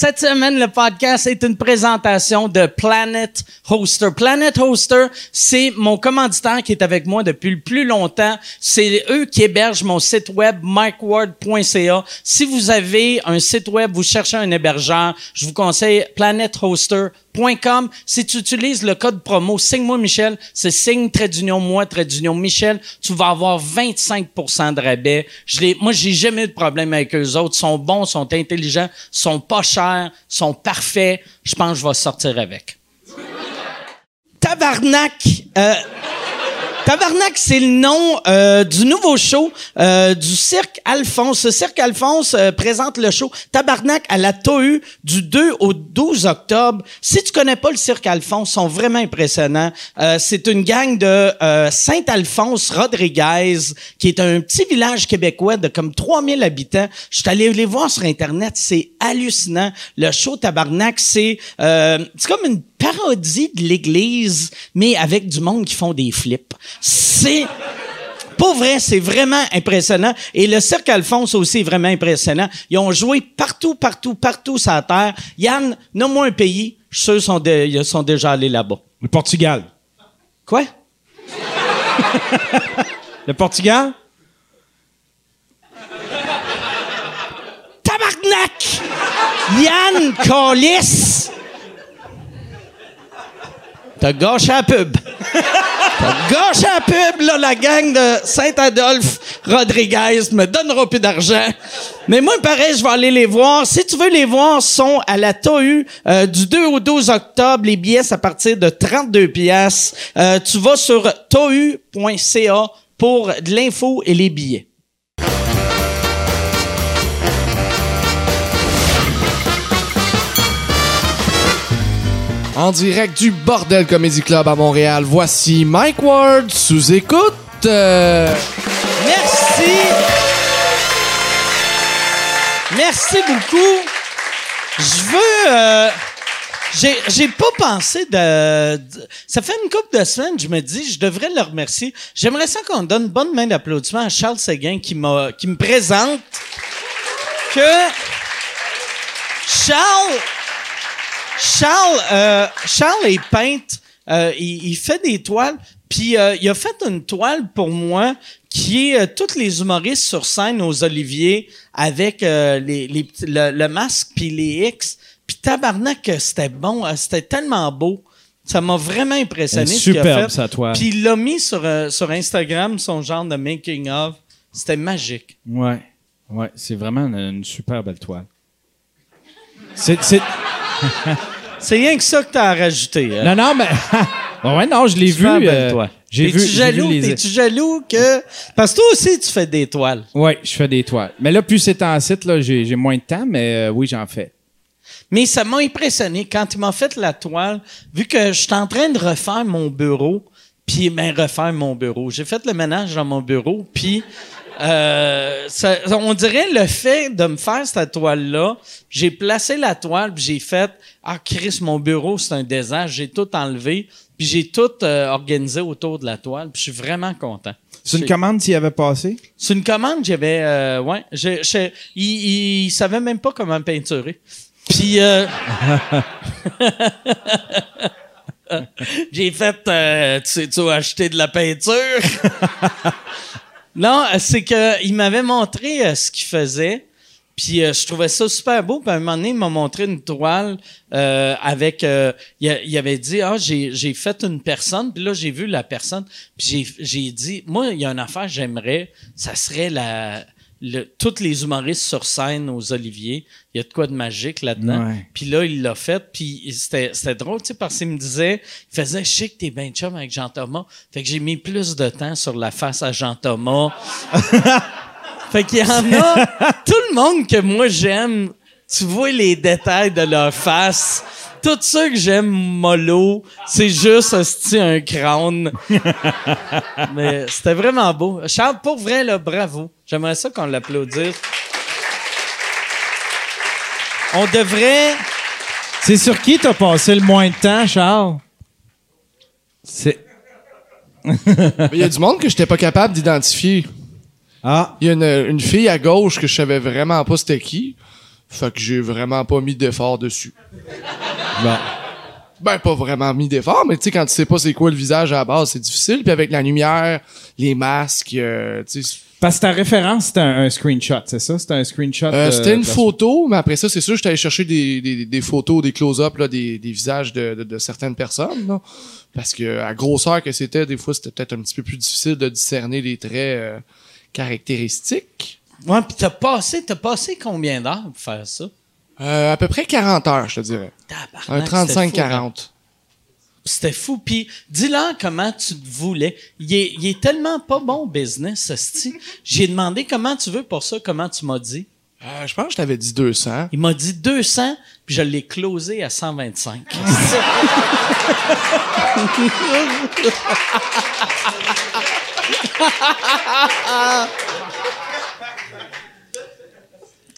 Cette semaine, le podcast est une présentation de Planet Hoster. Planet Hoster, c'est mon commanditaire qui est avec moi depuis le plus longtemps. C'est eux qui hébergent mon site web mikeward.ca. Si vous avez un site web, vous cherchez un hébergeur, je vous conseille Si tu utilises le code promo Signe-moi Michel, c'est signe trait d'union moi trait d'union Michel, tu vas avoir 25% de rabais. Je l'ai, moi, j'ai jamais eu de problème avec eux autres. Ils sont bons, sont intelligents, sont pas chers sont parfaits. Je pense que je vais sortir avec. Tabarnak! Euh, Tabarnak, c'est le nom euh, du nouveau show euh, du Cirque Alphonse. Le Cirque Alphonse euh, présente le show Tabarnak à la TOU du 2 au 12 octobre. Si tu connais pas le Cirque Alphonse, ils sont vraiment impressionnants. c'est une gang de Saint-Alphonse Rodriguez, qui est un petit village québécois de comme 3000 habitants. Je suis allé les voir sur Internet, c'est hallucinant. Le show Tabarnak, c'est c'est comme une parodie de l'Église, mais avec du monde qui font des flips. C'est... Pour vrai, c'est vraiment impressionnant. Et le Cirque Alphonse aussi est vraiment impressionnant. Ils ont joué partout, partout, partout sur la Terre. Yann, nomme-moi un pays. Je suis sûr sont, ils sont déjà allés là-bas. Le Portugal. Quoi? le Portugal? Tabarnak! Yann Collis! T'as gâché la pub. T'as gâché la pub, là, la gang de Saint-Adolphe Rodriguez me donnera plus d'argent. Mais moi, pareil, je vais aller les voir. Si tu veux les voir, sont à la TOU euh, du 2 au 12 octobre. Les billets, à partir de 32 pièces. Euh, tu vas sur tohu.ca pour de l'info et les billets. En direct du Bordel Comedy Club à Montréal, voici Mike Ward sous écoute. Merci. Merci beaucoup. Je veux. Euh, j'ai, pas pensé de, Ça fait une couple de semaines, je me dis, je devrais le remercier. J'aimerais ça qu'on donne une bonne main d'applaudissement à Charles Séguin qui qui me présente que Charles Charles, euh, Charles est peintre. Euh, il, fait des toiles. Puis euh, il a fait une toile pour moi qui est tous les humoristes sur scène aux Oliviers avec les, le, masque puis les X. Puis tabarnak, c'était bon. C'était tellement beau. Ça m'a vraiment impressionné. Superbe, sa toile. Puis il l'a mis sur, sur Instagram, son genre de making of. C'était magique. Ouais. Ouais, c'est vraiment une, une super belle toile. C'est... C'est rien que ça que t'as rajouté. Hein? Non, non, mais. ouais, non, je l'ai vu. Euh, toi. J'ai vu. Jaloux, les... T'es-tu jaloux que. Parce que toi aussi, tu fais des toiles. Oui, je fais des toiles. Mais là, plus c'est en site, là, j'ai, moins de temps, mais euh, oui, j'en fais. Mais ça m'a impressionné quand ils m'ont fait la toile, vu que je suis en train de refaire mon bureau, puis ben, refaire mon bureau. J'ai fait le ménage dans mon bureau, puis euh, on dirait le fait de me faire cette toile-là, j'ai placé la toile, puis j'ai fait Ah, Chris, mon bureau, c'est un désastre, j'ai tout enlevé, puis j'ai tout euh, organisé autour de la toile, puis je suis vraiment content. C'est une commande tu y avais passé? C'est une commande, j'avais. Euh, ouais. Je, il, il savait même pas comment peinturer. Puis. Euh, j'ai fait. tu sais, tu as acheté de la peinture? Non, c'est que il m'avait montré euh, ce qu'il faisait. Puis euh, je trouvais ça super beau. Puis à un moment donné, il m'a montré une toile euh, avec. il, avait dit ah j'ai j'ai fait une personne. Puis là j'ai vu la personne. Puis j'ai j'ai dit moi il y a une affaire j'aimerais. Ça serait la le, toutes les humoristes sur scène aux Oliviers, il y a de quoi de magique là-dedans. Puis là, il l'a fait, puis c'était, c'était drôle, tu sais, parce qu'il me disait, il faisait « Je sais que t'es bien chum avec Jean-Thomas. » Fait que j'ai mis plus de temps sur la face à Jean-Thomas. fait qu'il y en a... tout le monde que moi j'aime, tu vois les détails de leur face tout ça que j'aime mollo, c'est juste un crâne. Mais c'était vraiment beau. Charles, pour vrai, là, bravo. J'aimerais ça qu'on l'applaudisse. On devrait. C'est sur qui t'as passé le moins de temps, Charles? C'est. Il y a du monde que j'étais pas capable d'identifier. Ah. Il y a une, une, fille à gauche que je savais vraiment pas c'était qui. Fait que j'ai vraiment pas mis d'effort dessus. Bon. Ben, pas vraiment mis d'effort, mais tu sais, quand tu sais pas c'est quoi le visage à la base, c'est difficile. Puis avec la lumière, les masques, euh, tu sais... Parce que ta référence, c'était un, un screenshot, c'est ça? C'était un screenshot. Euh, de- c'était une de- photo, mais après ça, c'est sûr, j'étais allé chercher des, des, des photos, des close-up, là, des, des visages de, de, de certaines personnes, là. Parce que, à grosseur que c'était, des fois, c'était peut-être un petit peu plus difficile de discerner les traits euh, caractéristiques. Ouais, puis t'as passé, t'as passé combien d'heures pour faire ça? Euh, à peu près 40 heures, je te dirais. Un c'était fou, hein? 35-40. C'était fou. Puis dis-leur comment tu te voulais. Il est, il est tellement pas bon business, ce J'ai demandé comment tu veux pour ça, comment tu m'as dit. Euh, je pense que je t'avais dit 200. Il m'a dit 200, puis je l'ai closé à 125.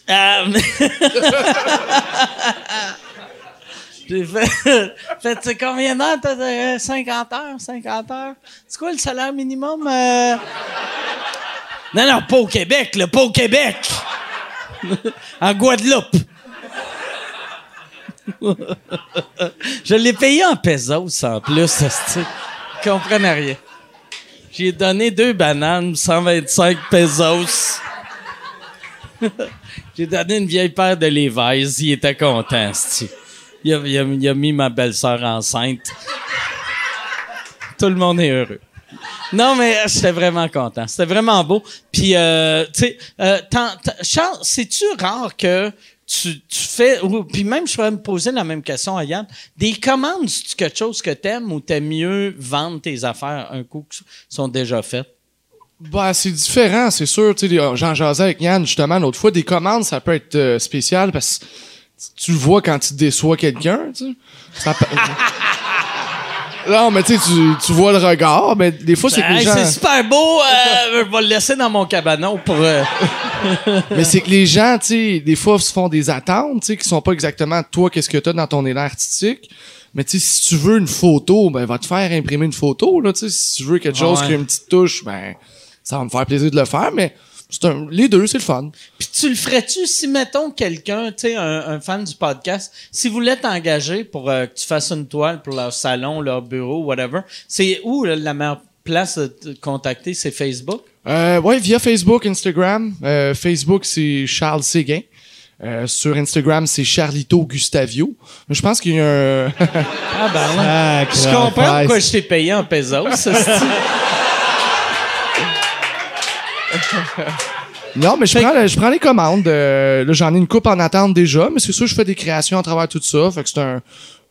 Euh, J'ai fait, combien d'heures? T'as euh, 50 heures, 50 heures? C'est quoi le salaire minimum? euh? Non, non, pas au Québec, là, pas au Québec! en Guadeloupe. Je l'ai payé en pesos en plus. Ils comprennent rien. J'ai donné deux bananes, 125 pesos. J'ai donné une vieille paire de Levi's, il était content, hostie. Il a, il a- mis ma belle-sœur enceinte. Tout le monde est heureux. Non, mais euh, j'étais vraiment content. C'était vraiment beau. Puis, euh, tu sais, euh, Charles, c'est-tu rare que tu, fais... Puis même, je pourrais me poser la même question à Yann. Des commandes, c'est quelque chose que t'aimes ou t'aimes mieux vendre tes affaires un coup qui sont déjà faites? Bah, c'est différent, c'est sûr. Tu sais, j'en jasais avec Yann, justement, l'autre fois, des commandes, ça peut être euh, spécial parce que tu le vois quand tu déçois quelqu'un, tu sais. Ça peut- Non, mais tu sais, tu- tu vois le regard, mais des fois, c'est que les gens... C'est super beau. euh, je vais le laisser dans mon cabanon pour... euh, Mais c'est que les gens, tu sais, des fois, se font des attentes, tu sais, qui sont pas exactement toi, qu'est-ce que t'as dans ton élan artistique. Mais tu sais, si tu veux une photo, ben, va te faire imprimer une photo, là, tu sais. Si tu veux quelque chose Ouais. qui a une petite touche, ben, ça va me faire plaisir de le faire, mais un, les deux, c'est le fun. Puis tu le ferais-tu si, mettons, quelqu'un, tu sais, un, un fan du podcast, si voulait t'engager pour euh, que tu fasses une toile pour leur salon, leur bureau, whatever, c'est où là, la meilleure place de te contacter? C'est Facebook? Euh, ouais, via Facebook, Instagram. Euh, Facebook, c'est Charles Séguin. Euh, sur Instagram, c'est Charlito Gustavio. Je pense qu'il y a un... Ah ben là. Je comprends pourquoi je t'ai payé en pesos. non, mais je prends, le- je prends les commandes. Euh, là, j'en ai une coupe en attente déjà, mais c'est sûr, je fais des créations à travers tout ça. Fait que c'est un,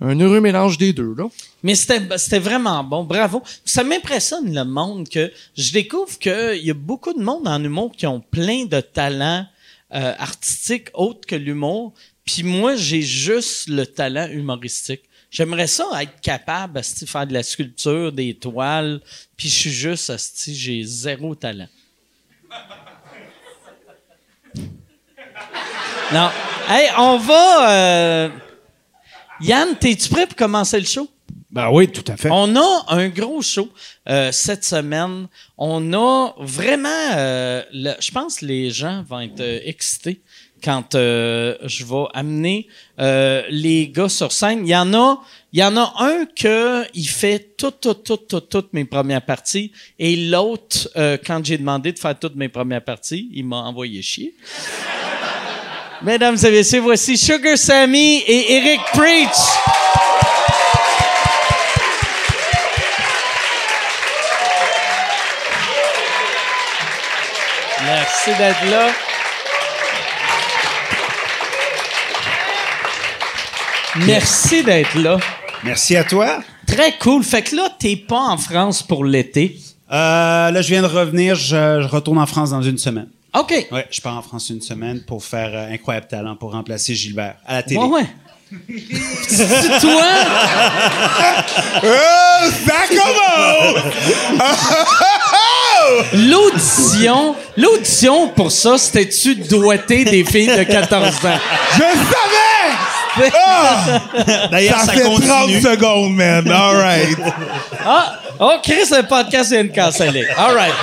un heureux mélange des deux, là. Mais c'était c'était vraiment bon, bravo. Ça m'impressionne le monde que je découvre qu'il y a beaucoup de monde en humour qui ont plein de talents euh, artistiques autres que l'humour. Puis moi, j'ai juste le talent humoristique. J'aimerais ça être capable de faire de la sculpture, des toiles, puis je suis juste asti, j'ai zéro talent. Non. Hey, on va. euh, Yann, t'es-tu prêt pour commencer le show? Ben oui, tout à fait. On a un gros show euh, cette semaine. On a vraiment, euh, le- je pense que les gens vont être euh, excités quand euh, je vais amener euh, les gars sur scène. Il y en a, il y en a un que il fait tout, tout, tout, tout, toutes mes premières parties, et l'autre, euh, quand j'ai demandé de faire toutes mes premières parties, il m'a envoyé chier. Mesdames et messieurs, voici Sugar Sammy et Eric Preach. Merci d'être là. Merci d'être là. Merci à toi. Très cool. Fait que là, t'es pas en France pour l'été. Euh, là, je viens de revenir. Je, je retourne en France dans une semaine. OK. Ouais, je pars en France une semaine pour faire euh, Incroyable Talent pour remplacer Gilbert à la télé. Ouais, ouais. C'est toi? ça commence! L'audition, l'audition pour ça, c'était-tu doigter des filles de 14 ans? Je savais! D'ailleurs, Ça, ça, fait 30 continue. secondes, man. All right. Ah! Oh, Chris, le podcast vient de canceller. All right.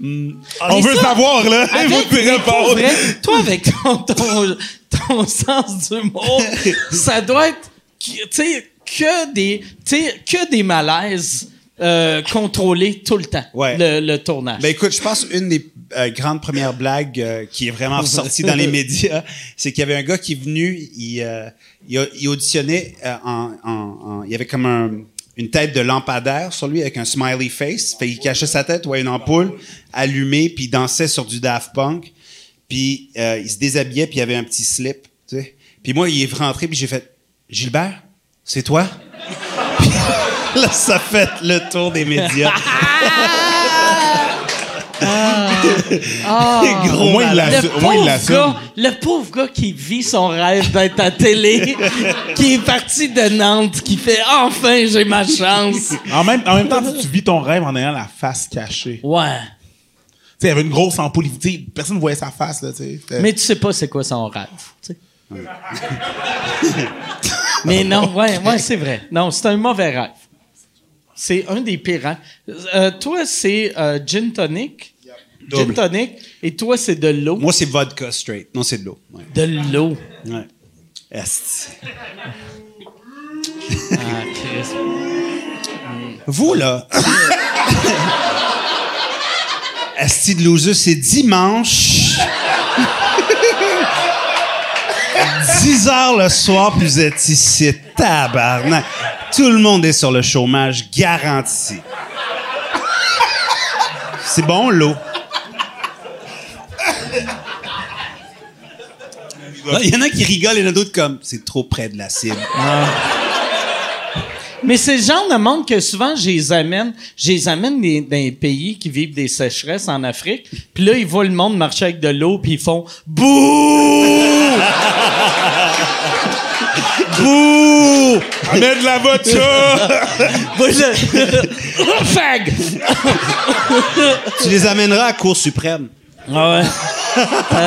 On veut ça, savoir, là. Avec, vrai, toi, avec ton, ton, ton sens d'humour, ça doit être, tu sais, que des, que des malaises euh, contrôlés tout le temps, Ouais. le, le tournage. Ben écoute, je pense une des euh, grandes premières blagues euh, qui est vraiment ressortie dans les médias, c'est qu'il y avait un gars qui est venu, il, il, auditionnait en, en, en- il y avait comme un, une tête de lampadaire sur lui avec un smiley face, fait il cachait sa tête ou une ampoule allumée puis il dansait sur du Daft Punk, puis euh, il se déshabillait puis il avait un petit slip. Puis moi il est rentré puis j'ai fait Gilbert, c'est toi? Là, ça fait le tour des médias. Gros Au moins, il le au moins, il pauvre l'assume. gars, le pauvre gars qui vit son rêve d'être à télé, qui est parti de Nantes, qui fait enfin j'ai ma chance. En même, en même temps, tu vis ton rêve en ayant la face cachée. Tu Ouais. sais, il y avait une grosse ampoule. tu sais, Personne ne voyait sa face, là, tu sais. Mais tu sais pas c'est quoi son rêve. tu sais. Mais non, ouais, ouais, c'est vrai. Non, c'est un mauvais rêve. C'est un des pires rêves. Euh, toi, c'est euh, gin tonic? Gin tonic. Et toi, c'est de l'eau? Moi, c'est vodka straight. Non, c'est de l'eau. Ouais. De l'eau. Ouais. Est. Ah, Christ. Vous, là. Asti de loser, c'est dimanche. 10 heures le soir, puis vous êtes ici. Tabarnak. Tout le monde est sur le chômage, garanti. C'est bon, l'eau? Il y en a qui rigolent, il y en a d'autres comme c'est trop près de la cible. Mais c'est le genre de monde que souvent, je les amène, je les amène des- dans pays qui vivent des sécheresses en Afrique. Puis là, ils voient le monde marcher avec de l'eau, puis ils font « Bouh! Bouh! Amène de la! Voilà. Fag! Tu les amèneras à Cour suprême. Ah ouais. Euh.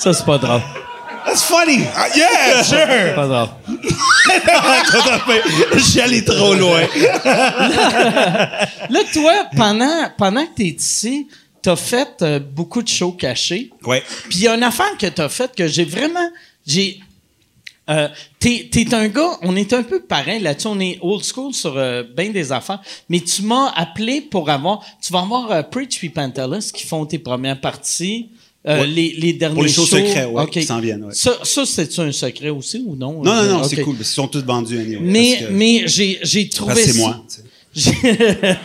Ça, c'est pas drôle. That's funny! Ah, yeah, sure! Pas suis allé trop loin. Là, toi, pendant, pendant que t'es ici, t'as fait euh, beaucoup de shows cachés. Ouais. Puis il y a une affaire que t'as faite que j'ai vraiment... J'ai... Euh, t'es, t'es un gars, on est un peu pareil là-dessus, on est old school sur euh, bien des affaires, mais tu m'as appelé pour avoir, tu vas avoir euh, Preach puis Pantelis qui font tes premières parties, euh, Ouais. les, les derniers Pour les shows shows. secrets, ouais, qui s'en viennent, ouais. Ça, ça c'est-tu un secret aussi ou non? Non, non, non, Euh, c'est ok. cool. qu'ils sont tous vendus anyway, Mais, que- mais j'ai, j'ai trouvé c'est ça- moi. tu sais.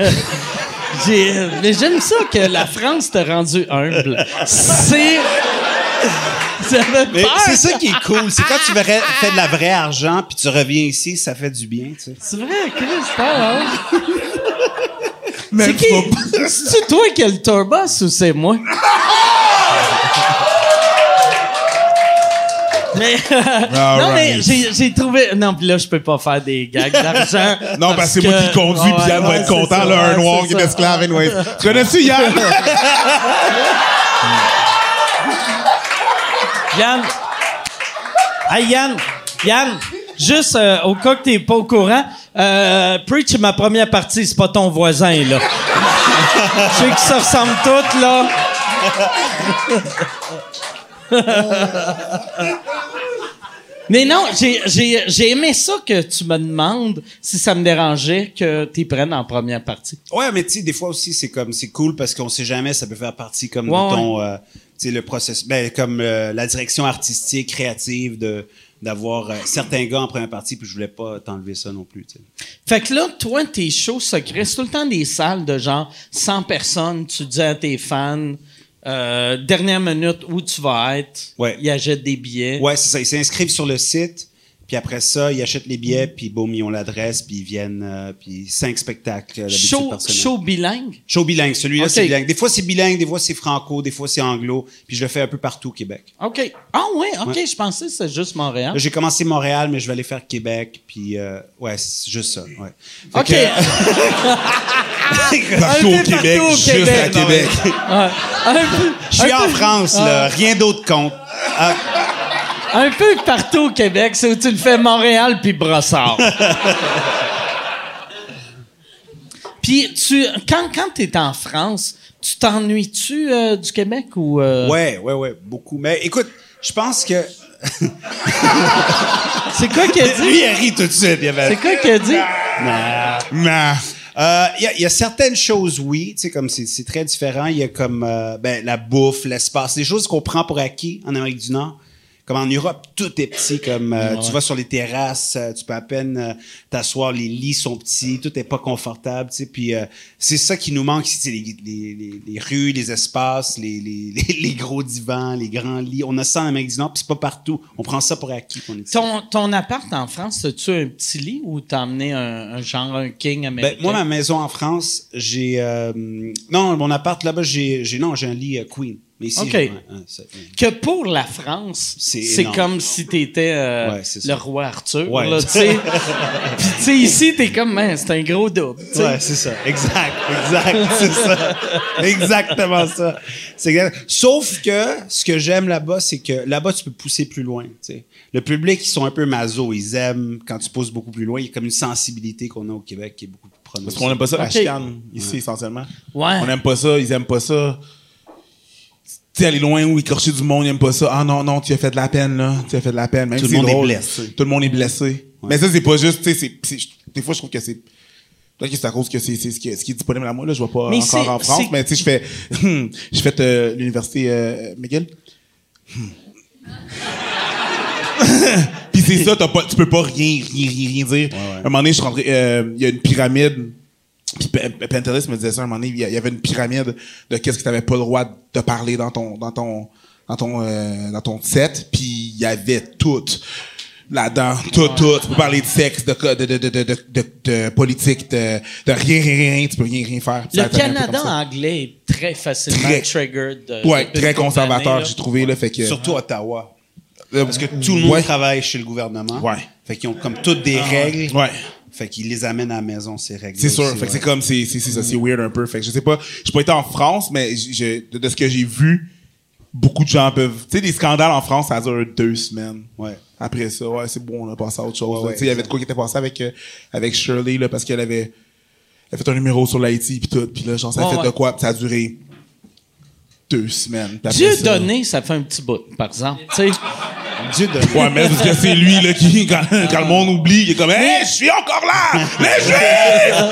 mais j'aime ça que la France t'a rendu humble. C'est. C'est ça qui est cool. C'est quand tu verrais- fais de la vraie argent puis tu reviens ici, ça fait du bien, tu sais. C'est vrai, Chris, hein? C'est qui? C'est-tu toi qui as le tourbus ou c'est moi? Mais, non, mais j'ai, j'ai trouvé. Non, puis là, je peux pas faire des gags d'argent. Non, parce que c'est moi qui conduis, Ouais, puis Yann va être content, ça, là, un noir qui est esclave, anyway. Tu connais-tu Yann? Yann. Hey, Yann. Yann. Juste euh, au cas que t'es pas au courant, euh, Preach, ma première partie, c'est pas ton voisin, là. Je sais que ça ressemble toutes, là. Mais non, j'ai- aimé ça que tu me demandes si ça me dérangeait que tu prennes en première partie. Ouais, mais tu sais, des fois aussi, c'est comme, c'est cool parce qu'on sait jamais, ça peut faire partie comme Ouais, de ton, euh, tu sais, le processus, ben, comme euh, la direction artistique, créative de, d'avoir euh, certains gars en première partie, puis je voulais pas t'enlever ça non plus. Fait que là, toi, tes shows secrets, c'est tout le temps des salles de genre 100 personnes. Tu dis à tes fans, euh, dernière minute où tu vas être. Ouais. Ils achètent des billets. Ouais, c'est ça. Ils s'inscrivent sur le site, puis après ça, ils achètent les billets, puis boum, ils ont l'adresse, puis ils viennent, euh, puis cinq spectacles euh, d'habitude Show, par semaine. show bilingue? Show bilingue. Celui-là, c'est bilingue. Des fois, c'est bilingue, des fois, c'est franco, des fois, c'est anglo, puis je le fais un peu partout au Québec. OK. Ah ouais, OK. Ouais. Je pensais que c'était juste Montréal. J'ai commencé Montréal, mais je vais aller faire Québec, puis euh, ouais, c'est juste ça. Ouais. Fait OK. que- Partout Un au Québec, partout au juste Québec, à Québec. Ouais. Je suis en France, là. Rien d'autre compte. Ah, Un peu partout au Québec, c'est où tu le fais Montréal puis Brossard. Puis, tu, quand, quand t'es en France, tu t'ennuies-tu euh, du Québec ou... euh, Ouais, ouais, ouais, beaucoup. Mais écoute, je pense que. C'est quoi qu'il a dit? Lui, il rit tout de suite. C'est quoi qu'il a dit? Non. Euh, Il y, a, il y a certaines choses, oui, tu sais, comme c'est c'est très différent. Il y a comme euh, ben, la bouffe, l'espace, des choses qu'on prend pour acquis en Amérique du Nord. Comme en Europe, tout est petit. Comme euh, tu vas sur les terrasses, euh, tu peux à peine euh, t'asseoir. Les lits sont petits, tout est pas confortable. Tu sais, puis euh, c'est ça qui nous manque ici, c'est les, les, les, les rues, les espaces, les, les, gros divans, les grands lits. On a ça en Amérique du Nord, puis c'est pas partout. On prend ça pour acquis. ici. Ton, ton appart en France, as-tu un petit lit ou t'as amené un, un genre un king Ben, américain? moi, ma maison en France, j'ai euh, non mon appart là-bas, j'ai j'ai non j'ai un lit euh, queen. Mais ici, OK. j'ai- ouais, ouais, c'est- que pour la France, C'est comme si t'étais euh, Ouais, c'est le roi Arthur. Ouais. là, tu sais. Puis tu ici, t'es comme, man, c'est un gros double. tu. Ouais, c'est ça. Exact, exact, c'est ça. Exactement ça. Sauf que ce que j'aime là-bas, c'est que là-bas, tu peux pousser plus loin. tu. Le public, ils sont un peu maso. Ils aiment quand tu pousses beaucoup plus loin. Il y a comme une sensibilité qu'on a au Québec qui est beaucoup plus prononcée. Parce qu'on aime pas ça, la Ok. chicane, ici, essentiellement. Ouais. On aime pas ça, ils aiment pas ça. Tu sais, aller loin ou écorcher du monde, ils aiment pas ça. Ah non, non, tu as fait de la peine, là. Tu as fait de la peine. Même Tout si le monde est blessé. Tout le monde est blessé. Mais ça, c'est pas juste, tu sais, c'est- c'est- des fois, je trouve que c'est. Peut-être que c'est à cause que c'est c'est ce, qui est- ce qui est disponible à moi, là. Je vois pas Mais encore en France. Mais tu sais, je fais. je fais euh, l'université euh, McGill. Puis c'est ça, t'as pas, tu peux pas rien, rien, rien, rien dire. Un moment donné, je suis rentré, euh, il y a une pyramide. Puis Pinterest me disait ça un moment donné, il y avait une pyramide de qu'est-ce que t'avais pas le droit de parler dans ton, dans ton, dans ton, euh, dans ton set. Puis il y avait tout là-dedans, tout, tout. Tu peux parler de sexe, de, de, de, de, de, de, de- de politique, de, de rien, rien, rien. Tu peux rien, rien faire. Le Canada anglais est très facilement Très- triggered. de- Ouais, très conservateur, j'ai trouvé, là, fait que. Surtout Ottawa. Euh, Parce que tout le monde ouais. travaille chez le gouvernement. Ouais. Fait qu'ils ont comme toutes des règles. Ouais. Fait qu'ils les amènent à la maison, ces règles. C'est sûr. Fait que c'est comme, c'est, c'est, c'est ça, c'est weird un peu. Fait que je sais pas, j'ai pas été en France, mais de, de ce que j'ai vu, beaucoup de gens peuvent, tu sais, des scandales en France, ça dure deux semaines. Ouais. Après ça, ouais, c'est bon, on a passé à autre chose. Ouais, tu sais, il y avait de quoi qui était passé avec, euh, avec Shirley, là, parce qu'elle avait, elle a fait un numéro sur l'Haïti puis tout, puis là, genre, ça a fait ouais. de quoi, puis ça a duré deux semaines. Dieu ça- donné, ça fait un petit bout, par exemple. Tu sais. Dieu de Ouais, mais parce que c'est lui, là, qui, quand, quand le monde oublie, il est comme, hey, je suis encore là! Les Juifs!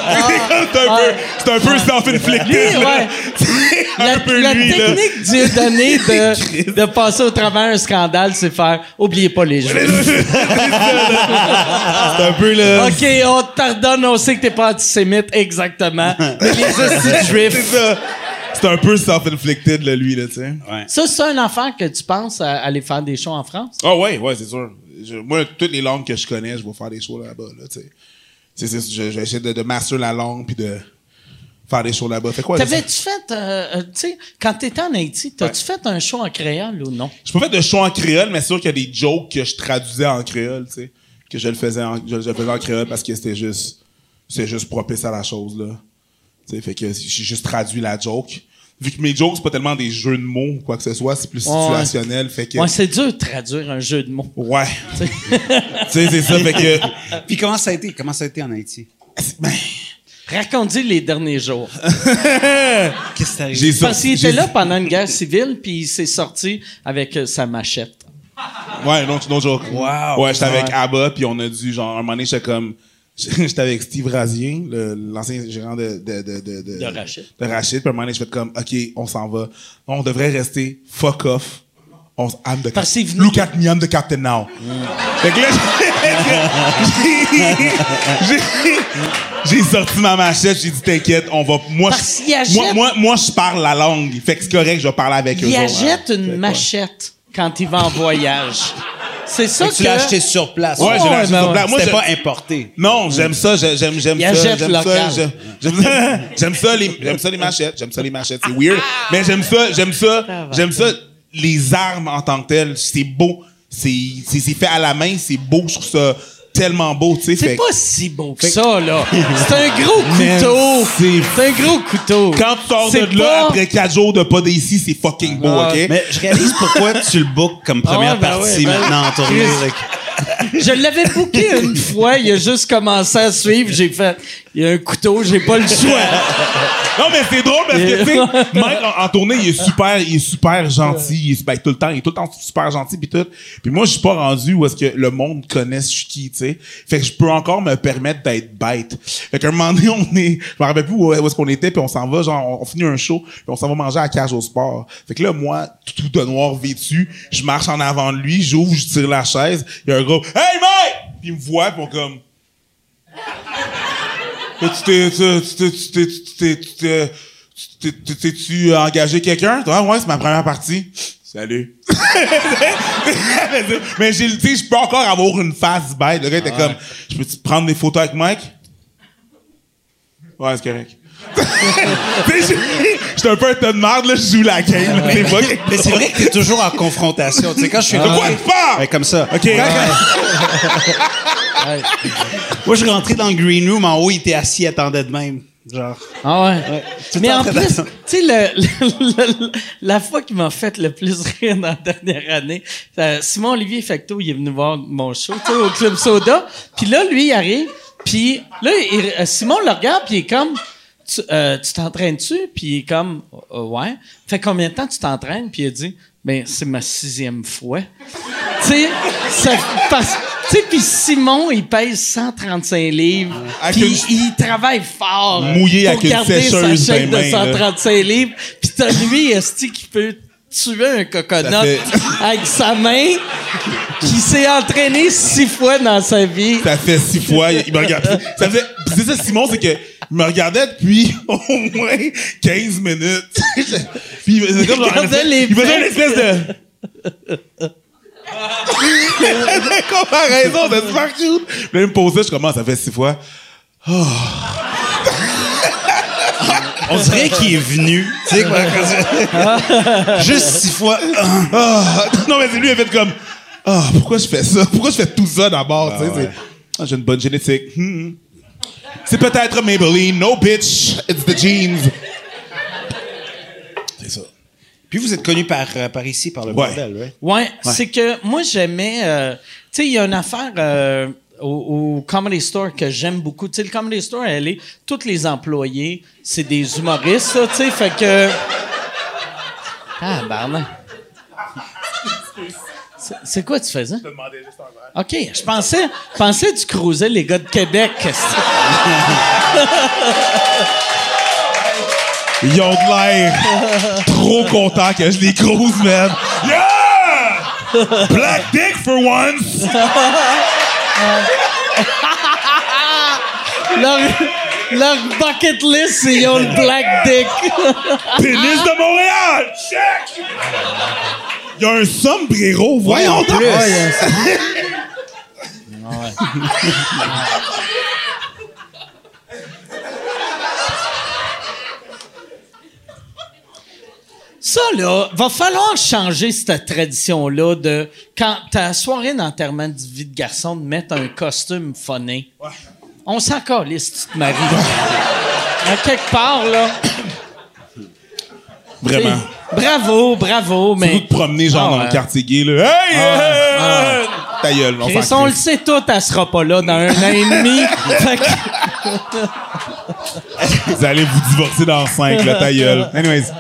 C'est comme, c'est un peu, c'est un peu self-inflicted, Lui, là. ouais. C'est un La, peu la lui, là. technique Dieu donné de, de passer au travers un scandale, c'est faire oubliez pas les Juifs. C'est un peu, là. OK, on te pardonne, on sait que t'es pas antisémite, exactement. Mais les hosties C'est juifs. ça. C'est un peu self-inflicted, là, lui, là, tu sais. Ouais. Ça, c'est un affaire que tu penses à aller faire des shows en France? Ah ouais, ouais, c'est sûr. Je- moi, toutes les langues que je connais, je vais faire des shows là-bas, là, tu sais. C'est- c'est- je- je vais essayer de, de master la langue puis de faire des shows là-bas. Fait quoi? T'avais-tu fait, euh, euh, tu sais, quand t'étais en Haïti, t'as-tu fait un show en créole ou non? Je peux faire de shows en créole, mais c'est sûr qu'il y a des jokes que je traduisais en créole, tu sais. Que je le faisais en, je, je le faisais en créole parce que c'était juste, c'était juste propice à la chose, là. Tu sais, fait que j'ai juste traduit la joke. Vu que mes jokes, c'est pas tellement des jeux de mots ou quoi que ce soit, c'est plus Ouais. situationnel, fait que. Ouais, c'est dur de traduire un jeu de mots. Ouais. tu sais, c'est ça, fait que. Puis comment ça a été? Comment ça a été en Haïti? Ben, Raconte les derniers jours. Qu'est-ce qui sorti- Parce qu'il était là pendant une guerre civile, puis il s'est sorti avec euh, sa machette. Ouais, non, no joke. Wow. Ouais, j'étais avec. Abba, puis on a dû, genre, un moment donné, j'étais comme. J'étais avec Steve Razier, l'ancien gérant de, de, de, de, de, De Rachid. De Rachid, puis un moment donné, je fais comme, OK, on s'en va. On devrait rester fuck off. On I'm the Parce cap- qu'il venait- Look at me, I'm the captain now. Fait que là, j'ai- sorti ma machette, j'ai dit, t'inquiète, on va. Moi, Parce je, achète- moi, moi, moi, je parle la langue. Fait que c'est correct, je vais parler avec eux. Il autres, achète hein. une Fait machette quand il va en voyage. C'est ça que... tu l'as acheté sur place. Ouais, j'ai Ouais, acheté sur place. Moi, C'était je- pas importé. Non, j'aime ça, j'ai- j'aime j'aime ça, j'aime ça, j'aime- j'aime j'aime ça les j'aime ça les machettes, j'aime ça les machettes, c'est weird, mais j'aime ça, j'aime ça, j'aime ça les armes en tant que telles, c'est beau, c'est c'est c'est fait à la main, c'est beau, je trouve ça tellement beau, tu sais, C'est pas si beau que ça, là. C'est un gros couteau. c'est- un gros couteau. quand tu sors C'est de là pas- après quatre jours de pas d'ici, c'est fucking beau, Ah, OK? Mais je réalise pourquoi tu le bookes comme première Ah ouais, ben partie ouais, ben- maintenant en tournée. Je l'avais booké une fois, il a juste commencé à suivre, j'ai fait, il y a un couteau, j'ai pas le choix. Non, mais c'est drôle parce que, tu sais, Mike, en, en tournée, il est super, il est super gentil. Il est, ben, tout le temps, il est tout le temps super gentil pis tout. Puis moi, je suis pas rendu où est-ce que le monde connaît je suis qui, tu sais. Fait que je peux encore me permettre d'être bête. Fait qu'à un moment donné, on est, je me rappelle plus où, où est-ce qu'on était puis on s'en va, genre, on, on finit un show puis on s'en va manger à la cage au sport. Fait que là, moi, tout de noir vêtu, je marche en avant de lui, j'ouvre, je tire la chaise, il y a un gros, hey Mike! Puis il me voit on comme, tu t'es, tu t'es, tu t'es, tu t'es, tu t'es, tu t'es, tu t'es- t'es-tu engagé quelqu'un? Ah ouais, c'est ma première partie. Salut. mais j'ai, tu sais, je peux encore avoir une face bête. Le gars était comme, je peux-tu prendre des photos avec Mike? Ouais, c'est correct. J'étais un peu un tas de merde, là, je joue la game, là, quelque Mais c'est vrai que t'es toujours en confrontation. Tu sais, quand je suis De quoi tu parles? Ouais, comme ça. Ok. Moi, je suis rentré dans le green room, en haut, il était assis, il attendait de même. Genre. Ah ouais. Tout Mais en plus, tu sais, le, le- le- la fois qui m'a fait le plus rire dans la dernière année, Simon Olivier Facto, il est venu voir mon show, tu sais, au Club Soda. Puis là, lui, il arrive, puis là, il- Simon le regarde, puis il est comme, tu euh, tu t'entraînes-tu? Puis il est comme, Euh, ouais. Fait combien de temps tu t'entraînes? Puis il a dit, ben, c'est ma sixième fois. tu sais, puis Simon, il pèse 135 livres. Puis il travaille fort. Mouillé pour avec une garder sécheuse sa chaîne de les mains, là. 135 livres. Puis t'as lui, esti, qui peut tuer un coconut fait- avec sa main, qui s'est entraîné six fois dans sa vie. Ça fait six fois, il me regarde. Ça fait, c'est ça, Simon, c'est que, il me regardait depuis au moins 15 minutes. Puis, il faisait comme genre, les il faisait une espèce de, comparaison, c'est super cute. Puis là, il me posait, je commence, ça fait six fois. On dirait qu'il est venu. Tu sais, quoi. Juste six fois. Ah, non, mais c'est lui, il a fait comme, ah, pourquoi je fais ça? Pourquoi je fais tout ça d'abord? tu sais, c'est- Ah, j'ai une bonne génétique. Hmm. C'est peut-être Maybelline. No, bitch. It's the jeans. C'est ça. Puis vous êtes connu par, euh, par ici, par le Ouais. bordel, ouais. Ouais, c'est que moi j'aimais. euh, tu sais, il y a une affaire euh, au, au Comedy Store que j'aime beaucoup. Tu sais, le Comedy Store, elle est. Tous les employés, c'est des humoristes, ça, tu sais, fait que. Ah, barman. C'est- C'est quoi tu faisais? OK, je pensais, je pensais que tu cruisais les gars de Québec. Ils ont de l'air trop contents que je les crouse, man. Yeah! Black dick for once! Leur, leur bucket list, ils ont le black dick. Pénis de Montréal! Check! Il y a un sombrero, voyons donc! Ça, là, va falloir changer cette tradition-là de, quand ta soirée d'enterrement de vie de garçon, de mettre un costume phoné. On s'en calisse, tu te maries. à quelque part, là. Vraiment. Bravo, bravo, mais. te promener genre Ah dans ouais. le quartier gay, là. Hey! Ah hey! Ta gueule, on Chris, on le sait tout, elle sera pas là dans un an et demi. Que- Vous allez vous divorcer dans cinq, là, ta gueule. Anyways.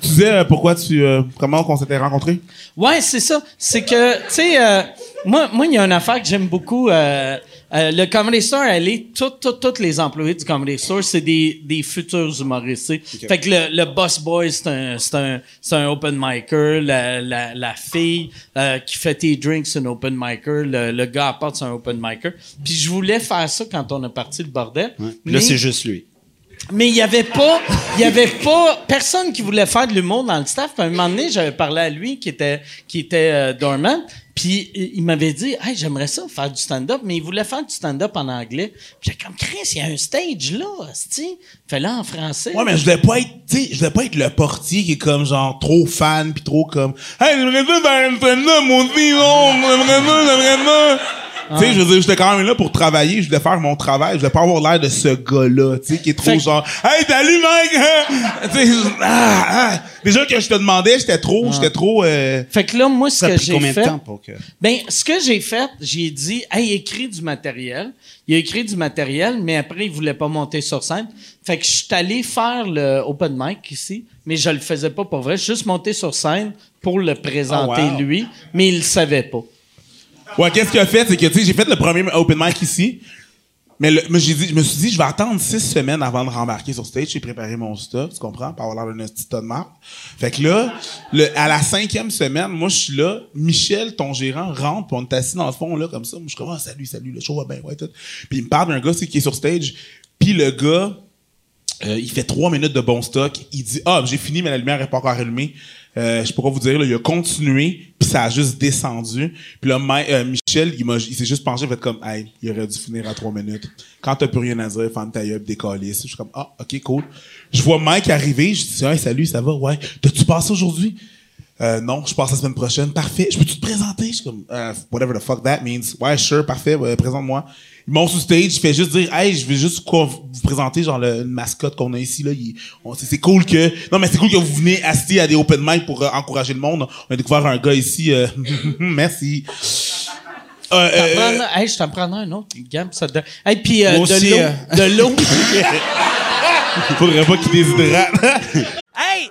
Tu disais euh, pourquoi tu. euh, comment qu'on s'était rencontrés? Ouais, c'est ça. C'est que, tu sais, euh, moi, moi, il y a une affaire que j'aime beaucoup. euh, euh, le Comedy Store, elle est, toutes les employés du Comedy Store, c'est des, des futurs humoristes. Fait que le, le boss boy, c'est un, c'est un, c'est un open micer. La, la, la fille euh, qui fait tes drinks, c'est un open micer. Le, le gars à part, c'est un open micer. Puis je voulais faire ça quand on a parti le bordel. Là, c'est juste lui. Mais il y avait pas, il y avait pas personne qui voulait faire de l'humour dans le staff. Puis à un moment donné, j'avais parlé à lui qui était qui était euh, dormant. Puis il m'avait dit, hey, j'aimerais ça faire du stand-up, mais il voulait faire du stand-up en anglais. Puis j'ai comme Chris, il y a un stage là, tu fais là en français. Ouais, mais je voulais pas être, tu je voulais pas être le portier qui est comme genre trop fan pis trop comme, hey, j'aimerais ça faire une stand-up, mon oh, j'aimerais ça, j'aimerais ça. Tu sais, je veux dire, j'étais quand même là pour travailler, je voulais faire mon travail, je voulais pas avoir l'air de ce gars-là, tu sais, qui est trop genre, hey, salut, mec! tu sais, ah, ah. Déjà que je te demandais, j'étais trop, j'étais trop, euh, Fait que là, moi, ce que j'ai combien fait... de temps pour que. Ben, ce que j'ai fait, j'ai dit, hey, écris du matériel. Il a écrit du matériel, mais après, il voulait pas monter sur scène. Fait que je suis allé faire le open mic ici, mais je le faisais pas pour vrai. Je suis juste monté sur scène pour le présenter Oh, wow. lui, mais il le savait pas. Ouais, qu'est-ce qu'il a fait, c'est que, tu sais, j'ai fait le premier open mic ici. Mais dit, je me suis dit, je vais attendre six semaines avant de rembarquer sur stage. J'ai préparé mon stock, tu comprends? Pour avoir l'air d'un petit tas de. Fait que là, à la cinquième semaine, moi, je suis là. Michel, ton gérant, rentre, on est assis dans le fond, là, comme ça. Je suis comme, ah, salut, salut, le show va bien, ouais, tout. Puis il me parle d'un gars, qui est sur stage. Puis le gars, euh, il fait trois minutes de bon stock. Il dit Ah, j'ai fini, mais la lumière n'est pas encore allumée. Euh, je pourrais vous dire, il a continué, puis ça a juste descendu. Puis là, euh, Michel, il, s'est juste penché, il fait comme Hey, il aurait dû finir à trois minutes. Quand t'as plus rien à dire, femme ta gueule. Je suis comme Ah, ok, cool. Je vois Mike arriver, je dis Hey, salut, ça va? Ouais. T'as-tu passé aujourd'hui? Euh, non, je passe la semaine prochaine. Parfait. Je peux-tu te présenter? Je suis comme, euh, whatever the fuck that means. Ouais, sure, parfait, ouais, présente-moi. Il monte sur stage, il fait juste dire, hey, je vais juste quoi, vous présenter, genre, le, une mascotte qu'on a ici, là. Il- c'est, cool que, non, mais c'est cool que vous venez assister à des open mic pour euh, encourager le monde. On a découvert un gars ici, euh, merci. Euh, euh, hey, je t'en prends un autre. Gab, ça te... Hey, puis euh, aussi, de l'eau. euh. De l'eau. faudrait pas qu'il déshydrate. Hey,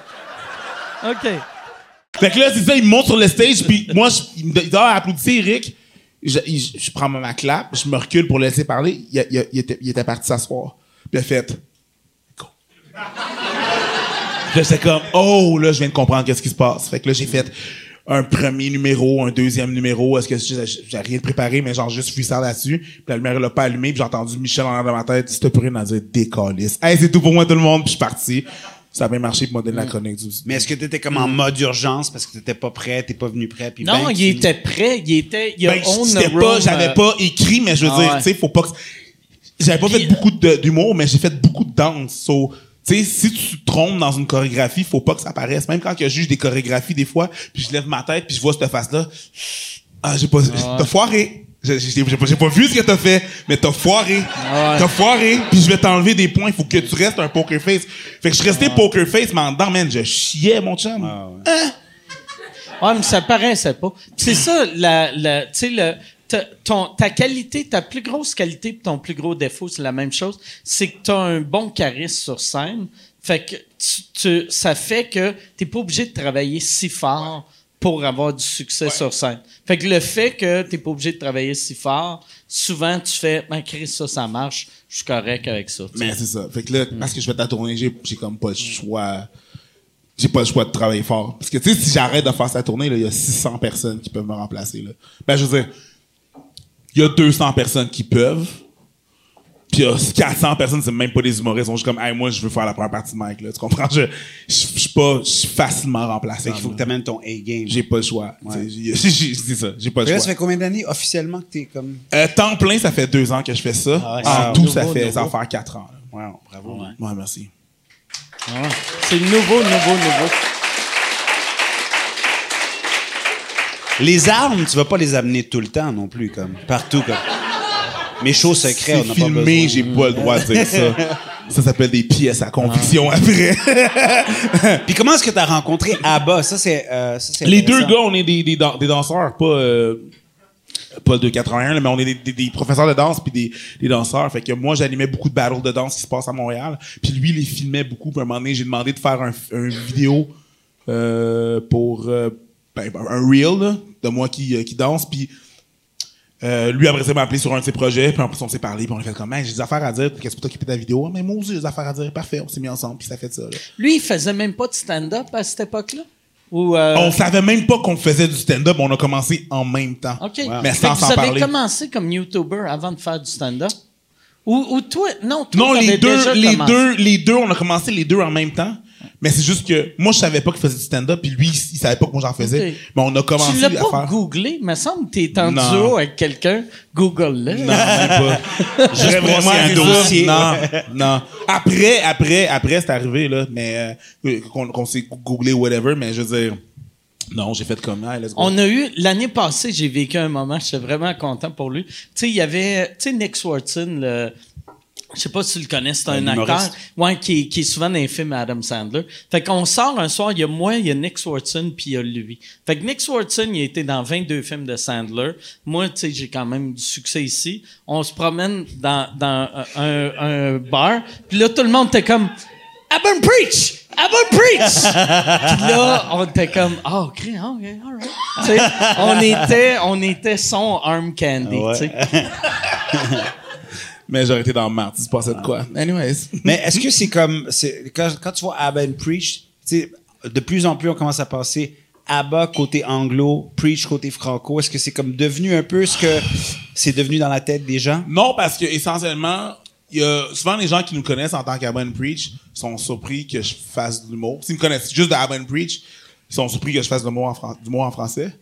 OK. Fait que là, c'est ça, il monte sur le stage, puis moi, il me dit, ah, Eric. Je, prends ma clap, je me recule pour le laisser parler. Il, était, parti s'asseoir. Puis il a fait, go. Là, j'étais comme, oh, là, je viens de comprendre qu'est-ce qui se passe. Fait que là, j'ai fait un premier numéro, un deuxième numéro. Est-ce que j'ai rien préparé, mais genre juste freestyle là-dessus. Puis la lumière, elle a pas allumé, puis j'ai entendu Michel en arrière de ma tête. T'as plus rien à dire, décalisse. Hey, c'est tout pour moi, tout le monde, puis je suis parti. Ça a bien marché pour modèle la chronique du Mais est-ce que t'étais comme en mode urgence parce que t'étais pas prêt, t'es pas venu prêt? Puis Non, ben, il tu- était prêt. Il était. Il Ben, pas, j'avais euh, pas écrit, mais je veux Ah dire, ouais. tu sais, faut pas que. J'avais pas Puis- fait beaucoup de- d'humour, mais j'ai fait beaucoup de danse. So, tu sais, si tu te trompes dans une chorégraphie, faut pas que ça paraisse. Même quand je juge des chorégraphies, des fois, puis je lève ma tête, puis je vois cette face-là. Ah, j'ai pas. T'as foiré. J'ai pas, vu ce que t'as fait, mais t'as foiré. ouais. T'as foiré, puis je vais t'enlever des points. Il faut que tu restes un poker face. Fait que je restais poker face, mais en dedans, man, je chiais, mon chum. Ah, ouais. Ouais, mais ça paraissait pas. C'est ça, la, la, tu sais, le, ta, ton, ta qualité, ta plus grosse qualité et ton plus gros défaut, c'est la même chose. C'est que tu as un bon charisme sur scène. Fait que tu, tu- ça fait que tu pas obligé de travailler si fort pour avoir du succès sur scène. Fait que le fait que tu pas obligé de travailler si fort, souvent tu fais, ben Chris, ça, ça marche, je suis correct avec ça. tu sais. Mais c'est ça. Fait que là, parce que je fais ta tournée, j'ai, comme pas le choix. J'ai pas le choix de travailler fort. Parce que, tu sais, si j'arrête de faire sa tournée, il y a 600 personnes qui peuvent me remplacer, là. Ben, je veux dire, il y a 200 personnes qui peuvent. Puis il y a 400 personnes, c'est même pas des humoristes. Ils sont juste comme, hey, moi, je veux faire la première partie de Mike, là. Tu comprends? Je, je, je suis pas, je suis facilement remplacé. Fait qu'il faut que t'amènes ton A-game. J'ai pas le choix. Ouais. J'ai- C'est ça. J'ai pas le Là, choix. ça fait combien d'années officiellement que t'es comme. Euh, temps plein, ça fait deux ans que je fais ça. Ah ouais, en c'est tout, nouveau, ça fait, nouveau. ça va faire quatre ans. là. Wow, bravo. Ouais, merci. Ouais. C'est nouveau, nouveau, nouveau. Les armes, tu vas pas les amener tout le temps non plus, comme partout. Comme. Mes shows secrets, on n'a pas besoin. filmé, j'ai pas le droit de dire ça. Ça s'appelle des pièces à conviction Ah. après. Puis comment est-ce que t'as rencontré Abba? Ça, c'est. euh, Les deux gars, on est des, des, dan- des danseurs, pas, euh, pas de 81, là, mais on est des, des- des professeurs de danse puis des, des danseurs. Fait que moi, j'animais beaucoup de battles de danse qui se passent à Montréal. Puis lui, il les filmait beaucoup. Puis à un moment donné, j'ai demandé de faire un, un vidéo euh, pour euh, ben, un reel là, de moi qui, qui danse. Puis euh, lui, après ça, m'a appelé sur un de ses projets. Puis en plus, on s'est parlé. Puis on a fait comme, Hey, j'ai des affaires à dire. Qu'est-ce que tu t'occuper de la vidéo? Ah, mais moi aussi, j'ai des affaires à dire. Parfait, on s'est mis ensemble. Puis ça fait ça. Là. Lui, il faisait même pas de stand-up à cette époque-là? Ou, euh, On savait même pas qu'on faisait du stand-up, on a commencé en même temps. OK. Mais sans s'en vous avez parler. commencé comme YouTuber avant de faire du stand-up? Ou, ou toi, non, toi, Non, les t'avais déjà deux, les commencé. deux, les deux, on a commencé les deux en même temps. Mais c'est juste que moi, je savais pas qu'il faisait du stand-up, puis lui, il savait pas que moi j'en faisais. Ok. Mais on a commencé Tu l'as à pas faire. googlé? me semble que t'es en Non. duo avec quelqu'un. Google-le. Non, même pas. Juste pour c'est un dossier. Non, non. Après, après, après, c'est arrivé, là. Mais, euh, qu'on qu'on s'est googlé, whatever, mais je veux dire, non, j'ai fait comme, ah, let's go. On a eu, l'année passée, j'ai vécu un moment, j'étais vraiment content pour lui. Tu sais, il y avait, tu sais, Nick Swartzen, le, je sais pas si tu le connais, c'est un, Un acteur, ouais, qui, qui est souvent dans les films Adam Sandler. Fait qu'on sort un soir, il y a moi, il y a Nick Swartzen, puis il y a lui. Fait que Nick Swartzen, il a été dans 22 films de Sandler. Moi, tu sais, j'ai quand même du succès ici. On se promène dans, dans un, un bar, puis là, tout le monde était comme, Abon Preach! Abon Preach! Puis là, on était comme, ah, ok, ah, ok, alright. On était, on était son arm candy, Ouais. Mais j'aurais été dans le mardi, c'est pas ça de quoi? Anyways. Mais est-ce que c'est comme. c'est- Quand, quand tu vois Abba and Preach, de plus en plus, on commence à passer Abba côté anglo, Preach côté franco. Est-ce que c'est comme devenu un peu ce que c'est devenu dans la tête des gens? Non, parce que essentiellement, il y a souvent les gens qui nous connaissent en tant qu'Abon Preach sont surpris que je fasse de l'humour. S'ils me connaissent juste d'Abon Preach, ils sont surpris que je fasse de l'humour en, fran- en français.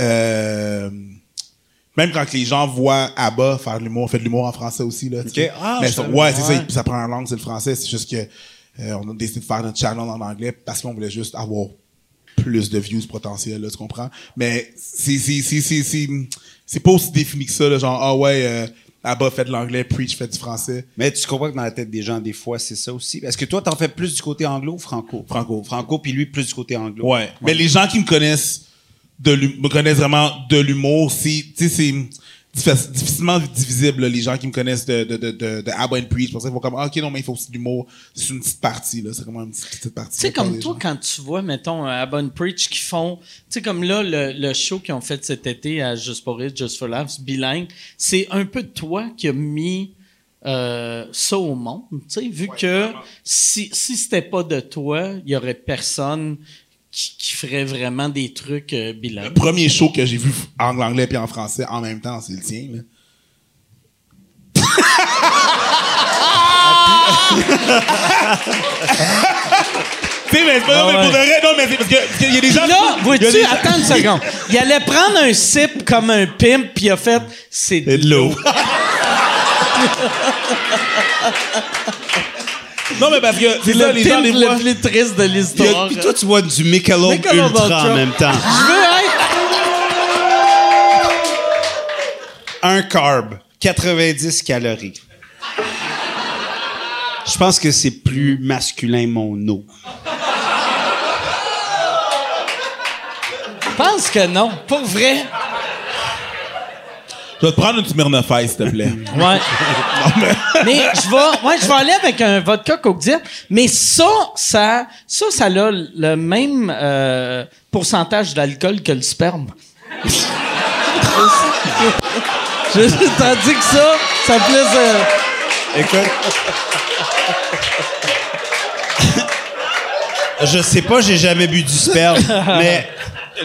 Euh, même quand les gens voient Abba faire de l'humour, on fait de l'humour en français aussi. Là, sais. Ah, Mais ça- ouais, c'est ça. Puis sa première langue, c'est le français. C'est juste que euh, on a décidé de faire notre channel en anglais parce qu'on voulait juste avoir plus de views potentiels, là, tu comprends? Mais c'est, c'est, c'est, c'est, c'est, c'est pas aussi défini que ça, là, genre, ah ouais, euh, Abba fait de l'anglais, Preach fait du français. Mais tu comprends que dans la tête des gens, des fois, c'est ça aussi? Est-ce que toi, t'en fais plus du côté anglo ou franco? Franco. Franco, puis lui, plus du côté anglo. Ouais. Mais les gens qui me connaissent de me connaissent vraiment de l'humour, c'est, tu sais, c'est diffi- difficilement divisible, là, les gens qui me connaissent de, de, de, de, de Abba and Preach. Pour ça, ils vont comme, ah, ok, non, mais il faut aussi de l'humour. C'est une petite partie, là. C'est vraiment une petite, petite partie. Tu sais, comme toi, gens. quand tu vois, mettons, à Bonne Preach qui font, tu sais, comme là, le, le show qu'ils ont fait cet été à Just for It, Just for Laughs, bilingue, c'est un peu de toi qui a mis euh, ça au monde, tu sais, vu que si, si c'était pas de toi, il y aurait personne qui, qui ferait vraiment des trucs euh, Le premier show que j'ai vu en anglais puis en français en même temps, c'est le tien, là. Tu sais, mais c'est pas non, mais pour de vrai, non, mais c'est parce qu'il y a des gens. Là, vois-tu, des- attends une seconde. Il allait prendre un sip comme un pimp, puis il a fait, c'est de l'eau. Non, mais parce que c'est le les gens, le voient. plus triste de l'histoire. Puis toi, tu vois du Michelob, Michelob Ultra, en même temps. Je veux être Un carb, 90 calories. Je pense que c'est plus masculin, mon eau. Je pense que non. Pour vrai. Je vais te prendre une Smirnoff Ice, s'il te plaît. Ouais. mais je vais, ouais, je vais aller avec un vodka Coke Diet. Mais ça, ça, ça, ça a le même euh, pourcentage d'alcool que le sperme. je tandis que ça, ça plus. euh, Écoute. Je sais pas, j'ai jamais bu du sperme, mais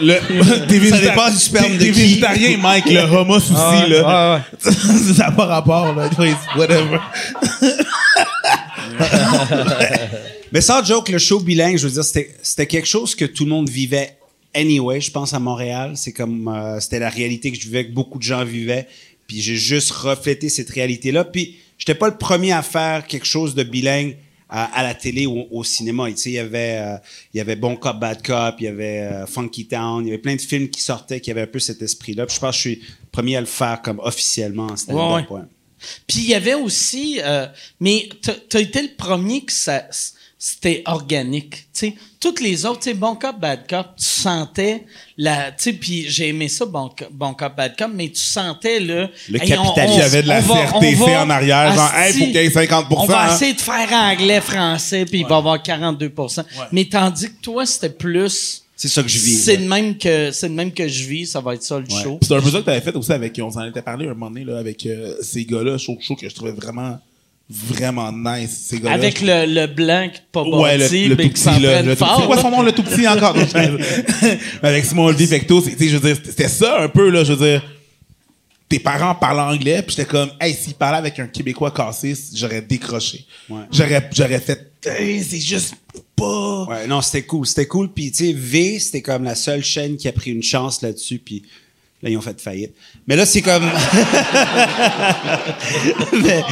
Le, t'es Ça végéta- dépend du sperme de végétarien, Mike. Le hummus aussi, Ah ouais, là. ouais. ça n'a pas rapport, là. Whatever. Mais sans joke, le show bilingue, je veux dire, c'était c'était quelque chose que tout le monde vivait anyway, je pense, à Montréal. C'est comme, euh, c'était la réalité que je vivais, que beaucoup de gens vivaient. Puis j'ai juste reflété cette réalité-là. Puis j'étais pas le premier à faire quelque chose de bilingue à, à la télé ou au cinéma. Tu sais, il y avait, euh, il y avait Bon Cop, Bad Cop, il y avait euh, Funky Town, il y avait plein de films qui sortaient qui avaient un peu cet esprit-là. Puis je pense que je suis le premier à le faire comme officiellement en stand-up. Ouais, ouais. Puis il y avait aussi, euh, mais t'as été le premier que ça, c'était organique. Tu sais, toutes les autres, tu sais, bon cop, bad cop, tu sentais la, tu sais, puis j'ai aimé ça, bon, Cop- bon cop, bad cop, mais tu sentais le, Le hey, capitalisme. on- Il y avait de la CRTC en arrière, genre, hey, faut qu'il y ait 50 On va hein. essayer de faire anglais, français, puis il va y avoir 42 Mais tandis que toi, c'était plus. C'est ça que je vis. C'est ouais. le même que c'est le même que je vis, ça va être ça le show. C'est un peu ça que t'avais fait aussi avec, on s'en était parlé un moment donné, là, avec euh, ces gars-là, show, show que je trouvais vraiment, vraiment nice, ces gars-là. Avec le, le blanc pas Ouais, le, bâti, le mais tout petit, là. Le tout petit. fort. Quoi son nom, le tout petit encore? Avec Simon Olivier Vecto, c'est- tu sais, je veux dire, c'était ça un peu, là, je veux dire. Tes parents parlaient anglais, puis j'étais comme, hey, s'ils parlaient avec un Québécois cassé, j'aurais décroché. Ouais. J'aurais, j'aurais fait, hey, c'est juste pas. Ouais, non, c'était cool, c'était cool. Puis, tu sais, V, c'était comme la seule chaîne qui a pris une chance là-dessus, puis là, ils ont fait faillite. Mais là, c'est comme... mais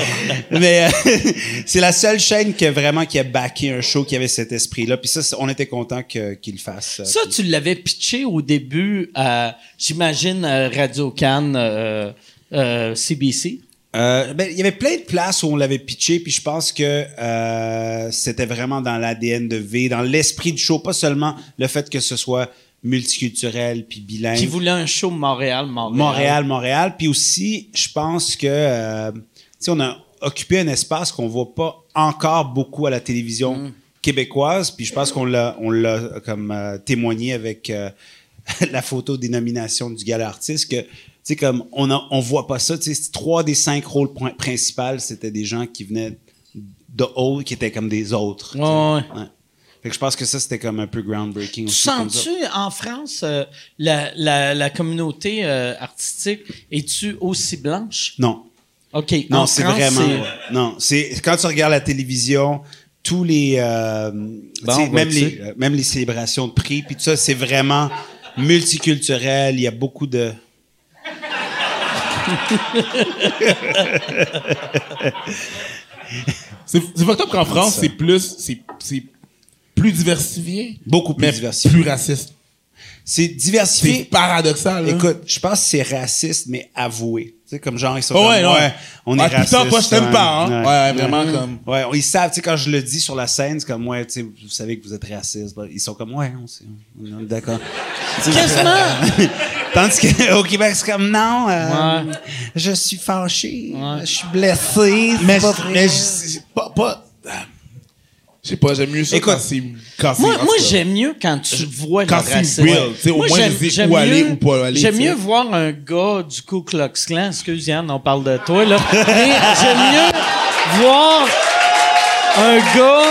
mais, euh, c'est la seule chaîne qui a vraiment qui a backé un show qui avait cet esprit-là. Puis ça, on était content qu'il le fasse. euh, Ça, puis- tu l'avais pitché au début à, j'imagine, Radio Cannes, euh, euh, CBC. Euh, ben, il y avait plein de places où on l'avait pitché, puis je pense que c'était vraiment dans l'ADN de V, dans l'esprit du show, pas seulement le fait que ce soit multiculturel puis bilingue. Qui voulait un show Montréal, Montréal. Montréal, Montréal. Puis aussi, je pense que euh, tu sais, on a occupé un espace qu'on voit pas encore beaucoup à la télévision Mm. québécoise. Puis je pense qu'on l'a, on l'a comme euh, témoigné avec euh, la photo des nominations du gala artiste que tu sais comme on a, on voit pas ça. Tu sais, trois des cinq rôles prin- principaux, c'était des gens qui venaient de haut, qui étaient comme des autres. ouais. Ouais. Fait que je pense que ça c'était comme un peu groundbreaking. Tu sens-tu en France euh, la, la, la communauté euh, artistique es-tu aussi blanche? Non. Ok. Non, c'est vraiment. Non, c'est quand tu regardes la télévision, tous les, euh, même les, euh, même les célébrations de prix, puis tout ça, c'est vraiment multiculturel. Il y a beaucoup de. C'est, fucked up qu'en France, c'est plus, c'est plus diversifié. Beaucoup plus mais diversifié. plus raciste. C'est C'est diversifié. paradoxal, là. Écoute, je pense que c'est raciste, mais avoué. Tu sais, comme genre, ils sont Oh, comme, ouais, non. on est Ah, raciste. putain, moi, je t'aime ouais, pas, hein? Ouais, vraiment, comme- Ouais, ils savent, tu sais, quand je le dis sur la scène, c'est comme, ouais, tu sais, vous savez que vous êtes raciste. Ils sont comme, ouais, on, sait, on est d'accord. Quasiment. Tandis qu'au Québec, c'est comme, non, euh, Ouais. je suis fâché, Ouais. je suis blessé. c'est Mais, pas je- vrai. mais je- c'est pas, pas, je sais pas, j'aime mieux ça Écoute, quand c'est, quand Moi, moi j'aime mieux quand tu vois quand le c'est racisme. sais, au Moi, moins, je sais où aller mieux- ou pas aller, J'aime mieux voir un gars du Ku Klux Klan. Excuse Yann, on parle de toi, là. Mais j'aime mieux voir un gars...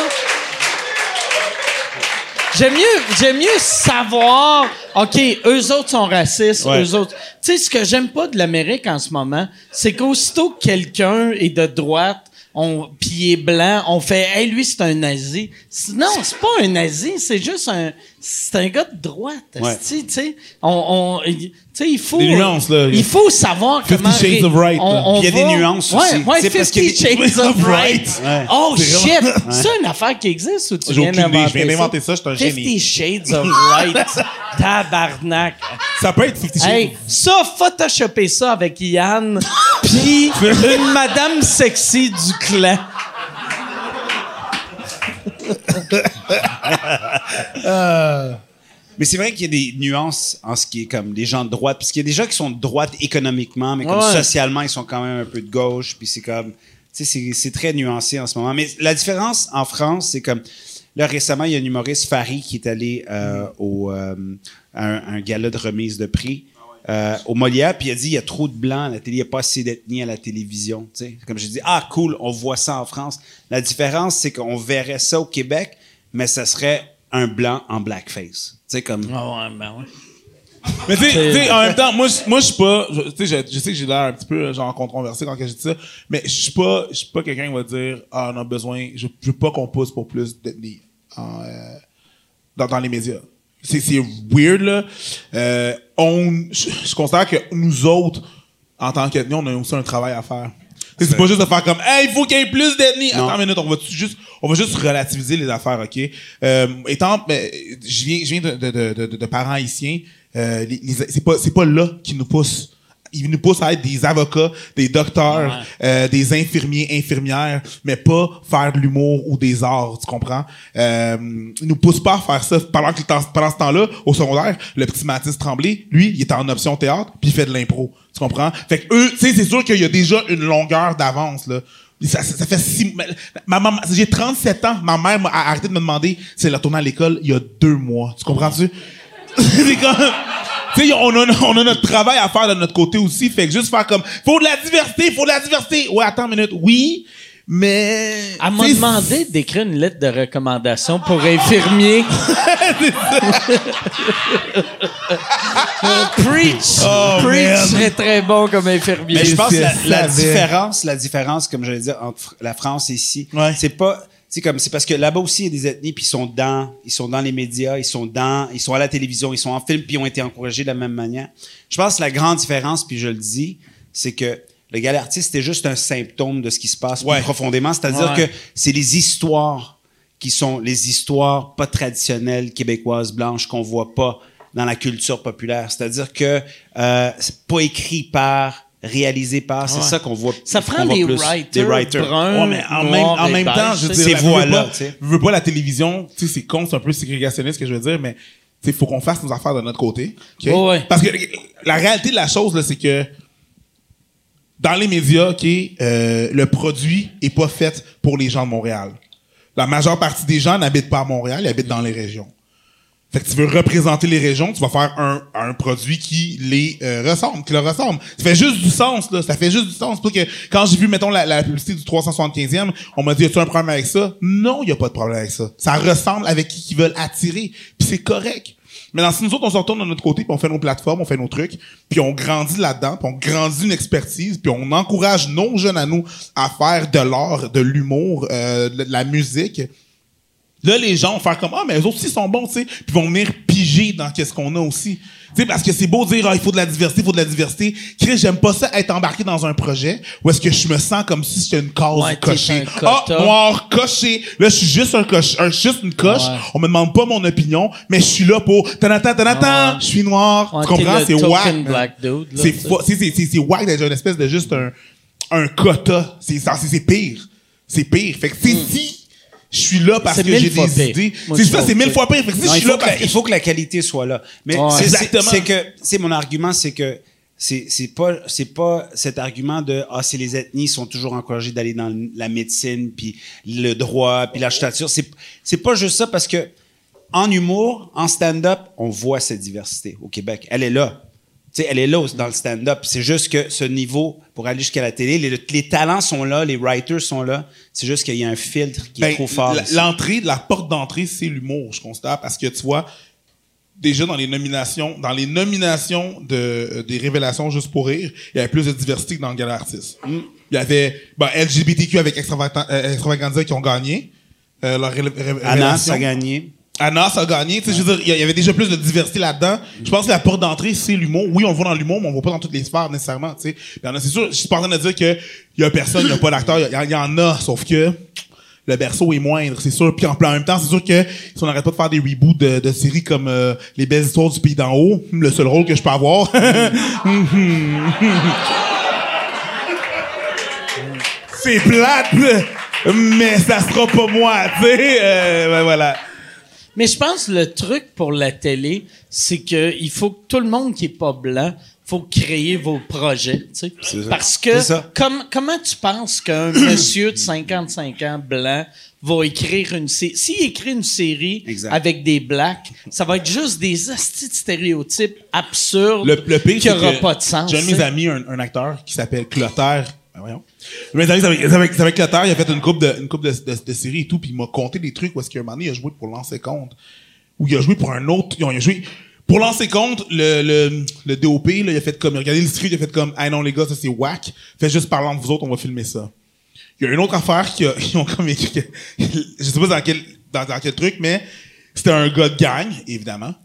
J'aime mieux, j'aime mieux savoir, OK, eux autres sont racistes, Ouais. eux autres... Tu sais, ce que j'aime pas de l'Amérique en ce moment, c'est qu'aussitôt que quelqu'un est de droite, on, pis il est blanc, on fait, hey, lui, c'est un nazi. Non, c'est pas un nazi, c'est juste un, c'est un gars de droite. Ouais. Tu sais, on, on, il- faut, Des nuances, là. il faut savoir Fifty comment. Shades of Right, il y a des nuances ouais, aussi. Ouais, Fifty Shades of Right. Oh shit, c'est une affaire qui existe ou tu viens d'inventer je viens d'inventer ça, je suis un Fifty génie. Shades of Right. Tabarnak. Ça peut être Fifty Shades. Hey, ça, photoshopper ça avec Yann, puis une madame sexy du clan. Mais c'est vrai qu'il y a des nuances en ce qui est comme des gens de droite, puisqu'il y a des gens qui sont de droite économiquement, mais comme Ouais. socialement, ils sont quand même un peu de gauche, puis c'est comme, tu sais, c'est- très nuancé en ce moment. Mais la différence en France, c'est comme, là, récemment, il y a un humoriste, Farid, qui est allé euh, au, euh, à un, un gala de remise de prix. euh, au Molière, puis il a dit il y a trop de blancs à la télé, il n'y a pas assez d'ethnie à la télévision. tu sais. Comme j'ai dit, ah cool, on voit ça en France. La différence, c'est qu'on verrait ça au Québec, mais ça serait un blanc en blackface. Tu sais, comme. Ah ouais, ben ouais. Mais tu sais- C'est- en même temps, moi, je- moi, je suis pas, je- tu sais, je, je sais que j'ai l'air un petit peu, genre, controversé quand que je dis ça, mais je suis pas, je suis pas quelqu'un qui va dire, ah, on a besoin, je, je veux pas qu'on pousse pour plus d'ethnie, euh, dans, dans les médias. C'est, c'est weird, là. Euh, on, je, je considère que nous autres, en tant qu'ethnie, on a aussi un travail à faire. Tu sais, C'est pas juste de faire comme, hey, il faut qu'il y ait plus d'ethnie. Attends une minute, on va juste, on va juste relativiser les affaires, ok? Euh, étant, ben, je viens, je viens de, de, de, de, de parents haïtiens, euh, c'est pas, c'est pas là qui nous pousse. Ils nous poussent à être des avocats, des docteurs, euh, des infirmiers, infirmières, mais pas faire de l'humour ou des arts, tu comprends? Euh, ils nous poussent pas à faire ça. Pendant, que, pendant ce temps-là, au secondaire, le petit Mathis Tremblay, lui, il est en option théâtre, puis il fait de l'impro. Tu comprends? Fait que eux, tu sais, c'est sûr qu'il y a déjà une longueur d'avance, là. Ça, fait six, ma, maman, j'ai 37 ans, ma mère m'a arrêté de me demander si elle a tourné à l'école il y a deux mois. Tu comprends-tu? c'est comme, tu sais, on a, on a notre travail à faire de notre côté aussi. Fait que juste faire comme, faut de la diversité, faut de la diversité. Ouais, attends une minute. Oui, Mais. Elle m'a demandé d'écrire une lettre de recommandation pour infirmier. preach! Oh, preach man. serait très bon comme infirmier. Mais je pense que la, différence, la différence, comme je l'ai dit, entre la France et ici, Ouais. c'est pas, c'est comme, c'est parce que là-bas aussi, il y a des ethnies, puis ils sont dans, ils sont dans les médias, ils sont dans, ils sont à la télévision, ils sont en film, puis ils ont été encouragés de la même manière. Je pense que la grande différence, puis je le dis, c'est que le gars artiste, c'était juste un symptôme de ce qui se passe plus profondément. C'est-à-dire Ouais. que c'est les histoires qui sont les histoires pas traditionnelles québécoises blanches qu'on voit pas dans la culture populaire. C'est-à-dire que euh, c'est pas écrit par, réalisé par, c'est Ouais. ça qu'on voit. Ça prend voit des plus. writers, Des writers. bruns, Ouais, mais en même, en temps, je veux dire, Ces voix-là, pas- tu sais. veux pas la télévision, tu sais, c'est con, c'est un peu ségrégationniste ce que je veux dire, mais il faut qu'on fasse nos affaires de notre côté. ok? Ouais, ouais. Parce que la réalité de la chose, là, c'est que dans les médias, ok, euh, le produit est pas fait pour les gens de Montréal. La majeure partie des gens n'habitent pas à Montréal, ils habitent dans les régions. Fait que tu veux représenter les régions, tu vas faire un, produit qui les euh, ressemble, qui leur ressemble. Ça fait juste du sens, là. Ça fait juste du sens. Pour que quand j'ai vu, mettons, la, la publicité du 375e, on m'a dit, as-tu un problème avec ça? Non, y a pas de problème avec ça. Ça ressemble avec qui qu'ils veulent attirer. Puis c'est correct. Maintenant, si nous autres, on se retourne de notre côté, puis on fait nos plateformes, on fait nos trucs, puis on grandit là-dedans, puis on grandit une expertise, puis on encourage nos jeunes à nous à faire de l'art, de l'humour, euh, de la musique, Là, les gens vont faire comme, ah, mais eux autres aussi sont bons, tu sais. Puis ils vont venir piger dans qu'est-ce qu'on a aussi. Tu sais, parce que c'est beau de dire, ah, il faut de la diversité, il faut de la diversité. Chris, j'aime pas ça être embarqué dans un projet où est-ce que je me sens comme si j'étais une case Ouais, cochée. Ah, noir, coché. Là, je suis juste un coche, un, juste une coche. Ouais. On me demande pas mon opinion, mais je suis là pour, tanatan, tanatan, Ouais. je suis noir. Tu comprends? C'est là, C'est c'est, c'est, whack d'être une espèce de juste un, un quota. C'est, c'est, pire. C'est pire. Fait que, c'est si je suis là parce que j'ai des idées. C'est ça, c'est mille fois pire. Si je il, suis faut là que la, parce que il faut que la qualité soit là. Mais c'est- c'est Exactement. c'est que, c'est mon argument, c'est que c'est c'est pas c'est pas cet argument de ah c'est les ethnies sont toujours encouragées d'aller dans la médecine puis le droit puis l'architecture c'est c'est pas juste ça parce que en humour en stand-up on voit cette diversité au Québec elle est là sais elle est là dans le stand-up c'est juste que ce niveau pour aller jusqu'à la télé les, les talents sont là les writers sont là c'est juste qu'il y a un filtre qui est Ben, trop fort. L'entrée, la porte d'entrée, c'est l'humour, je constate, parce que tu vois, déjà dans les nominations, dans les nominations de, euh, des révélations juste pour rire, il y avait plus de diversité que dans le gala artiste. Mm. Il y avait ben, LGBTQ avec euh, Extravaganza qui ont gagné. Euh, leur ré- ré- Anas révélation. a gagné Anas a gagné. Tu sais, je veux dire, il y avait déjà plus de diversité là-dedans. Je pense que la porte d'entrée, c'est l'humour. Oui, on voit dans l'humour, mais on voit pas dans toutes les sphères nécessairement. Tu sais, c'est sûr. Je suis pas en train de dire que il y a personne, il y a pas d'acteur. Il y en a, sauf que le berceau est moindre, c'est sûr. Puis en, en même temps, c'est sûr que si on n'arrête pas de faire des reboots de, de séries comme euh, Les belles histoires du pays d'en haut, le seul rôle que je peux avoir. c'est plate, mais ça sera pas moi, tu sais. Euh, ben voilà. Mais je pense que le truc pour la télé, c'est que il faut que tout le monde qui est pas blanc, faut créer vos projets, tu sais. ça. Parce que comme, comment tu penses qu'un monsieur de 55 ans blanc va écrire une série s'il écrit une série Exact. avec des blacks, ça va être juste des hosties de stéréotypes absurdes Le, le pire, qui c'est aura que pas de sens. J'ai un de tu mes amis, un, un acteur qui s'appelle Clotaire. Ah, voyons. Amis, c'est avec, avec, avec Clotaire, il a fait une coupe de, une coupe de, de, de séries et tout, puis il m'a conté des trucs où est-ce qu'un moment donné, il a joué pour lancer compte. Ou il a joué pour un autre, il a joué, pour lancer compte, le, le, le DOP, là, il a fait comme, il a regardé le script, il a fait comme, ah non, les gars, ça c'est whack. Fait juste parlant de vous autres, on va filmer ça. Il y a une autre affaire qui a, ils ont comme écrit, que- je sais pas dans quel, dans, dans quel truc, mais c'était un gars de gang, évidemment.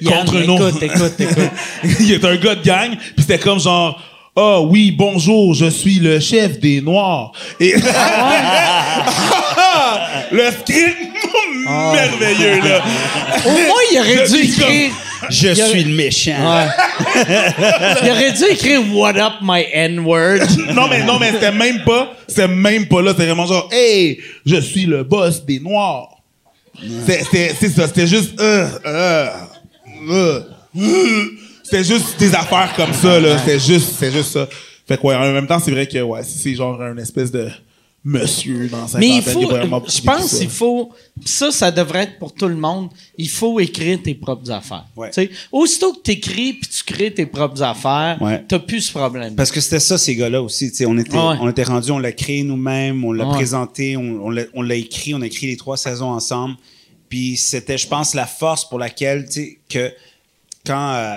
Yann, contre un autre. écoute, écoute, écoute. il est un gars de gang, puis c'était comme genre Ah oui, bonjour, je suis le chef des Noirs. Et le script merveilleux là. Au moins, il aurait dû écrire. je Il suis le méchant Ouais. il aurait dû écrire What up my N-word? non mais non mais c'était même pas, c'était même pas là, c'était vraiment genre Hey, je suis le boss des Noirs. C'est ça, c'était juste euh, euh, euh. C'était juste des affaires comme ça là, c'était juste c'était juste ça. Fait que ouais, en même temps, c'est vrai que ouais, si c'est genre une espèce de monsieur dans sa Mais il faut, je pense qu'il faut, pis ça, ça devrait être pour tout le monde. Il faut écrire tes propres affaires. Ouais. Tu sais, aussitôt que tu écris puis tu crées tes propres affaires, Ouais. t'as plus ce problème. Parce que c'était ça, ces gars-là aussi. tu sais, on était, ouais. on était rendus, on l'a créé nous-mêmes, on l'a ouais. présenté, on, on l'a- on l'a écrit, on a écrit les trois saisons ensemble. Puis c'était, je pense, la force pour laquelle, tu sais, que quand euh,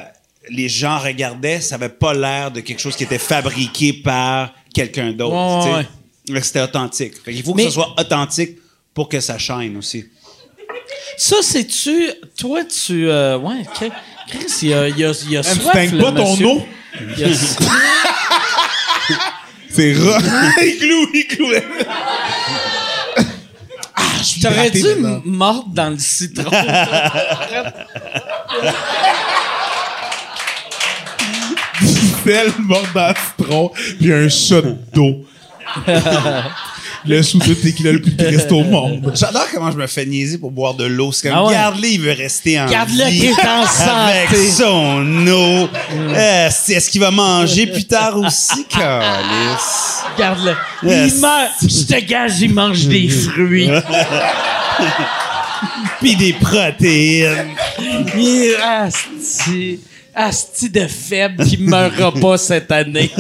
les gens regardaient, ça avait pas l'air de quelque chose qui était fabriqué par quelqu'un d'autre. Ouais, ouais. C'était authentique. Fait Il faut Mais- que ce soit authentique pour que ça shine aussi. Ça, c'est-tu. Toi, tu. euh, ouais, OK. Chris, il y a, il y a, il y a tu soif, pas ton monsieur. eau? Il a- C'est rare. igloo, igloo. ah, je suis T'aurais dû mordre dans le citron. sel, citron, puis un shot d'eau. le shoot de tequila le plus triste au monde. J'adore comment je me fais niaiser pour boire de l'eau. C'est comme, Ah ouais. garde-le, il veut rester en Garde-le vie qu'il est en Avec santé. son eau. Euh, Est-ce qu'il va manger plus tard aussi, Calice? Regarde-le. Yes. Il meurt. Je te gage, il mange des fruits. Puis des protéines. Il est asti. De faible qui meurra pas cette année.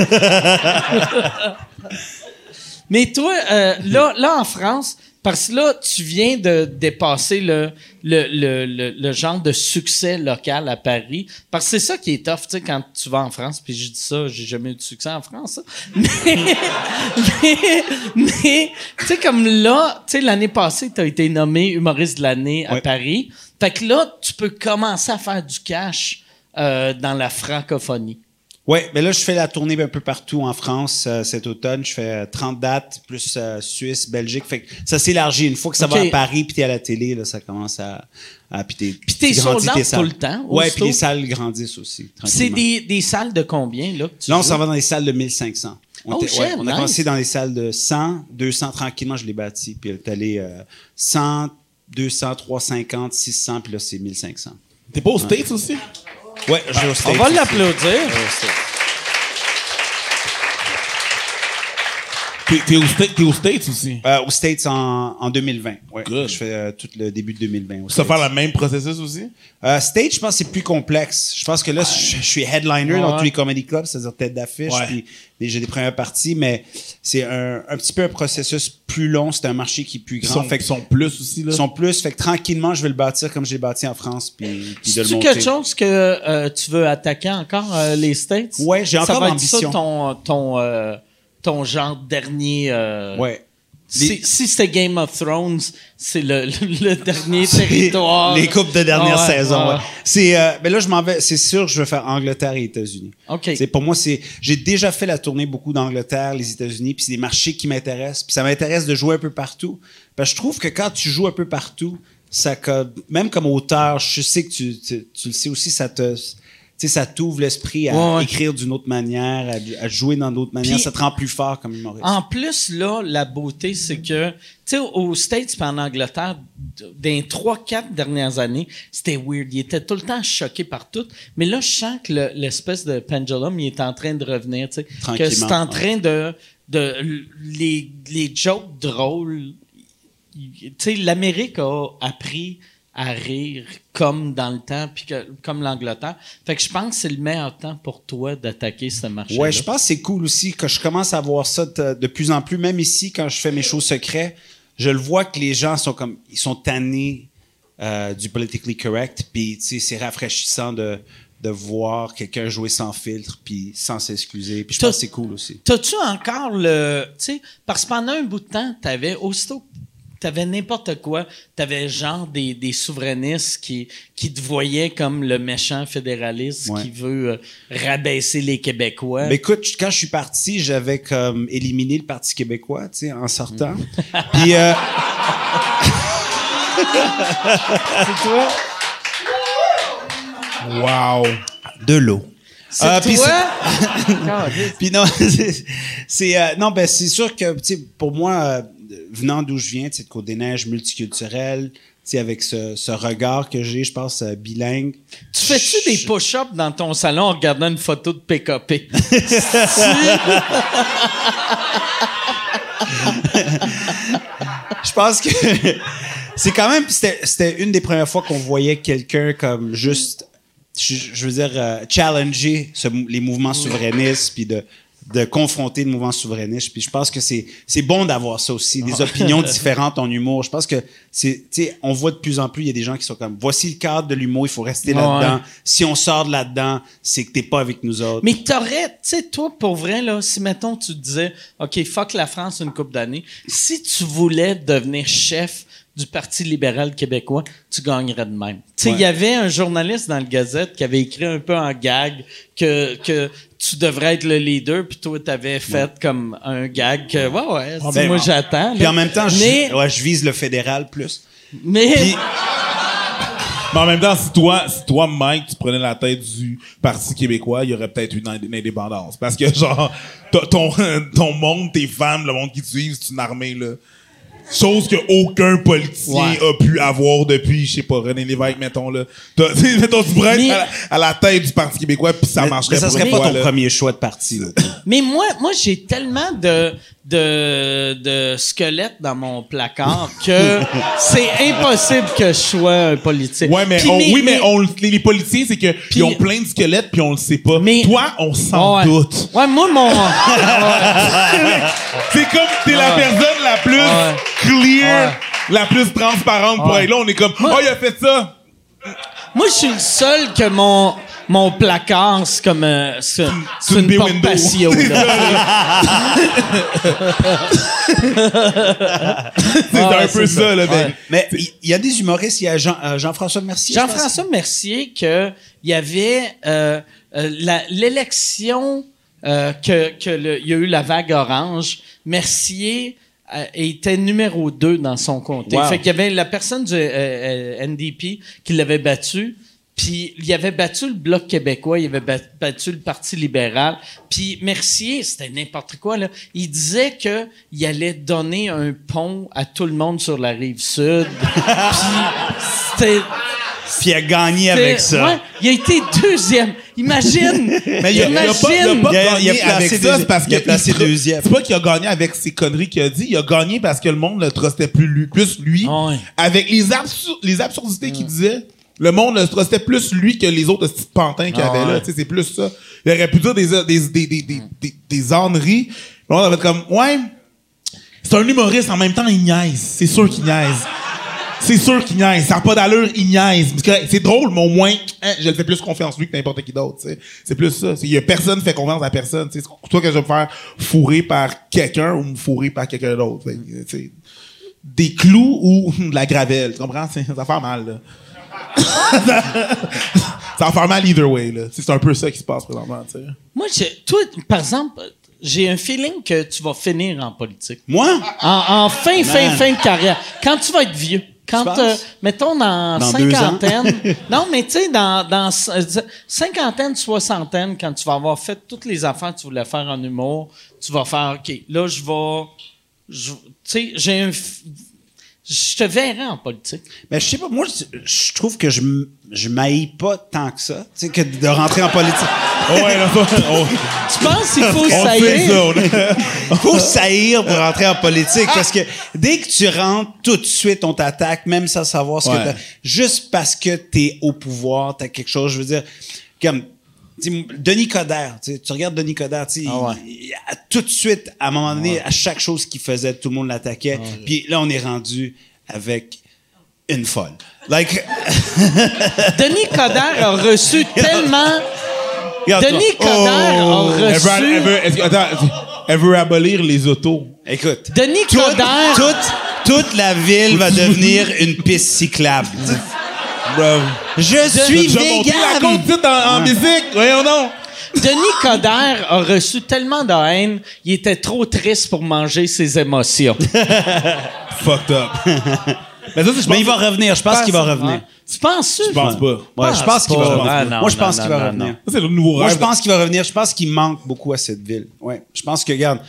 Mais toi, euh, là, là, en France, parce que là, tu viens de dépasser le, le, le, le, le genre de succès local à Paris. Parce que c'est ça qui est tough, tu sais, quand tu vas en France, puis je dis ça, j'ai jamais eu de succès en France. hein. Mais, mais, mais tu sais, comme là, tu sais, l'année passée, tu as été nommé humoriste de l'année à Ouais. Paris. Fait que là, tu peux commencer à faire du cash euh, dans la francophonie. Ouais, mais là, je fais la tournée un peu partout en France euh, cet automne. Je fais euh, 30 dates, plus euh, Suisse, Belgique. Fait que ça s'élargit. Une fois que ça va à Paris, puis t'es à la télé, là, ça commence à... à puis t'es, Puis t'es tu grandis tes salles. tout le temps, Ouais, aussitôt. puis les salles grandissent aussi. C'est des, des salles de combien, là? que tu Là, on s'en va dans les salles de 1500. On, Oh, était- ouais, on a nice. commencé dans les salles de 100, 200, tranquillement, je l'ai bâti. Puis t'es allé euh, 100, 200, 350, 600, puis là, c'est 1500. T'es pas aux States aussi? Ouais, je vais au On va l'applaudir. Ouais, au States. T'es, t'es aux States, t'es aux States aussi? Euh, aux States en, en 2020. Ouais. Good. Je fais euh, tout le début de 2020. aux Tu vas States. faire le même processus aussi? Euh, stage, je pense que c'est plus complexe. Je pense que là, je, je suis headliner dans tous les comedy clubs, c'est-à-dire tête d'affiche, Ouais. puis j'ai des premières parties, mais c'est un, un petit peu un processus plus long. C'est un marché qui est plus Ils grand. sont, fait que sont plus aussi, là? ils sont plus. Fait que tranquillement, je vais le bâtir comme je l'ai bâti en France, puis, puis de le monter. quelque chose que euh, tu veux attaquer encore, euh, les States? Ouais, j'ai Ça encore va être l'ambition. ça ton, ton, euh, ton genre dernier... euh, Ouais. Si, si c'était Game of Thrones, c'est le, le, le dernier territoire. Les coupes de dernière Ah ouais, saison. ah ouais. ouais. C'est, euh, ben là, je m'en vais. C'est sûr, que je veux faire Angleterre et États-Unis. OK. C'est pour moi, c'est. J'ai déjà fait la tournée beaucoup d'Angleterre, les États-Unis, puis c'est des marchés qui m'intéressent. Puis ça m'intéresse de jouer un peu partout. Parce que je trouve que quand tu joues un peu partout, ça, même comme auteur, je sais que tu, tu, tu le sais aussi, ça te. Ça t'ouvre l'esprit à Ouais, écrire d'une autre manière, à, à jouer dans d'autres manières. Ça te rend plus fort comme humoriste. En plus, là, la beauté, c'est que, tu sais, aux States et en Angleterre, dans les trois, quatre dernières années, c'était weird. Ils étaient tout le temps choqués par tout. Mais là, je sens que le- l'espèce de pendulum, il est en train de revenir, tu sais. Que c'est en ouais. train de, de, les, les jokes drôles. Tu sais, l'Amérique a appris à rire comme dans le temps, puis comme l'Angleterre. Fait que je pense que c'est le meilleur temps pour toi d'attaquer ce marché. Ouais, je pense que c'est cool aussi que je commence à voir ça de, de plus en plus. Même ici, quand je fais mes shows secrets, je le vois que les gens sont comme ils sont tannés euh, du politically correct. Puis tu sais, c'est rafraîchissant de de voir quelqu'un jouer sans filtre puis sans s'excuser. Puis je pense que c'est cool aussi. T'as-tu encore le. Tu sais, parce que pendant un bout de temps, t'avais aussitôt. T'avais n'importe quoi. T'avais genre des, des souverainistes qui, qui te voyaient comme le méchant fédéraliste Ouais. qui veut euh, rabaisser les Québécois. Mais écoute, quand je suis parti, j'avais comme éliminé le Parti québécois, tu sais, en sortant. puis euh, c'est toi? Wow. de l'eau. C'est Euh, puis toi? Caliste. Puis non, c'est- euh, non, ben c'est sûr que tu sais, pour moi, euh, venant d'où je viens, de Côte-des-Neiges, multiculturel, tu sais, avec ce, ce regard que j'ai, je pense euh, bilingue. tu fais-tu des push-ups dans ton salon en regardant une photo de PKP? je pense que c'est quand même c'était une des premières fois qu'on voyait quelqu'un comme juste je, je veux dire euh, challenger ce les mouvements souverainistes puis de de confronter le mouvement souverainiste. Puis je pense que c'est c'est bon d'avoir ça aussi des opinions différentes en humour. Je pense que c'est tu sais on voit de plus en plus il y a des gens qui sont comme voici le cadre de l'humour il faut rester Ouais. là-dedans. Si on sort de là-dedans c'est que t'es pas avec nous autres. Mais t'aurais, tu sais, toi, pour vrai, là, si, mettons, tu te disais, OK, fuck la France une couple d'années, si tu voulais devenir chef du Parti libéral québécois, tu gagnerais de même. Tu sais, il y avait un journaliste dans le Gazette qui avait écrit un peu en gag que, que tu devrais être le leader, puis toi, t'avais fait comme un gag que, ouais, ouais, c'est- Ben, moi, j'attends. puis en même temps je, ouais, je vise le fédéral plus mais, Puis- Mais en même temps, si toi, si toi, Mike, tu prenais la tête du Parti québécois, il y aurait peut-être une, une indépendance. Parce que, genre, ton, ton monde, tes femmes, le monde qui te suit, c'est une armée, là. Chose que aucun politicien Ouais. a pu avoir depuis, je sais pas, René Lévesque, mettons, là. T'as- tu sais, mettons, tu pourrais à la, à la tête du Parti québécois, puis ça mais, marcherait mais ça pour serait toi, pas ton là. premier choix de parti là. Mais moi, moi j'ai tellement de, de, de squelettes dans mon placard que c'est impossible que je sois un politique. Ouais, mais Puis on- mes- oui, mais mes- on, les, les politiciens, c'est que ils ont plein de squelettes puis on le sait pas. Mais- Toi, on s'en Ouais. doute. Ouais, moi, mon. C'est comme t'es la personne la plus Ouais. clear, Ouais. la plus transparente pour Ouais. être là. On est comme, oh, il a fait ça. moi, je suis le seul que mon, mon placard, c'est comme. euh, c'est c'est une porte window. patio. C'est là. C'est Ah, un ouais, peu c'est ça, ça. là. ben, Ouais. Mais il il y, a des humoristes, il y a Jean, euh, Jean-François Mercier. je pense. Jean-François Mercier, que il y avait euh, euh, la- l'élection euh, que, que le- il y a eu la vague orange. Mercier euh, était numéro 2 dans son comté. Wow. Fait qu'il y avait la personne du euh, euh, NDP qui l'avait battu. Puis il avait battu le Bloc québécois, il avait ba- battu le Parti libéral. Puis Mercier, c'était n'importe quoi là. Il disait que il allait donner un pont à tout le monde sur la rive sud. Puis c'était Puis il a gagné avec ça. ouais, il a été deuxième. Imagine. Mais il a, il a pas, il a Imagine. pas Il a- gagné il a placé avec ça, parce il a que placé deuxième. C'est pas qu'il a gagné avec ces conneries qu'il a dit, il a gagné parce que le monde le trustait plus lui, plus lui. Ah ouais. Avec les, absur- les absurdités qu'il disait, le monde le trustait plus lui que les autres petits pantins qu'il y Ah avait là. c'est plus ça. Il aurait pu dire des, des, des, des, des, des, des âneries. Le monde avait comme, ouais, c'est un humoriste, en même temps, il niaise. C'est sûr qu'il niaise. C'est sûr qu'il niaise. Ça n'a pas d'allure, il niaise. C'est drôle, mais au moins, hein, je le fais plus confiance lui que n'importe qui d'autre. C'est plus ça. Il y a personne qui fait confiance à personne. C'est toi que je vais me faire fourrer par quelqu'un ou me fourrer par quelqu'un d'autre. Fait Des clous ou de la gravelle. Tu comprends? Ça va faire mal, là. ça va faire mal either way, là. C'est un peu ça qui se passe présentement, tu sais. Moi, j'ai- toi, par exemple, j'ai un feeling que tu vas finir en politique. Moi? En, en fin, fin, Man. fin de carrière. Quand tu vas être vieux. Quand, euh, mettons, dans, cinquantaine. non, mais tu sais, dans, dans euh, cinquantaine, soixantaine, quand tu vas avoir fait toutes les affaires que tu voulais faire en humour, tu vas faire, OK, là, je vais. je- Tu sais, j'ai un. Je te verrai en politique. Ben, je sais pas, moi, je, je trouve que je, je m'haïs pas tant que ça, tu sais, que de rentrer en politique. ouais, là, on, Tu penses qu'il faut saillir? ça. on- faut saillir pour rentrer en politique parce que dès que tu rentres, tout de suite, on t'attaque, même sans savoir ce Ouais. que t'as. Juste parce que t'es au pouvoir, t'as quelque chose, je veux dire, comme, Denis Coderre, tu regardes Denis Coderre, tu sais, Ah ouais. il- il- à- tout de suite, à un moment donné, à chaque chose qu'il faisait, tout le monde l'attaquait. Puis là, on est rendu avec une folle. Like, Denis Coderre a reçu tellement. Denis Coderre a Elle veut, elle reçu. veut- attends, elle veut abolir les autos. Écoute. Denis Toute, Coderre. toute, toute la ville va devenir une piste cyclable. Je suis la vegan! côte petite en, en bicycle? Voyons donc. Denis Coderre a reçu tellement de haine, il était trop triste pour manger ses émotions. Fucked up. Mais ça, c'est, je Mais il va revenir, je pense qu'il va revenir. Tu penses-tu? Je pense pas. Ouais, je pense qu'il va revenir. Ah, Moi, je pense qu'il va revenir. non. Ça, c'est le nouveau Moi, je pense qu'il va revenir. Je pense qu'il manque beaucoup à cette ville. Ouais. Je pense que, regarde,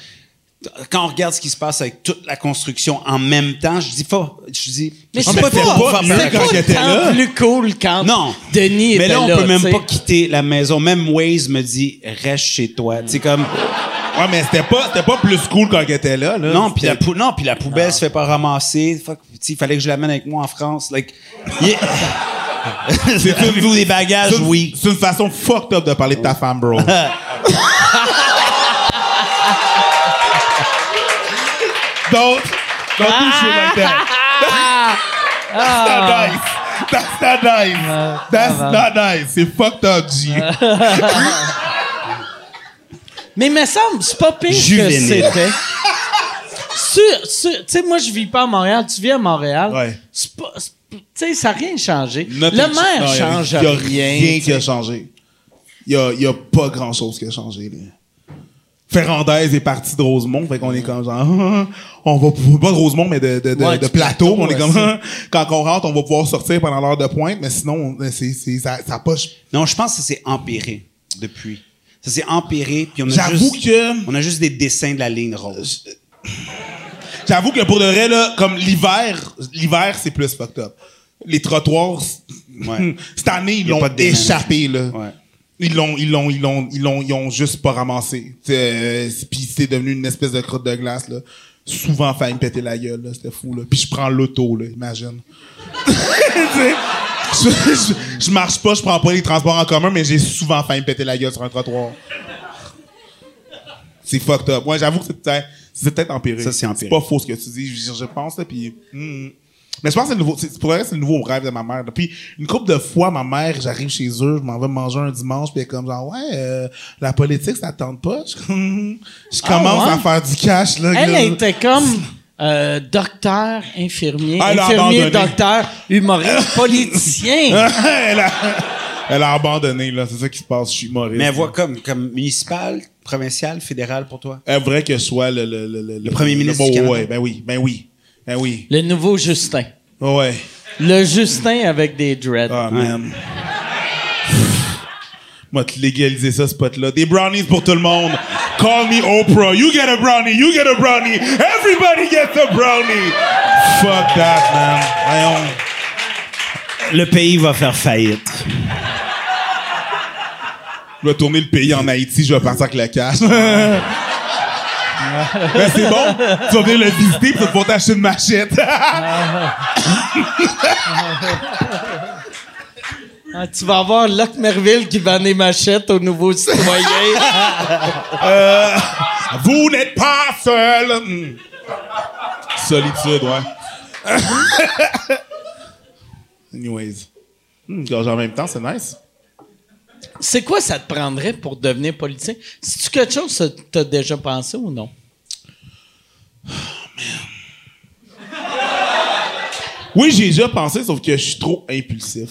quand on regarde ce qui se passe avec toute la construction en même temps, je dis pas, je dis, Mais je c'est dis pas, pas c'est pas plus cool quand Non. Denis Mais là, on peut même sais. pas quitter la maison. Même Waze me dit, reste chez toi. Tu sais, comme, Ouais, mais c'était pas, c'était pas plus cool quand elle était là, là. Non, puis la, non, puis la poubelle se fait pas ramasser. Sais, il fallait que je l'amène avec moi en France. Like, yeah. C'est niveau des bagages, c'est oui. C'est une façon fucked up de parler de ta femme, bro. don't, don't do shit like that. That's not nice. That's not nice. That's not nice. C'est fucked up, G. Mais il me semble, c'est pas pire que Juvénile. c'était. Sur- sur- Tu sais, moi, je vis pas à Montréal. Tu vis à Montréal. Ouais. Tu sais, ça n'a rien changé. Nothing- le maire Non, y a- change y a rien. rien qui a changé. Il y a, a pas grand chose qui a changé. Là. Ferrandez est parti de Rosemont, fait qu'on est comme genre, on va pouvoir, pas de Rosemont, mais de, de, de, Ouais, de du plateau, plateau, on est comme, quand on rentre, on va pouvoir sortir pendant l'heure de pointe, mais sinon, c'est, c'est, ça, pas, Non, je pense que ça s'est empiré depuis. Ça s'est empiré, puis on a J'avoue juste... que- On a juste des dessins de la ligne rose. J'avoue que pour de vrai, là, comme l'hiver, l'hiver, c'est plus fucked up. Les trottoirs, Ouais. cette année, ils l'ont échappé, là. Ouais. Ils l'ont, ils l'ont, ils l'ont, ils l'ont, ils ont juste pas ramassé. Euh, Puis c'est devenu une espèce de crotte de glace, là. Souvent, failli me péter la gueule, là. C'était fou, là. Puis je prends l'auto, là. Imagine. Je, je, je marche pas, je prends pas les transports en commun, mais j'ai souvent failli me péter la gueule sur un trottoir. C'est fucked up. Ouais, j'avoue que c'est peut-être, c'est peut-être empiré. Ça, c'est empiré. pas faux ce que tu dis. Je, je pense, là, puis... hmm. Mais je pense que c'est le nouveau, c'est, pour le c'est le nouveau rêve de ma mère. Depuis une couple de fois, ma mère, j'arrive chez eux, je m'en vais manger un dimanche, puis elle est comme genre, ouais, euh, la politique, ça tente pas? Je, je commence Ah ouais? à faire du cash, là. Elle là. était comme euh, docteur, infirmier, elle infirmier, docteur, humoriste, politicien. elle, a, elle a abandonné, là. C'est ça qui se passe. Je suis humoriste. Mais elle voit comme, comme municipal, provincial, fédéral pour toi? Elle voudrait que je sois le... Le, le, le, premier ministre bon, du Canada. Ouais, ben oui, ben oui. Ben oui. Le nouveau Justin. Ouais. Le Justin avec des dreads. Ah, man. Moi, te légaliser ça, ce pote-là. Des brownies pour tout le monde. Call me Oprah. You get a brownie. You get a brownie. Everybody gets a brownie. Fuck that, man. Voyons. Le pays va faire faillite. Je vais tourner le pays en Haïti, je vais partir avec le cash. ben, c'est bon. Tu vas venir le visiter vas pouvoir t'acheter une machette. Ah, tu vas avoir Locke Merville qui vend des machettes aux nouveaux citoyens. Vous n'êtes pas seul. Hmm. Solitude, ouais. Anyways. Hmm, gorge en même temps, c'est nice. C'est quoi ça te prendrait pour devenir politicien? C'est-tu quelque chose que tu as déjà pensé ou non? Oui, j'ai déjà pensé, sauf que je suis trop impulsif.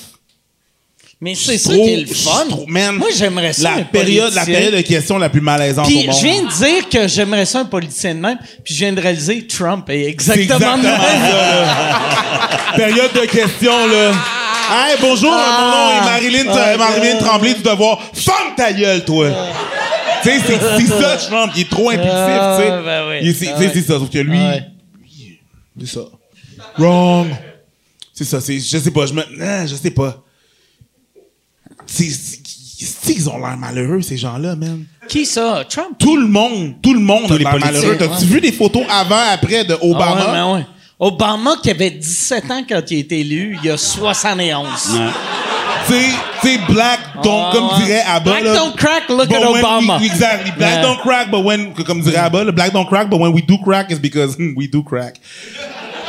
Mais c'est ça qui est le fun. trop- man, Moi, j'aimerais ça. La un période, la période de questions la plus malaisante Puis au monde. je viens de dire que j'aimerais ça un politicien de même, puis je viens de réaliser Trump est exactement, exactement de même. ça, là. Période de questions, là. Hey, bonjour, mon nom est Marilyn, Ah, Marilyn ouais. Tremblay, tu dois voir. Ferme ta gueule, toi! tu sais, c'est ça, Trump. Il est trop impulsif, Ah, tu sais. ben oui. C'est Ah tu sais, ouais. c'est ça, sauf que lui, Ah ouais. c'est ça. Wrong. C'est ça, c'est, je sais pas, je me, ah, je sais pas. C'est, qu'ils ont l'air malheureux, ces gens-là, man. Qui ça? Trump? Tout le monde, tout le monde a l'air malheureux. T'as-tu vu des photos avant, après de Obama? Ah ouais, ben ouais. Obama, qui avait 17 ans quand il a été élu, il y a 71. Tu sais, tu sais, black don't, Ah, comme ouais. dirait Abba. Black là, don't crack, look at Obama. we- exactly. Black Yeah. don't crack, but when, comme dirait Abba, là, black don't crack, but when we do crack, it's because we do crack.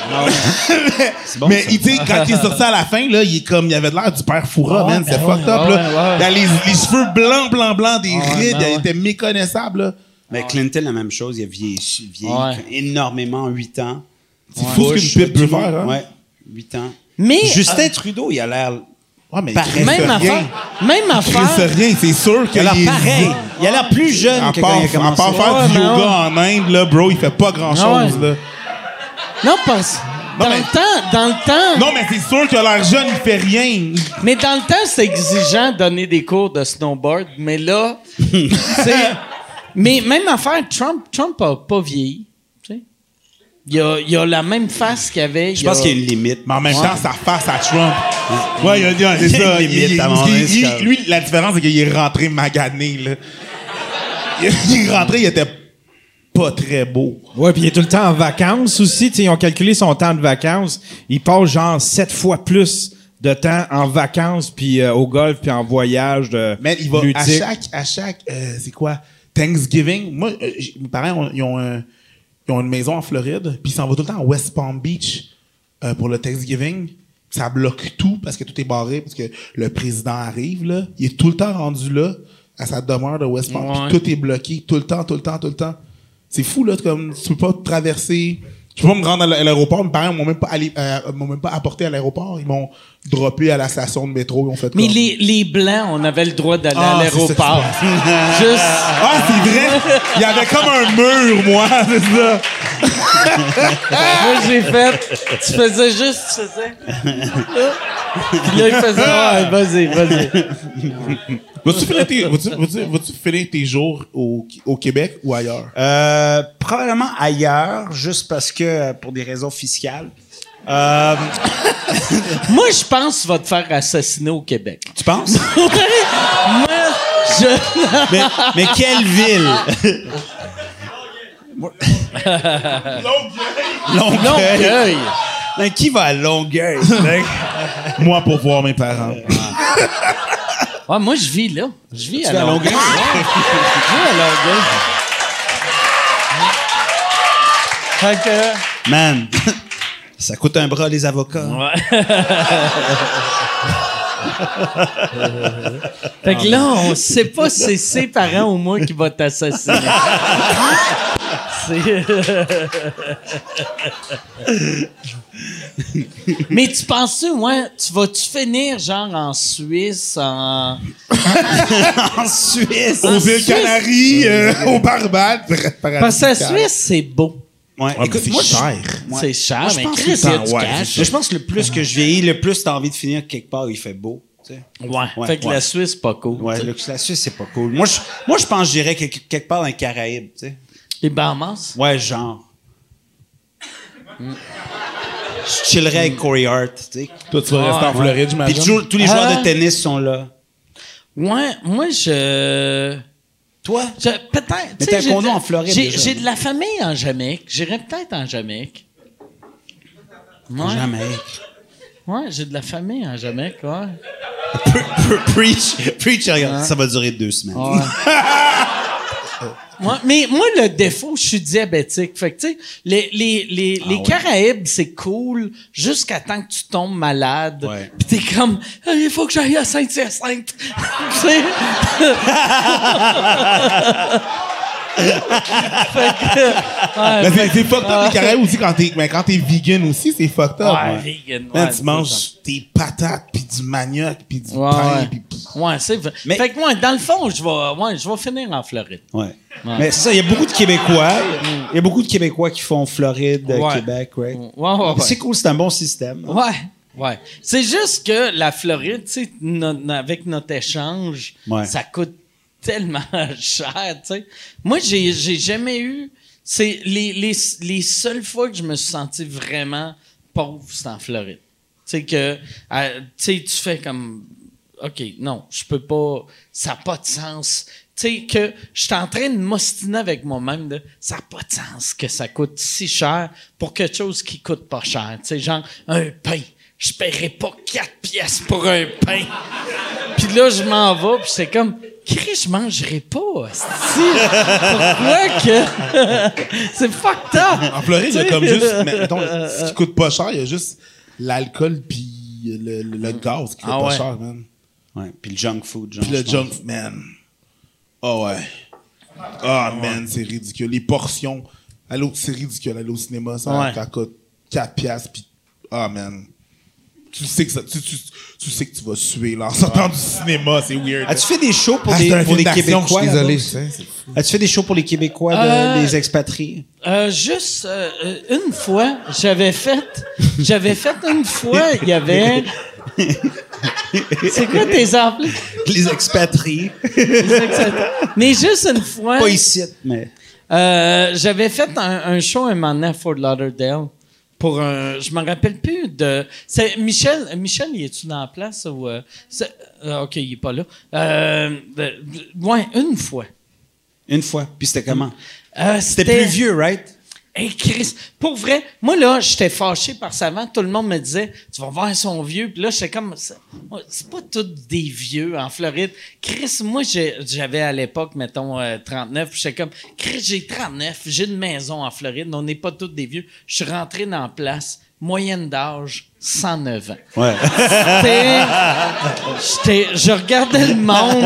bon, mais ça. il- tu sais, quand il est sorti à la fin, là, il est comme, il avait l'air du père Foura, Ouais, man. ben C'est ouais, fucked up, ouais, là. ouais. Il a les, les cheveux blancs, blancs, blancs, des Ouais, rides, ben il ouais. était méconnaissable, là. Mais Clinton, la même chose. Il a vieilli, vieilli Ouais. énormément en 8 ans. C'est fou ce qu'une pipe peut faire, hein. Ouais, 8 ans. Mais, Justin Trudeau, il a l'air... Ouais, mais Pareil. il Même affaire. Même Il affaire. reste rien, c'est sûr Il qu'il a l'air pareil. Il a l'air plus jeune À que part, quand il a à commencé. part faire Ouais, du yoga ouais. en Inde, là, bro, il fait pas grand-chose, Ah ouais. là. Non, parce dans mais- le temps, dans le temps, Non, mais c'est sûr qu'il a l'air jeune, il fait rien. mais dans le temps, c'est exigeant de donner des cours de snowboard, mais là, c'est, mais même affaire, Trump, Trump a pas vieilli, Il a, il a la même face qu'il avait. Je pense qu'il y a une limite. Mais en même temps, sa face à Trump. Ouais, il a dit, c'est Il y a ça. une il- limite il- à moment lui, la différence, c'est qu'il est rentré magané, là. Il est rentré, il était pas très beau. Ouais, puis il est tout le temps en vacances aussi. Tu sais, ils ont calculé son temps de vacances. Il passe genre sept fois plus de temps en vacances, puis euh, au golf, puis en voyage de Mais il va à chaque, à chaque, euh, c'est quoi, Thanksgiving? Moi, euh, j- mes parents, ont- ils ont, un- ils ont une maison en Floride, puis ils s'en vont tout le temps à West Palm Beach euh, pour le Thanksgiving. Ça bloque tout parce que tout est barré, parce que le président arrive, là. Il est tout le temps rendu là, à sa demeure de West Palm. Ouais. puis tout est bloqué, tout le temps, tout le temps, tout le temps. C'est fou, là, comme, tu peux pas traverser. Je peux pas me rendre à l'aéroport. Mes parents m'ont même pas allé, euh, m'ont même pas apporté à l'aéroport. Ils m'ont droppé à la station de métro. Ils ont fait Mais comme- les, les Blancs, on avait le droit d'aller Ah, à c'est ça l'aéroport. Juste. Ah, c'est vrai! Il y avait comme un mur, moi, c'est ça. Moi, j'ai fait. Tu faisais juste, tu faisais. Ouais, vas-y, vas-y. Vas-tu finir tes, vas-tu, vas-tu, vas-tu finir tes jours au, au Québec ou ailleurs? Euh, probablement ailleurs, juste parce que euh, pour des raisons fiscales. Euh, Moi, je pense que tu vas te faire assassiner au Québec. tu penses? Moi, je. mais, mais quelle ville? Longueuil. Longueuil. Mais qui va à Longueuil? Moi, pour voir mes parents. Ouais, moi, je vis là. Je vis à Longueuil. Longueuil? Ouais. Je vis à Longueuil. Fait que. Man, ça coûte un bras les avocats. Fait que là, on sait pas si c'est ses parents ou moi qui va t'assassiner. C'est- Mais tu penses-tu, ouais, tu vas-tu finir genre en Suisse, en. En Suisse. Aux îles. Canaries, euh, aux Barbades. Parce que la Suisse, c'est beau. Ouais, Ah, écoute, moi, cher. C'est cher, Moi, je mais pense Chris, que du ouais, cash. Je pense que le plus que je vieillis, le plus t'as envie de finir quelque part où il fait beau. tu sais. Ouais. Ouais, fait que ouais. la Suisse, pas cool. Ouais, le- la Suisse, c'est pas cool. Moi, je, moi, je pense que j'irais quelque, quelque part dans les Caraïbes, tu sais. Les Bahamas? Ouais, genre. Je chillerais avec Corey Hart, tu sais. Toi, tu vas rester en Floride, Puis j'imagine. toujours- tous les joueurs Ah. de tennis sont là. Ouais, moi, je. Toi? Je- Peut-être. tu sais, t'as un condo de- en Floride, J'ai déjà. j'ai de la famille en Jamaïque. J'irais peut-être en Jamaïque. Ouais. Jamais. Ouais, j'ai de la famille en Jamaïque, ouais. Preach, preach, regarde, ça va durer deux semaines. Ouais. Ouais, mais moi, le défaut, je suis diabétique. Fait que, tu sais, les, les, les, Ah les Caraïbes, c'est cool jusqu'à temps que tu tombes malade. Ouais. Puis t'es comme, Ah, il faut que j'aille à Saint-Hyacinthe. Tu sais? ouais, Mais c'est- fucked up, les Caraïbes aussi, quand t'es, mais quand t'es vegan aussi, c'est fucked up. Ouais, vegan, Man, tu manges tes patates, puis du manioc, puis du pain, puis... Ouais, c'est vrai. Mais- Fait que moi, dans le fond, je vais, ouais, je vais finir en Floride. Ouais. Mais c'est ça, il y a beaucoup de Québécois. Il y a beaucoup de Québécois qui font Floride, Ouais. Québec, right? Ouais, ouais, ouais. C'est cool, c'est un bon système. Ouais, ouais. C'est juste que la Floride, tu sais, no- avec notre échange, Ouais. ça coûte tellement cher, tu sais. Moi, j'ai, j'ai jamais eu. C'est les, les, les seules fois que je me suis senti vraiment pauvre, c'est en Floride. Tu sais, que, euh, tu sais, tu fais comme. OK, non, je peux pas. Ça n'a pas de sens. Tu sais, que je suis en train de m'ostiner avec moi-même de ça n'a pas de sens que ça coûte si cher pour quelque chose qui coûte pas cher. Tu sais, genre un pain. Je paierais pas 4 pièces pour un pain. Puis là, je m'en vais, puis c'est comme, Chris, je mangerai pas, asti. Pourquoi que? c'est fucked up. En Floride, il y a comme juste... mais, mettons, ce qui coûte pas cher, il y a juste l'alcool puis le, le- le gaz qui coûte Ah pas ouais. cher, man. Ouais. Puis le junk food, genre. Puis le junk, man. Oh ouais. Ah, man, c'est ridicule. Les portions. Allô, c'est ridicule. Aller au cinéma, ça, Ouais. ça coûte 4 piastres. Puis, ah, man. Tu sais, que ça, tu, tu, tu sais que tu vas suer là, en sortant du cinéma. C'est weird. As-tu fait des shows pour, Ah, des, un pour les Québécois? Je suis désolé. As-tu fait des shows pour les Québécois, de- Euh, les expatriés? Euh, juste euh, une fois, j'avais fait, j'avais fait une fois, il y avait. C'est quoi tes appelés? Les expatriés. Mais juste une fois. Pas ici, mais. Euh, j'avais fait un, un show un moment donné à Fort Lauderdale pour un. Je me rappelle plus de. C'est Michel. Michel, il est-tu dans la place ou. euh, euh, ok, il est pas là. Euh, ouais, une fois. Une fois. Puis c'était comment? Euh, C'était plus vieux, right? Hey Chris, pour vrai, moi là, j'étais fâché par savant. Tout le monde me disait, tu vas voir son vieux. Puis là, j'étais comme, c'est pas tous des vieux en Floride. Chris, moi, j'avais à l'époque, mettons, euh, 39. Puis j'étais comme, Chris, j'ai 39, j'ai une maison en Floride. On n'est pas tous des vieux. Je suis rentré dans la place, moyenne d'âge, 109 ans. Ouais. Je regardais le monde,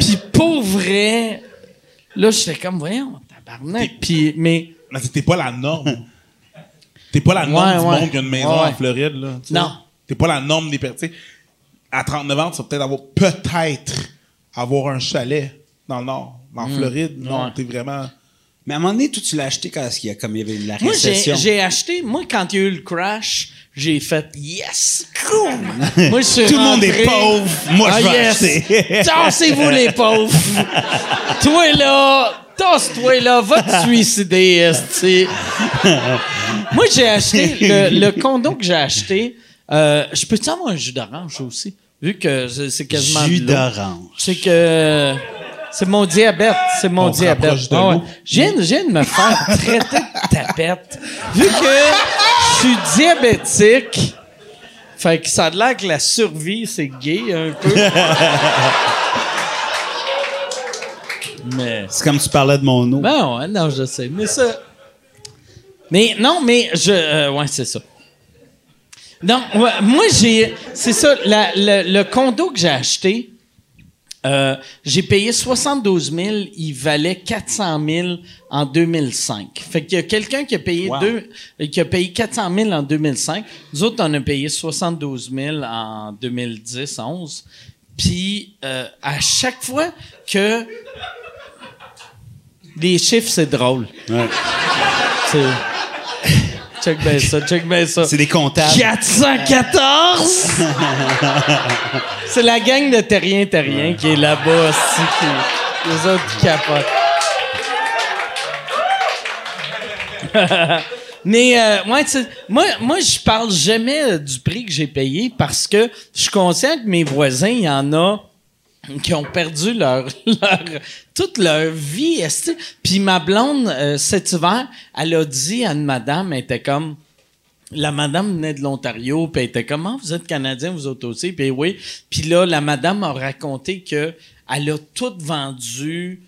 puis pour vrai, là, j'étais comme, voyons, tabarnak. Puis, mais, Mais t'es pas la norme. T'es pas la norme Ouais, du ouais. monde qui a une maison Ouais, ouais. en Floride, là. tu. Non. T'es pas la norme des personnes. À 39 ans, tu vas peut-être avoir, peut-être, avoir un chalet dans le Nord. En Floride, non, Hmm. Ouais. t'es vraiment... Mais à un moment donné, toi, tu l'as acheté quand il y a, comme il y avait la Moi, j'ai, récession? j'ai acheté, moi, quand il y a eu le crash, j'ai fait yes, cool. Moi, je suis Tout le monde est pauvre. Moi, je Ah, vais yes. acheter. Tassez-vous, les pauvres. toi, là, tasse-toi, là, va te suicider, moi, j'ai acheté, le, le condo que j'ai acheté, euh, je peux-tu avoir un jus d'orange aussi? Vu que c'est quasiment Jus d'orange. C'est que c'est mon diabète, c'est mon On diabète. Ah ouais. je viens de me faire traiter de tapette. Vu que je suis diabétique, fait que ça a l'air que la survie, c'est gay un peu. Mais. C'est comme tu parlais de mon eau. Ben ouais, non, je sais. Mais ça. Mais non, mais je. euh, ouais, c'est ça. Non, ouais, moi, j'ai. C'est ça, la- le, le condo que j'ai acheté, euh, j'ai payé 72 000, il valait 400 000 en 2005. Fait qu'il y a quelqu'un qui a payé deux, qui a payé 400 000 en 2005. Nous autres, on a payé 72 000 en 2010-11. Puis, euh, à chaque fois que les chiffres, c'est drôle. Ouais. C'est- check bien ça, check bien ça. C'est des comptables. 414! c'est la gang de Terrien Terrien qui est là-bas aussi, qui, les autres qui capotent. Mais euh, ouais, moi, moi, je parle jamais du prix que j'ai payé parce que je suis conscient que mes voisins, il y en a qui ont perdu leur, leur toute leur vie. Puis ma blonde, euh, cet hiver, elle a dit à une madame, elle était comme la madame venait de l'Ontario, puis elle était comme Ah, vous êtes canadien, vous autres aussi, puis oui. Puis là, la madame a raconté que elle a tout vendu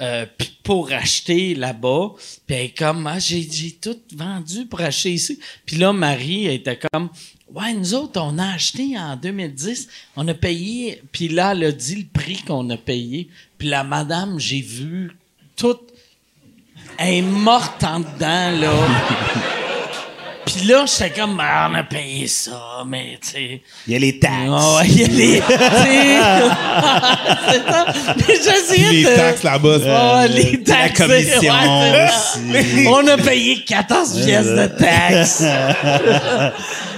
euh, pour acheter là-bas. Puis elle est comme ah, j'ai, j'ai tout vendu pour acheter ici. Puis là, Marie elle était comme Ouais, nous autres, on a acheté en 2010, on a payé, puis là, elle a dit le prix qu'on a payé. Puis la madame, j'ai vu tout. Elle est morte en dedans, là. Puis là, j'étais comme, Ah, on a payé ça, mais tu sais. Il y a les taxes. Ouais, il y a les. tu sais. c'est ça. Mais j'essayais Les de- taxes là-bas, c'est- ouais, les La taxes. commission ouais, c'est ça. On a payé 14 pièces de taxes.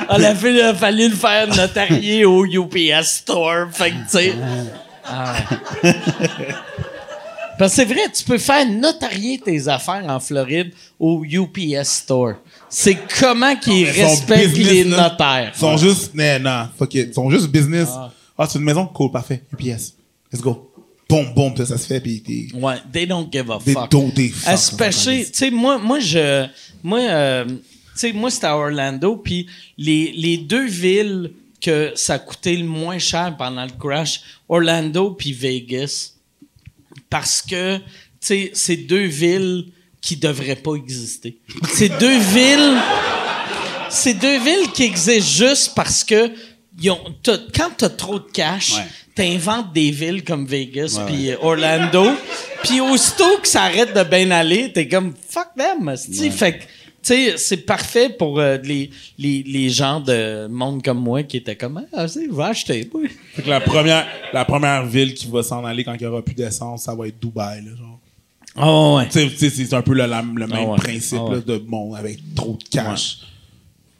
On a, fait, il a fallu le faire notarier au UPS Store. Fait que, tu sais. Ah. Parce que c'est vrai, tu peux faire notarier tes affaires en Floride au UPS Store. C'est comment qu'ils respectent business, les notaires. Ils sont juste... Non, non, fuck it. Ils sont juste business. Ah, c'est une maison? Cool, parfait. UPS. Let's go. Boum, boum, ça se fait, puis t'es... Ouais, they don't give a Des fuck. dos, des fuck, Especially, tu sais, moi, moi, je, moi, euh, tu sais, moi, c'était à Orlando, puis les, les deux villes que ça coûtait le moins cher pendant le crash, Orlando puis Vegas, parce que, tu sais, c'est deux villes qui devraient pas exister. C'est deux villes, c'est deux villes qui existent juste parce que ils ont, t'as- quand t'as trop de cash, Ouais. t'inventes des villes comme Vegas puis Orlando, puis aussitôt que ça arrête de bien aller, t'es comme fuck them, esti. fait que tu sais, c'est parfait pour euh, les, les, les gens de monde comme moi qui étaient comme ah, c'est va acheter. oui. Fait que la première, la première ville qui va s'en aller quand il n'y aura plus d'essence, ça va être Dubaï, là, genre. Oh ouais. Tu sais, tu sais, c'est un peu le, la- le même Ah ouais. principe Ah ouais. là, de bon avec trop de cash.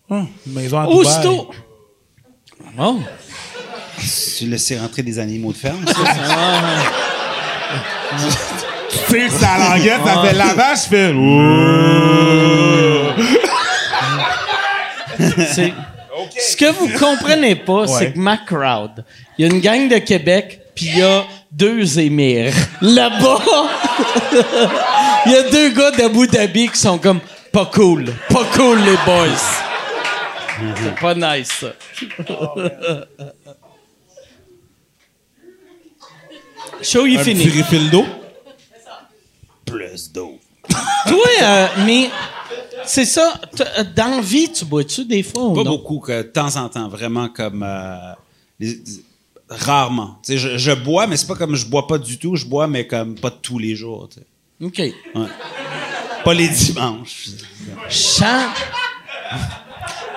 Hum, maison à Dubaï. Aussitôt. Oh. Tu laisses rentrer des animaux de ferme, ça? Tu sais, sa languette, ça fait lavage, je fais. C'est- Ce que vous comprenez pas, c'est que ma crowd, il y a une gang de Québec, puis il y a deux émirs. Là-bas, il y a deux gars d'Abu Dhabi qui sont comme pas cool. Pas cool, les boys. C'est pas nice, ça. Show, il Un fini. petit d'eau? Plus d'eau. Toi, euh, mais c'est ça. euh, Dans la vie, tu bois-tu des fois ou Pas non? beaucoup, que de temps en temps, vraiment comme euh, les- rarement. Je, je bois, mais c'est pas comme je bois pas du tout. Je bois, mais comme pas tous les jours. OK. Pas les dimanches. Chant.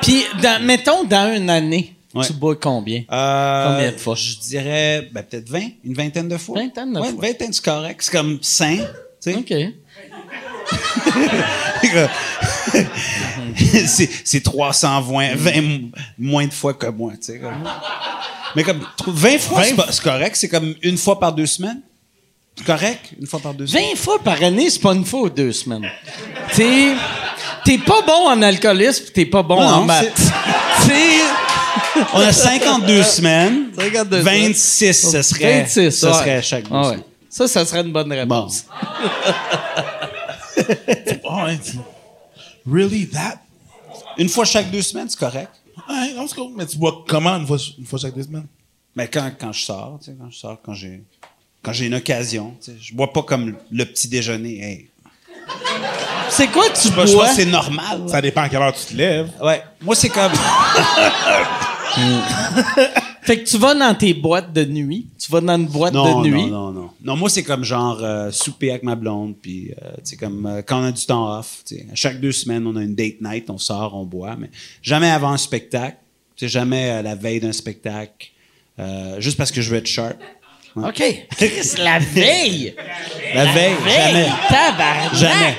Puis, dans- mettons, dans une année, Ouais. tu bois combien? Euh, Combien de fois? Je dirais ben, peut-être 20, une vingtaine de fois. Vingtaine de ouais, fois. Vingtaine, c'est correct. C'est comme sain. tu sais. OK. c'est, c'est 300 20, 20 moins de fois que moi. comme. Mais comme 20 fois, c'est, correct. C'est comme une fois par deux semaines? C'est correct, une fois par deux semaines? 20 fois par année, c'est pas une fois ou deux semaines. T'es, t'es pas bon en alcoolisme, pis t'es pas bon Non, en maths. T'sais, On a 52 semaines. 52 26, ce serait, 26, ce ouais. serait chaque deux Ah ouais. semaines. Ça, ça serait une bonne réponse. Oh, really that? Une fois chaque deux semaines, c'est correct? Ouais, cool. Mais tu bois comment une fois, une fois chaque deux semaines? Mais quand, quand je sors, tu sais, quand je sors, quand j'ai, quand j'ai une occasion, tu sais, je bois pas comme le petit déjeuner. Hey. C'est quoi tu Je pense bois? que c'est normal. Ça dépend à quelle heure tu te lèves. Ouais. Moi, c'est comme. Fait que tu vas dans tes boîtes de nuit. Tu vas dans une boîte Non, de nuit. non, non, non. Non, moi, c'est comme genre euh, souper avec ma blonde, puis, euh, tu sais, comme euh, quand on a du temps off, tu sais, à chaque deux semaines, on a une date night, on sort, on boit, mais jamais avant un spectacle, tu sais, jamais euh, la veille d'un spectacle, euh, juste parce que je veux être sharp. OK. Chris, la veille. La veille, jamais. Tabarnak. Jamais.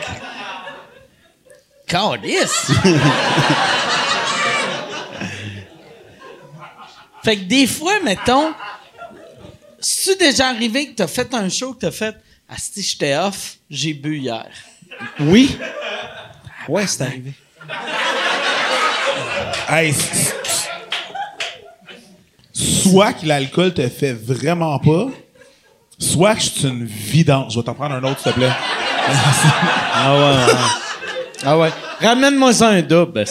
Calice. fait que des fois, mettons, c'est-tu déjà arrivé que t'as fait un show que t'as fait « Asti, j'étais off, j'ai bu hier? Oui. Ouais, c'est arrivé. Hey, soit que l'alcool te fait vraiment pas, soit que je suis une vidange. Je vais t'en prendre un autre, s'il te plaît. Ah ouais, Ah ouais. Ramène-moi ça un double,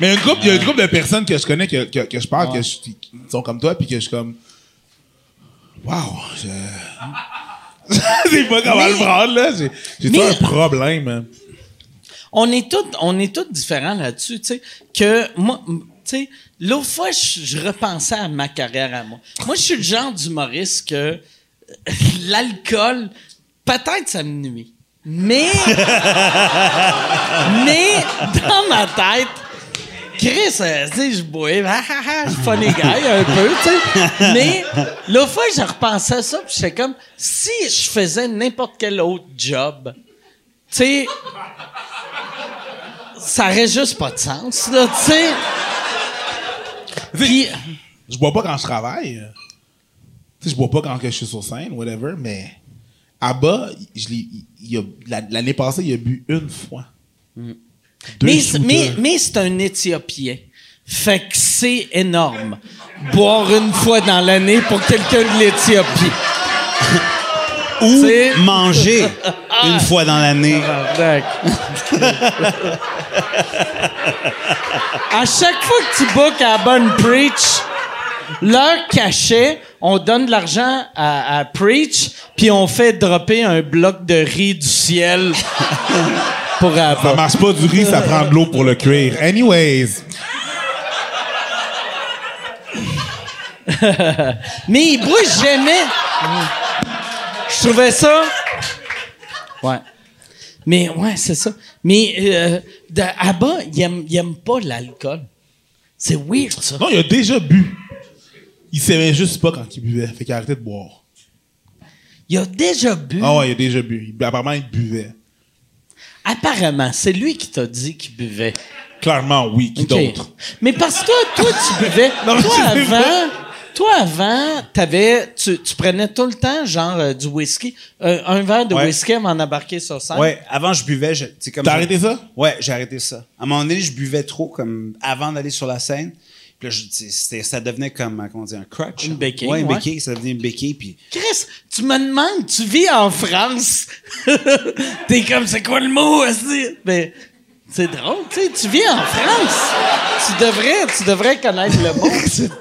Mais il y a une couple, il y a une couple de personnes que je connais, que, que, que je parle, que je- qui sont comme toi, puis que je suis comme. Waouh! Je... sais pas comment le prendre, là. J'ai, tout un problème. hein. on est tous on est tous différents là-dessus, tu sais que moi tu sais l'autre fois je, je repensais à ma carrière à moi. Moi je suis le genre d'humoriste que euh, l'alcool peut-être ça me nuit. Mais mais dans ma tête Chris, euh, tu sais, je bois, ah, ah, ah, je suis funny guy un peu, tu sais. Mais l'autre fois, je repensais à ça, puis j'étais comme, si je faisais n'importe quel autre job, tu sais, ça aurait juste pas de sens, là, tu sais. Puis, Je bois pas quand je travaille. Tu sais, je bois pas quand je suis sur scène, whatever, mais à bas, l'année passée, il a bu une fois. Deux mais, shooters. mais, mais c'est un Éthiopien. Fait que c'est énorme. Boire une fois dans l'année pour quelqu'un de l'Éthiopie. Ou manger une fois dans l'année. à chaque fois que tu bookes à Bonne Preach, leur cachet, on donne de l'argent à, à Preach, puis on fait dropper un bloc de riz du ciel pour Ça Abba. marche pas du riz, ça prend de l'eau pour le cuire. Anyways. Mais il boit jamais. Je trouvais ça. Ouais. Mais ouais, c'est ça. Mais euh, de- Abba, il aime, il aime pas l'alcool. C'est weird, ça. Non, il a déjà bu. Il savait juste pas quand il buvait. Fait qu'il a arrêté de boire. Il a déjà bu. Ah ouais, il a déjà bu. Il- apparemment, il buvait. Apparemment, c'est lui qui t'a dit qu'il buvait. Clairement, oui. Qui OK. d'autre? Mais parce que toi, toi, tu buvais. Non, mais toi, avant, toi, avant, t'avais, tu, tu prenais tout le temps, genre, euh, du whisky. Euh, un verre de Ouais. whisky avant d'embarquer sur scène. Ouais, avant, je buvais. je- tu sais, comme T'as je- arrêté ça? Ouais, j'ai arrêté ça. À un moment donné, je buvais trop, comme avant d'aller sur la scène. Puis là, ça devenait comme, comment dire, un crutch. Une béquille, Ouais, une ouais. béquille. Ça devenait une béquille. Puis Chris, tu me demandes, tu vis en France? T'es comme, c'est quoi le mot, aussi? Mais c'est drôle, tu sais, tu vis en France. Tu devrais, tu devrais connaître le mot.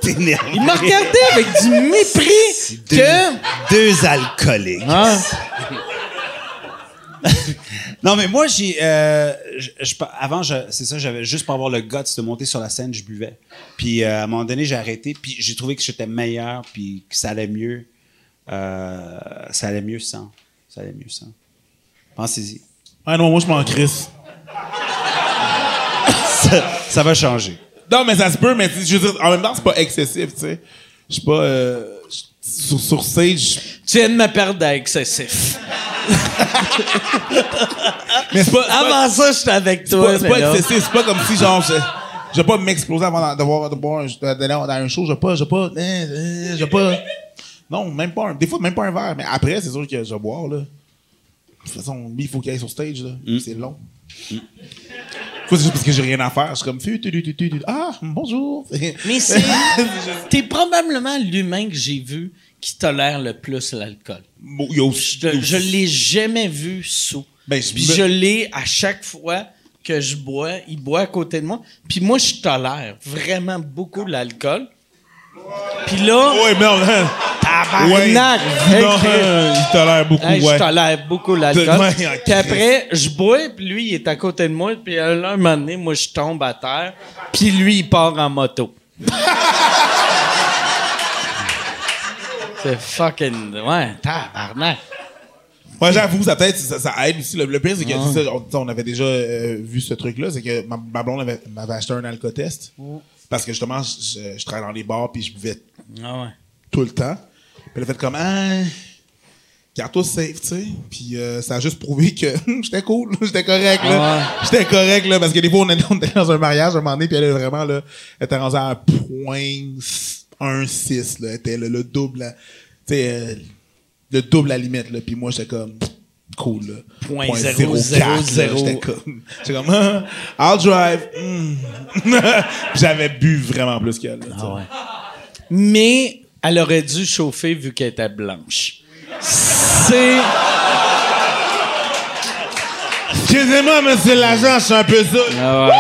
Il m'a regardé avec du mépris Deux, que... deux alcooliques. Ah. Non, mais moi, j'ai. euh, je- je- avant, je- c'est ça, j'avais juste pour avoir le guts de monter sur la scène, je buvais. Puis euh, à un moment donné, j'ai arrêté. Puis j'ai trouvé que j'étais meilleur, puis que ça allait mieux. Euh, ça allait mieux sans. Ça allait mieux sans. Pensez-y. Ah non, moi, je m'en crisse. Ça, ça va changer. Non, mais ça se peut, mais tu sais, je veux dire, en même temps, c'est pas excessif, tu sais. Je suis pas. euh, je- sur, sur stage. Tu viens de me perdre d'excessif. Mais c'est pas. Avant ça, j'étais avec toi. c'est pas là- excessif, c'est pas comme si genre je, je vais pas m'exploser avant d'avoir de boire un- d'aller dans un show, je vais pas, je vais pas, je vais pas. Non, même pas un, des fois même pas un verre, mais après c'est sûr que je vais boire là. De toute façon, lui il faut qu'il aille sur stage là, c'est long. Faut c'est juste parce que j'ai rien à faire, je suis comme tu, ah bonjour. Mais c'est. T'es probablement l'humain que j'ai vu qui tolère le plus l'alcool. Bon, Je, je l'ai jamais vu sous. Ben, je Puis me- je l'ai à chaque fois que je bois, il boit à côté de moi. Puis moi, je tolère vraiment beaucoup l'alcool. Puis là, Ouais, mais tabarnak! Ouais, non, euh, il tolère beaucoup, Hey, ouais. Je tolère beaucoup l'alcool. Puis après, je bois, puis lui, il est à côté de moi. Puis là, un moment donné, moi, je tombe à terre. Puis lui, il part en moto. C'est fucking... Ouais, tabarnak. Ouais, j'avoue, ça peut-être, ça, ça aide aussi. Le, le pire, c'est que ça, on, on avait déjà euh, vu ce truc-là, c'est que ma, ma blonde avait- m'avait acheté un alcotest. Parce que justement, je, je, travaillais dans les bars puis je buvais Ah ouais. tout le temps. Puis elle a fait comme, ah, garde-toi safe, tu sais. Puis euh, ça a juste prouvé que j'étais cool, j'étais correct, là. J'étais correct, là, parce que des fois, on était, dans un mariage à un moment donné, puis elle est vraiment, là, elle était rendue à un point 1,6, là. Elle était le, le double, là. tu sais, euh, le double à la limite, là. Puis moi, j'étais comme, cool. Point Point zéro, 0,4, zéro, zéro. J'étais comme, comme, ah, I'll drive. Mm. Puis J'avais bu vraiment plus qu'elle. Ah ouais. Mais elle aurait dû chauffer vu qu'elle était blanche. C'est... Excusez-moi, monsieur l'agent, je suis un peu ça. Ah ouais.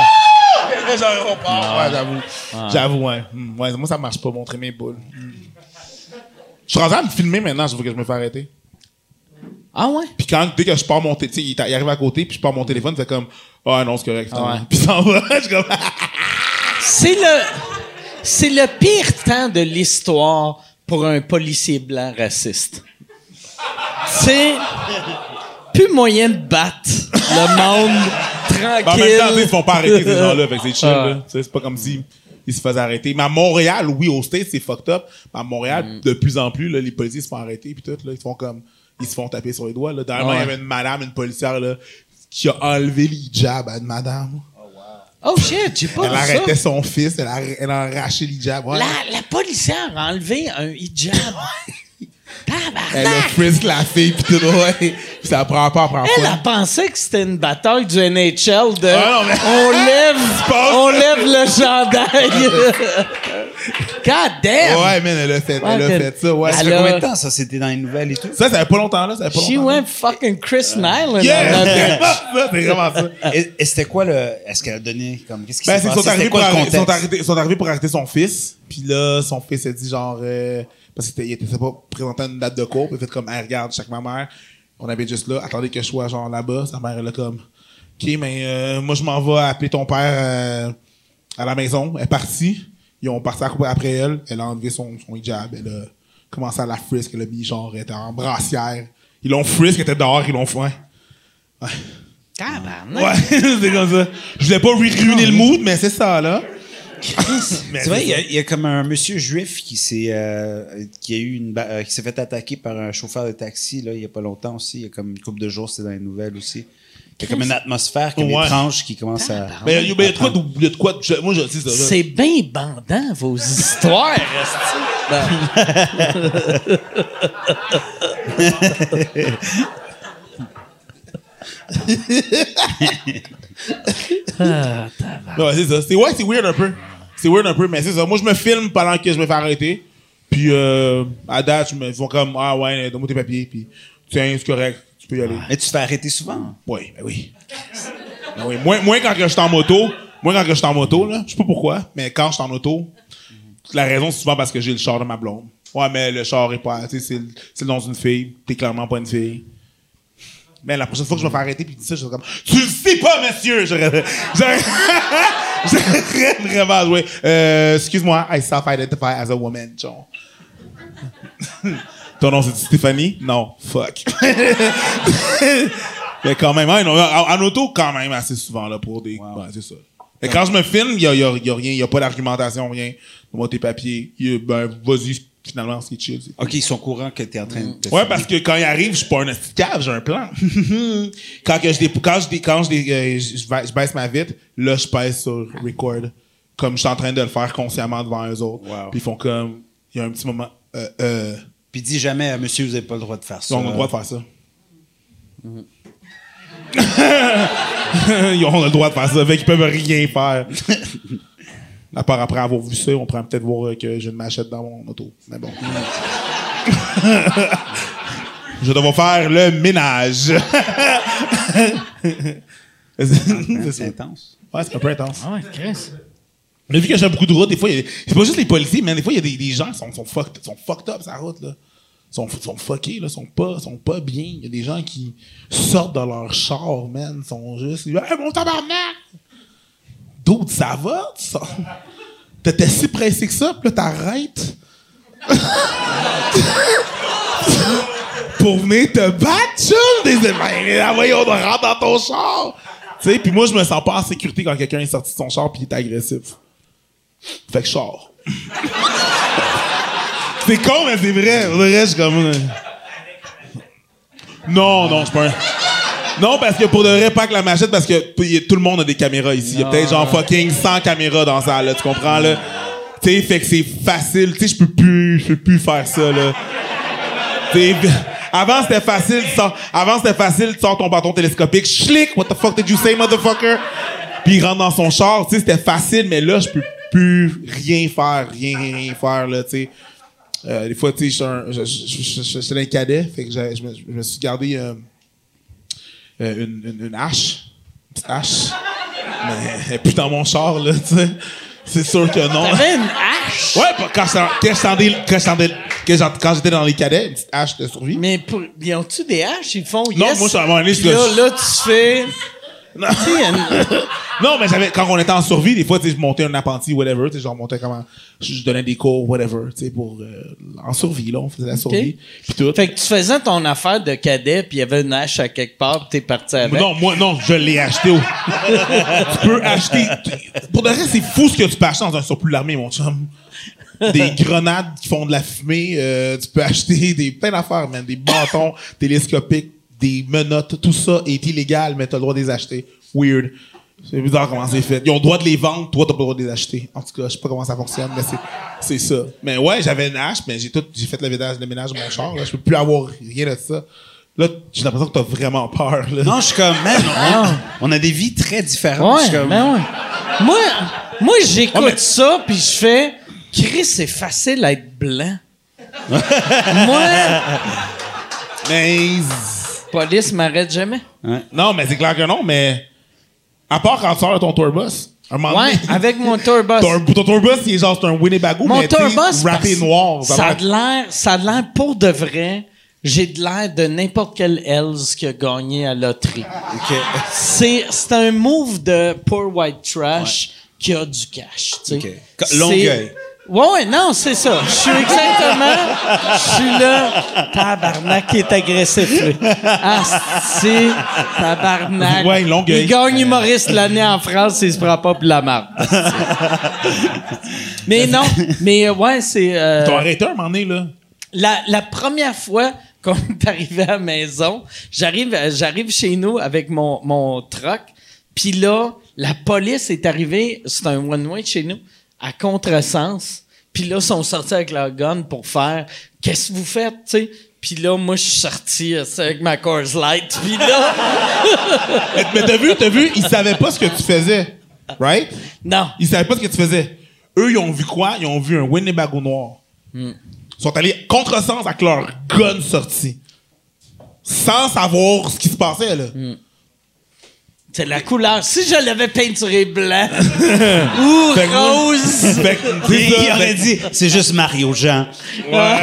Part. Ouais, j'avoue. J'avoue, ouais. Hmm, ouais. Moi, ça marche pas, montrer mes boules. Hmm. Je suis rendu à me filmer maintenant, je veux que je me fais arrêter. Ah ouais? Puis quand, dès que je pars mon téléphone, il, il arrive à côté, puis je pars mon téléphone, fait comme, ah non, c'est correct. Ah ouais. Puis s'en va. Je suis comme, C'est le... C'est le pire temps de l'histoire pour un policier blanc raciste. C'est plus moyen de battre le monde Ben, en même temps, tu sais, tranquille. ils se font pas arrêter, ces gens-là. Fait que c'est chill, Ah. là. Tu sais, C'est pas comme si ils se faisaient arrêter. Mais à Montréal, oui, au States, c'est fucked up. Mais à Montréal, Mm. de plus en plus, là, les policiers se font arrêter, puis tout, là. Ils font comme, ils se font taper sur les doigts, là. Dernièrement, il y avait une madame, une policière, là, qui a enlevé l'hijab à une madame. Oh shit, j'ai pas Elle vu ça. arrêtait son fils, elle a, elle a arraché l'hijab. Ouais. La, la policière a enlevé un hijab. Elle a Tabarnak! frisk la fille, puis tout, ouais. Ça prend pas, prend Elle a pas. pensé que c'était une bataille du NHL de Ah non, mais- on lève on lève le chandail. God damn! Ouais, man, elle a fait, elle a fait ça, ouais. Ça Elle fait a- combien de temps, ça? C'était dans les nouvelles et tout? Ça, ça fait pas longtemps, là, ça fait pas She longtemps. went fucking Chris Nyland. Yeah! C'est vraiment ça. Et, et c'était quoi le. Est-ce qu'elle a donné comme. Qu'est-ce qui Ben, s'est c'est qu'ils passé? sont arrivés, pour sont, ils sont arrivés pour arrêter son fils. Puis là, son fils a dit genre... euh, parce qu'il était, il était pas présenté à une date de cours. Puis il a fait comme, hey, regarde, chaque ma mère, on habite juste là. Attendez que je sois genre là-bas. Sa mère, elle a comme... OK, mais euh, moi, je m'en vais appeler ton père euh, à la maison. Elle est partie. Ils ont parti à couper après elle. Elle a enlevé son, son hijab. Elle a commencé à la frisk. Elle a mis genre... Elle était en brassière. Ils l'ont frisk. Elle était dehors. Ils l'ont fait. Tabarnak. Ouais, c'est comme ça. Je voulais pas ru- ruiner le mood, mais c'est ça, là. Mais C'est vrai, c'est il y, a, il y a comme un monsieur juif qui s'est euh, qui a eu une euh, qui s'est fait attaquer par un chauffeur de taxi là il y a pas longtemps aussi, il y a comme une couple de jours, c'était dans les nouvelles aussi. Il y a comme une atmosphère comme Ouais. étrange qui commence à Mais il y a- mais il y a de quoi, de- il y a de quoi, moi, je sais ça. C'est bien bandant, vos histoires. Ben, Ouais, c'est ça. C'est, ouais, c'est weird un peu. C'est weird un peu, mais c'est ça. Moi, je me filme pendant que je me fais arrêter. Puis, euh, à date, je me ils font comme, ah ouais, donne-moi tes papiers. Puis, tiens, c'est correct, tu peux y aller. Mais tu te fais arrêter souvent? Oui, ben oui. Ben oui. Moins quand je suis en moto. Moins quand je suis en moto, là. Je sais pas pourquoi, mais quand je suis en auto, la raison, c'est souvent parce que j'ai le char de ma blonde. Ouais, mais le char est pas, tu sais, c'est nom d'une fille. T'es clairement pas une fille. Mais la prochaine fois que je me fais arrêter puis dit ça, je serais comme Tu le sais pas, monsieur! J'aurais j'aurais- vraiment joué. Euh, excuse-moi, I self-identify as a woman, genre. Ton nom, c'est Stéphanie? Non. Fuck. Mais quand même, hein, en, en auto, quand même, assez souvent, là, pour des. Ouais, c'est ça. Et quand je me filme, il y a, y a- y a rien, il y a pas d'argumentation, rien. Moi, tes papiers, a- ben, vas-y, finalement, c'est chill. c'est- OK, ils sont courants que t'es en train de. te Ouais, parce que quand il arrive, je suis pas un esti de cave, j'ai un plan. quand que je dé- quand je dé- quand je, dé- euh, je, je ba- je baisse ma vitre, là, je pèse sur record. Comme je suis en train de le faire consciemment devant eux autres. Wow. Puis ils font comme, il y a un petit moment, euh, euh, Puis dis jamais à monsieur, vous avez pas le droit de faire ils ça. ont le droit de faire ça. ils ont le droit de faire ça, fait qu'ils peuvent rien faire. À part après avoir vu ça, on pourrait peut-être voir que j'ai une machette dans mon auto. Mais bon. Je dois faire le ménage. c'est intense. Ouais, c'est un peu intense. Ah ouais, Chris. Mais vu que je fais beaucoup de routes, des fois, a- c'est pas juste les policiers, mais des fois, il y a des, des gens qui sont, sont, fucked, sont fucked up sur la route, là. Sont, sont fuckés, là, sont pas, sont pas bien. Il y a des gens qui sortent de leur char, man, sont juste, hey, mon tabarnak! D'autres, ça va? T'étais si pressé que ça, puis là, t'arrêtes. Pour venir te battre, chum! Des ben, voyons, on rentre dans ton char! Tu sais, puis moi, je me sens pas en sécurité quand quelqu'un est sorti de son char puis il est agressif. Fait que je. C'est con, mais c'est vrai. Le reste, je suis comme... euh, Non, non, je suis pas un... Non, parce que pour de vrai, pas que la machette, parce que tout le monde a des caméras ici. Il y a peut-être genre fucking 100 caméras dans ça, là, tu comprends, là? Tu sais, fait que c'est facile. Tu sais, je peux plus, je peux plus faire ça, là. T'sais, avant c'était facile, tu sors- avant c'était facile, tu sors ton bâton télescopique, schlick, what the fuck did you say, motherfucker? Puis il rentre dans son char, tu sais, c'était facile, mais là, je peux plus rien faire, rien, rien, rien faire, là, tu sais. Euh, des fois, tu sais, j'étais un- cadet, fait que je me, je me suis gardé euh, euh, une, une, une hache, une petite hache, mais elle est plus dans mon char, là, tu sais. C'est sûr que non. T'avais une hache? Ouais, quand quand quand j'étais dans les cadets, une petite hache de survie. Mais pour, ils ont-tu des haches? Ils font Non, moi, Puis c'est là, là, tu fais. Non. Non, mais j'avais, quand on était en survie, des fois, tu sais, je montais un apprenti, whatever, tu sais, genre, je montais comment, je, donnais des cours, whatever, tu sais, pour, euh, en survie, là, on faisait la survie. Puis tout. Fait que tu faisais ton affaire de cadet, puis il y avait une hache à quelque part, puis t'es parti avec. Non, moi, non, je l'ai acheté au... tu peux acheter... Pour de vrai, c'est fou ce que tu peux acheter dans un surplus de l'armée, mon chum. Des grenades qui font de la fumée, euh, tu peux acheter des plein d'affaires, man. Des bâtons télescopiques, des menottes, tout ça est illégal, mais t'as le droit de les acheter. Weird. C'est bizarre comment c'est fait. Ils ont le droit de les vendre, toi, t'as pas le droit de les acheter. En tout cas, je sais pas comment ça fonctionne, mais c'est, c'est ça. Mais ouais, j'avais une hache, mais j'ai tout, j'ai fait le ménage, le ménage de mon char, là. Je peux plus avoir rien de ça. Là, j'ai l'impression que t'as vraiment peur, là. Non, je suis comme, man, on, on a des vies très différentes. Je Ouais, suis comme, ben ouais. Moi, moi j'écoute Ouais, mais- ça, puis je fais. Chris, c'est facile d'être blanc. moi, Mais police m'arrête jamais. non, mais c'est clair que non, mais à part quand tu sors de ton tourbus, un moment Ouais, donné, avec mon tourbus. ton, ton tourbus, il est genre c'est un Winnebago, Mon mais tourbus, parce- noir. Ça a l'air, ça a l'air pour de vrai. J'ai de l'air de n'importe quel Hells qui a gagné à la loterie. C'est, c'est un move de poor white trash qui a du cash, tu sais. Ok. Ca- C'est- Longueuil. Ouais, ouais, non, c'est ça. Je suis exactement. Je suis là. Tabarnak, qui est agressif, lui. Ah, c'est. Tabarnak. Ouais, Longueuil. Il gagne humoriste l'année en France, il se prend pas pour la marde. mais non, mais euh, ouais, c'est. euh, T'as arrêté un moment donné, là? la, la première fois qu'on est arrivé à la maison, j'arrive, j'arrive chez nous avec mon, mon truck, puis là, la police est arrivée, c'est un one-way chez nous, à contresens, puis là, ils sont sortis avec leur gun pour faire « Qu'est-ce que vous faites? » tu sais? Puis là, moi, je suis sorti euh, avec ma Coors Light, puis là... Mais, t'as vu, t'as vu, ils savaient pas ce que tu faisais. Right? non. Ils savaient pas ce que tu faisais. Eux, ils ont vu quoi? Ils ont vu un Winnebago noir. Ils sont allés contresens avec leur gun sorti. Sans savoir ce qui se passait, là. C'est la couleur. Si je l'avais peinturé blanc ou Fait rose. Fait Il, ça, il aurait dit, c'est juste Mario Jean.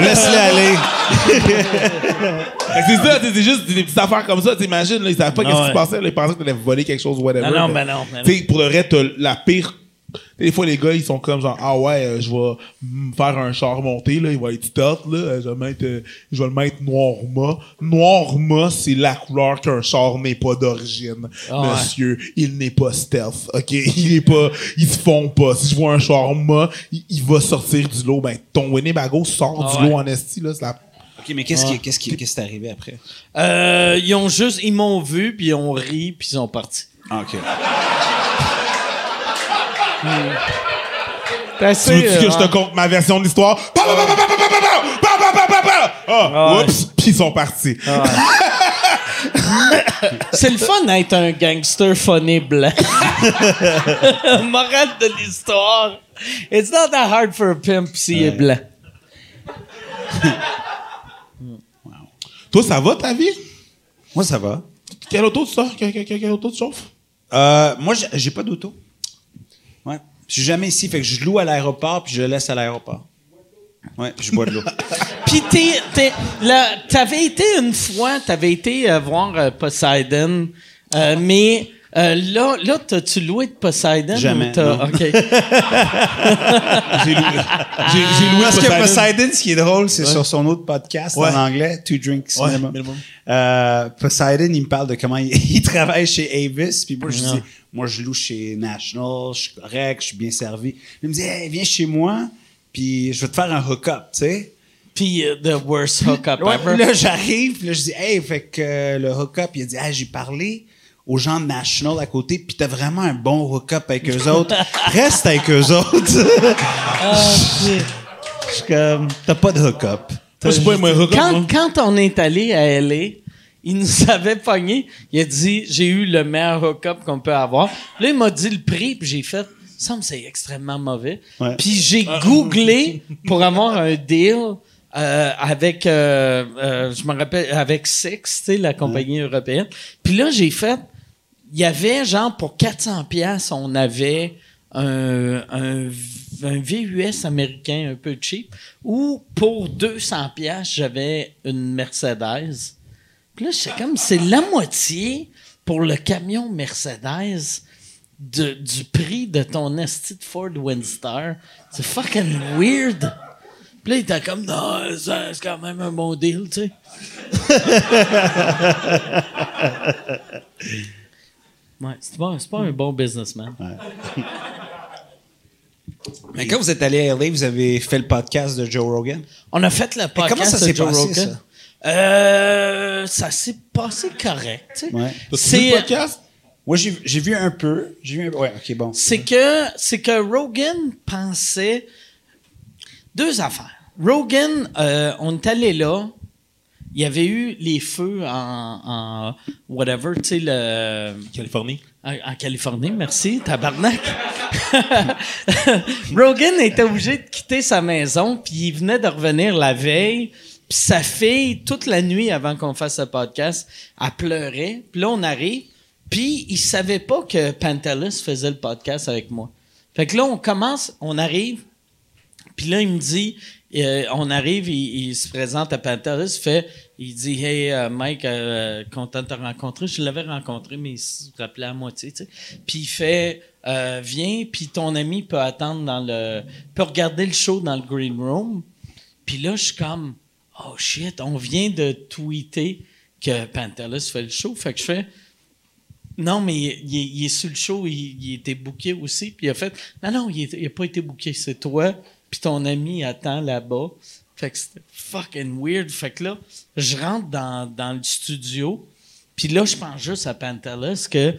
Laisse-le aller. C'est ça, c'est juste des petites affaires comme ça. T'imagines, là, ils savaient pas qu'est-ce qui ouais. se passait. là, ils pensaient que t'allais voler quelque chose, whatever. Non, non, mais- ben non, ben non. Pour le reste, t'as la pire. Des fois, les gars, ils sont comme genre, ah ouais, euh, je vais me faire un char monté, là, il va être stealth, là, euh, je vais, mettre, euh, je vais le mettre noir mat. Noir mat, c'est la couleur qu'un char n'est pas d'origine. Ah ouais. Monsieur, il n'est pas stealth, ok? Il est pas, il se fond pas. Si je vois un char mat, il, il va sortir du lot. Ben, ton Winnebago sort Ah du ouais. lot en esti, là, c'est la OK, mais qu'est-ce qui, qu'est-ce qui, qu'est-ce qui est arrivé après? Euh, ils ont juste, ils m'ont vu, puis ils ont ri, puis ils sont partis. Tu veux que je te compte ma version de l'histoire? Oups, pis ils sont partis. C'est le fun d'être un gangster funny blanc. Morale de l'histoire. It's not that hard for a pimp s'il Toi, ça va ta vie? Moi, ça va. Quelle auto tu sors? Quelle, auto tu chauffes? Euh, moi, j'ai pas d'auto. Je suis jamais ici, fait que je loue à l'aéroport puis je laisse à l'aéroport. Ouais, je bois de l'eau. Puis t'avais été une fois, t'avais été euh, voir euh, Poseidon, euh, mais euh, là, là, t'as-tu loué de Poseidon? Jamais, ou t'as- non. OK. J'ai loué, j'ai, j'ai loué Parce que Poseidon. Poseidon, ce qui est drôle, c'est sur son autre podcast Ouais. en anglais, Two Drink Ouais, Cinema. minimum. Euh, Poseidon, il me parle de comment il, il travaille chez Avis. Puis moi, je dis, moi, je loue chez National, je suis correct, je suis bien servi. Il me dit, hey, viens chez moi, puis je vais te faire un hook-up, tu sais. Puis euh, the worst hookup Ouais, ever. puis là, j'arrive, puis là, je dis, hey, fait que euh, le hook-up, il a dit, hey, j'ai parlé aux gens de National à côté, puis t'as vraiment un bon hook-up avec eux autres. Reste avec eux autres. Ah, Je suis comme, t'as pas de hook-up. Quand, moi. quand on est allé à LA, il nous avait pogné. Il a dit J'ai eu le meilleur hook-up qu'on peut avoir. Là, il m'a dit le prix, puis j'ai fait Ça me c'est extrêmement mauvais. Ouais. Puis j'ai googlé pour avoir un deal. euh, avec, euh, euh, je me rappelle, avec Six, tu sais, la compagnie européenne. Puis là, j'ai fait, il y avait, genre, pour 400 pièces on avait un, VUS américain un peu cheap, ou pour 200 pièces j'avais une Mercedes. Puis là, j'étais comme, c'est la moitié pour le camion Mercedes de- du prix de ton esti Ford Windstar. C'est fucking weird. Puis là, il était comme, non, c'est quand même un bon deal, tu sais. ouais, c'est pas, c'est pas un bon businessman. Mais quand vous êtes allé à LA, vous avez fait le podcast de Joe Rogan? On a fait le podcast comment ça de s'est Joe passé, Rogan? Euh, ça s'est passé correct. Ouais. Vu le C'est, podcast? Moi, j'ai j'ai vu un peu. J'ai vu un Ouais, OK, bon. c'est que, c'est que Rogan pensait deux affaires. Rogan, euh, on est allé là. Il y avait eu les feux en, en whatever, tu sais, le. Californie. En, en Californie, merci, tabarnak. Rogan était obligé de quitter sa maison, puis il venait de revenir la veille. Puis sa fille, toute la nuit avant qu'on fasse ce podcast, elle pleurait. Puis là, on arrive, puis il savait pas que Pantelis faisait le podcast avec moi. Fait que là, on commence, on arrive, puis là, il me dit, euh, on arrive, il, se présente à Pantelis, fait, il dit, hey euh, Mike, euh, content de te rencontrer. Je l'avais rencontré, mais il se rappelait à moitié. Puis il fait, viens, puis ton ami peut attendre dans le, peut regarder le show dans le green room. Puis là, je suis comme, oh shit, on vient de tweeter que Pantelis fait le show. Fait que je fais, non, mais il, il est- sur le show, il, il était booké aussi. Puis il a fait Non, non, il n'a pas été booké, c'est toi. Puis ton ami attend là-bas. Fait que c'était fucking weird. Fait que là, je rentre dans, dans le studio. Puis là, je pense juste à Pantelis que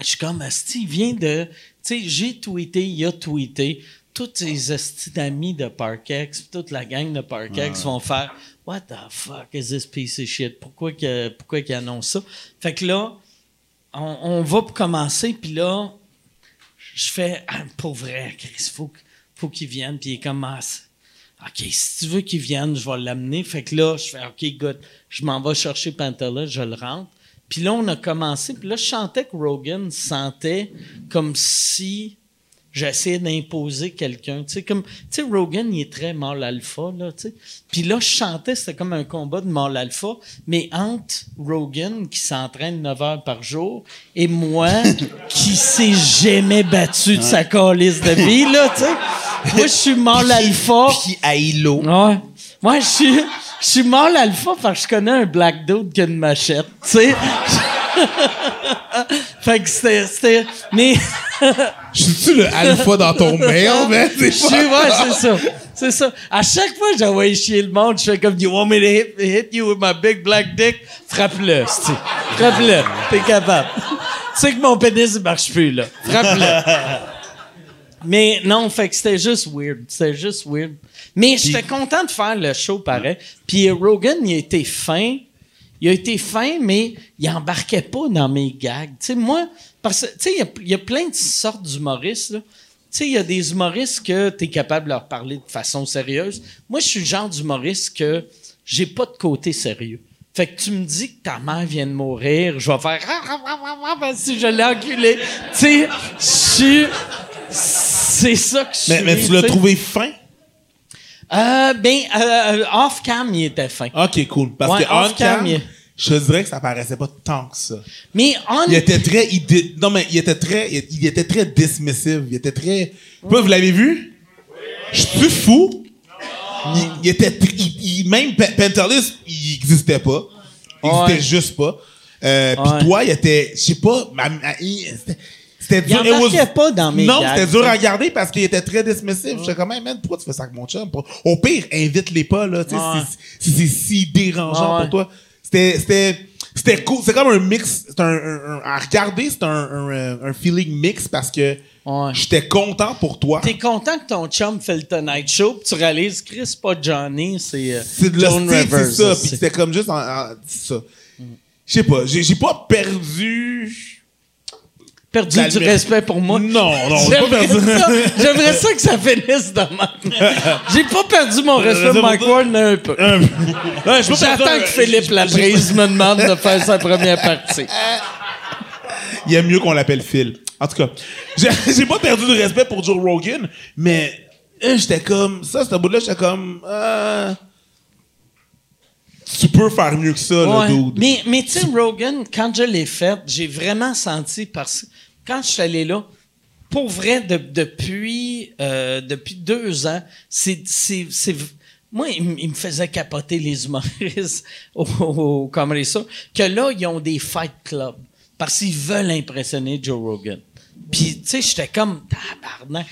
je suis comme Asti, il vient de. Tu sais, j'ai tweeté, il a tweeté. Tous ses esti d'amis de Parkex, toute la gang de Parkex vont faire What the fuck is this piece of shit? Pourquoi que, pourquoi qu'il annonce ça? Fait que là, on, on va pour commencer, puis là, je fais, ah, pour vrai, Chris, faut, que- faut qu'il vienne. Puis il est comme, ah, OK, si tu veux qu'il vienne, je vais l'amener. Fait que là, je fais, OK, good. Je m'en vais chercher Pantala, je le rentre. Puis là, on a commencé. Puis là, je sentais que Rogan sentait comme si j'essayais d'imposer quelqu'un. Tu sais, comme, tu sais, Rogan, il est très mâle alpha, là, tu sais. Puis là, je chantais, c'était comme un combat de mâle alpha, mais entre Rogan, qui s'entraîne 9 heures par jour, et moi, qui s'est jamais battu de sa calice de vie, là, tu sais. Moi, je suis mâle alpha. Puis à l'eau. Ouais. Moi, je suis, je suis mâle alpha parce que je connais un black dude qui a une machette, tu sais. fait que c'était, mais, Je suis-tu le alpha dans ton mail, man? je suis, ouais, c'est ça. C'est ça. À chaque fois que j'envoie chier le monde, je fais comme, you want me to hit, hit you with my big black dick? Frappe-le. Frappe-le. T'es capable. tu sais que mon pénis, il marche plus, là. Frappe-le. Mais non, fait que c'était juste weird. C'était juste weird. Mais j'étais content de faire le show pareil. Puis Rogan, il été fin. Il a été fin, mais il embarquait pas dans mes gags. Tu sais, moi, parce que, tu sais, il y a- il y, a plein de sortes d'humoristes, là. Tu sais, il y a des humoristes que tu es capable de leur parler de façon sérieuse. Moi, je suis le genre d'humoriste que j'ai pas de côté sérieux. Fait que tu me dis que ta mère vient de mourir, je vais faire ah, ah, ah, ah, ah, parce que je l'ai enculé. Tu sais, je suis. C'est ça que je suis. Mais, mais tu l'as trouvé fin? Euh, ben, euh, off-cam, il était fin. Ok, cool. Parce Ouais, que on off-cam, cam, il- je te dirais que ça paraissait pas tant que ça. Mais on. Il était très, il dé- non mais il était très, il, était très dismissive. Il était très. Vous l'avez vu? Je suis fou. Il, il était, tr- il, il- même Pe- Pentelis, il existait pas. Il Ouais. existait juste pas. Euh, Puis toi, il était, je sais pas, ma- ma- il- c'était- Il dur. It embarquait pas dans mes Non, c'était dur à regarder parce qu'il était très dismissif. J'étais comme, hey, man, pourquoi tu fais ça avec mon chum? Au pire, invite-les pas, là, si- c'est si dérangeant pour toi. C'était, c'était, c'était cool. C'est comme un mix. Un, un- un- à regarder, c'est un, un, euh, feeling mix parce que Ouais. j'étais content pour toi. T'es content que ton chum fait le Tonight Show, puis tu réalises, Chris, c'est pas Johnny, c'est euh, C'est de l'hostie, Rivers. c'est ça. Puis c'était comme juste en, en-. Je sais pas, j'ai pas perdu. Perdu du respect pour moi. Non, non, j'ai pas J'aimerais perdu. ça, j'aimerais ça que ça finisse de même. J'ai pas perdu mon respect pour Mike. Ward, un peu. Ouais, J'attends que Philippe Laprise me demande de faire sa première partie. Il aime mieux qu'on l'appelle Phil. En tout cas, j'ai, j'ai pas perdu de respect pour Joe Rogan, mais euh, j'étais comme. Ça, ce bout-là, j'étais comme. euh, tu peux faire mieux que ça, Ouais. dude. Mais, mais tu sais, Rogan, quand je l'ai fait, j'ai vraiment senti parce quand je suis allé là, pour vrai, de- depuis, euh, depuis deux ans, c'est, c'est, c'est- moi, il, me faisait capoter les humoristes au, au Comedy Store, que là, ils ont des fight clubs parce qu'ils veulent impressionner Joe Rogan. Puis, tu sais, j'étais comme, tabarnak.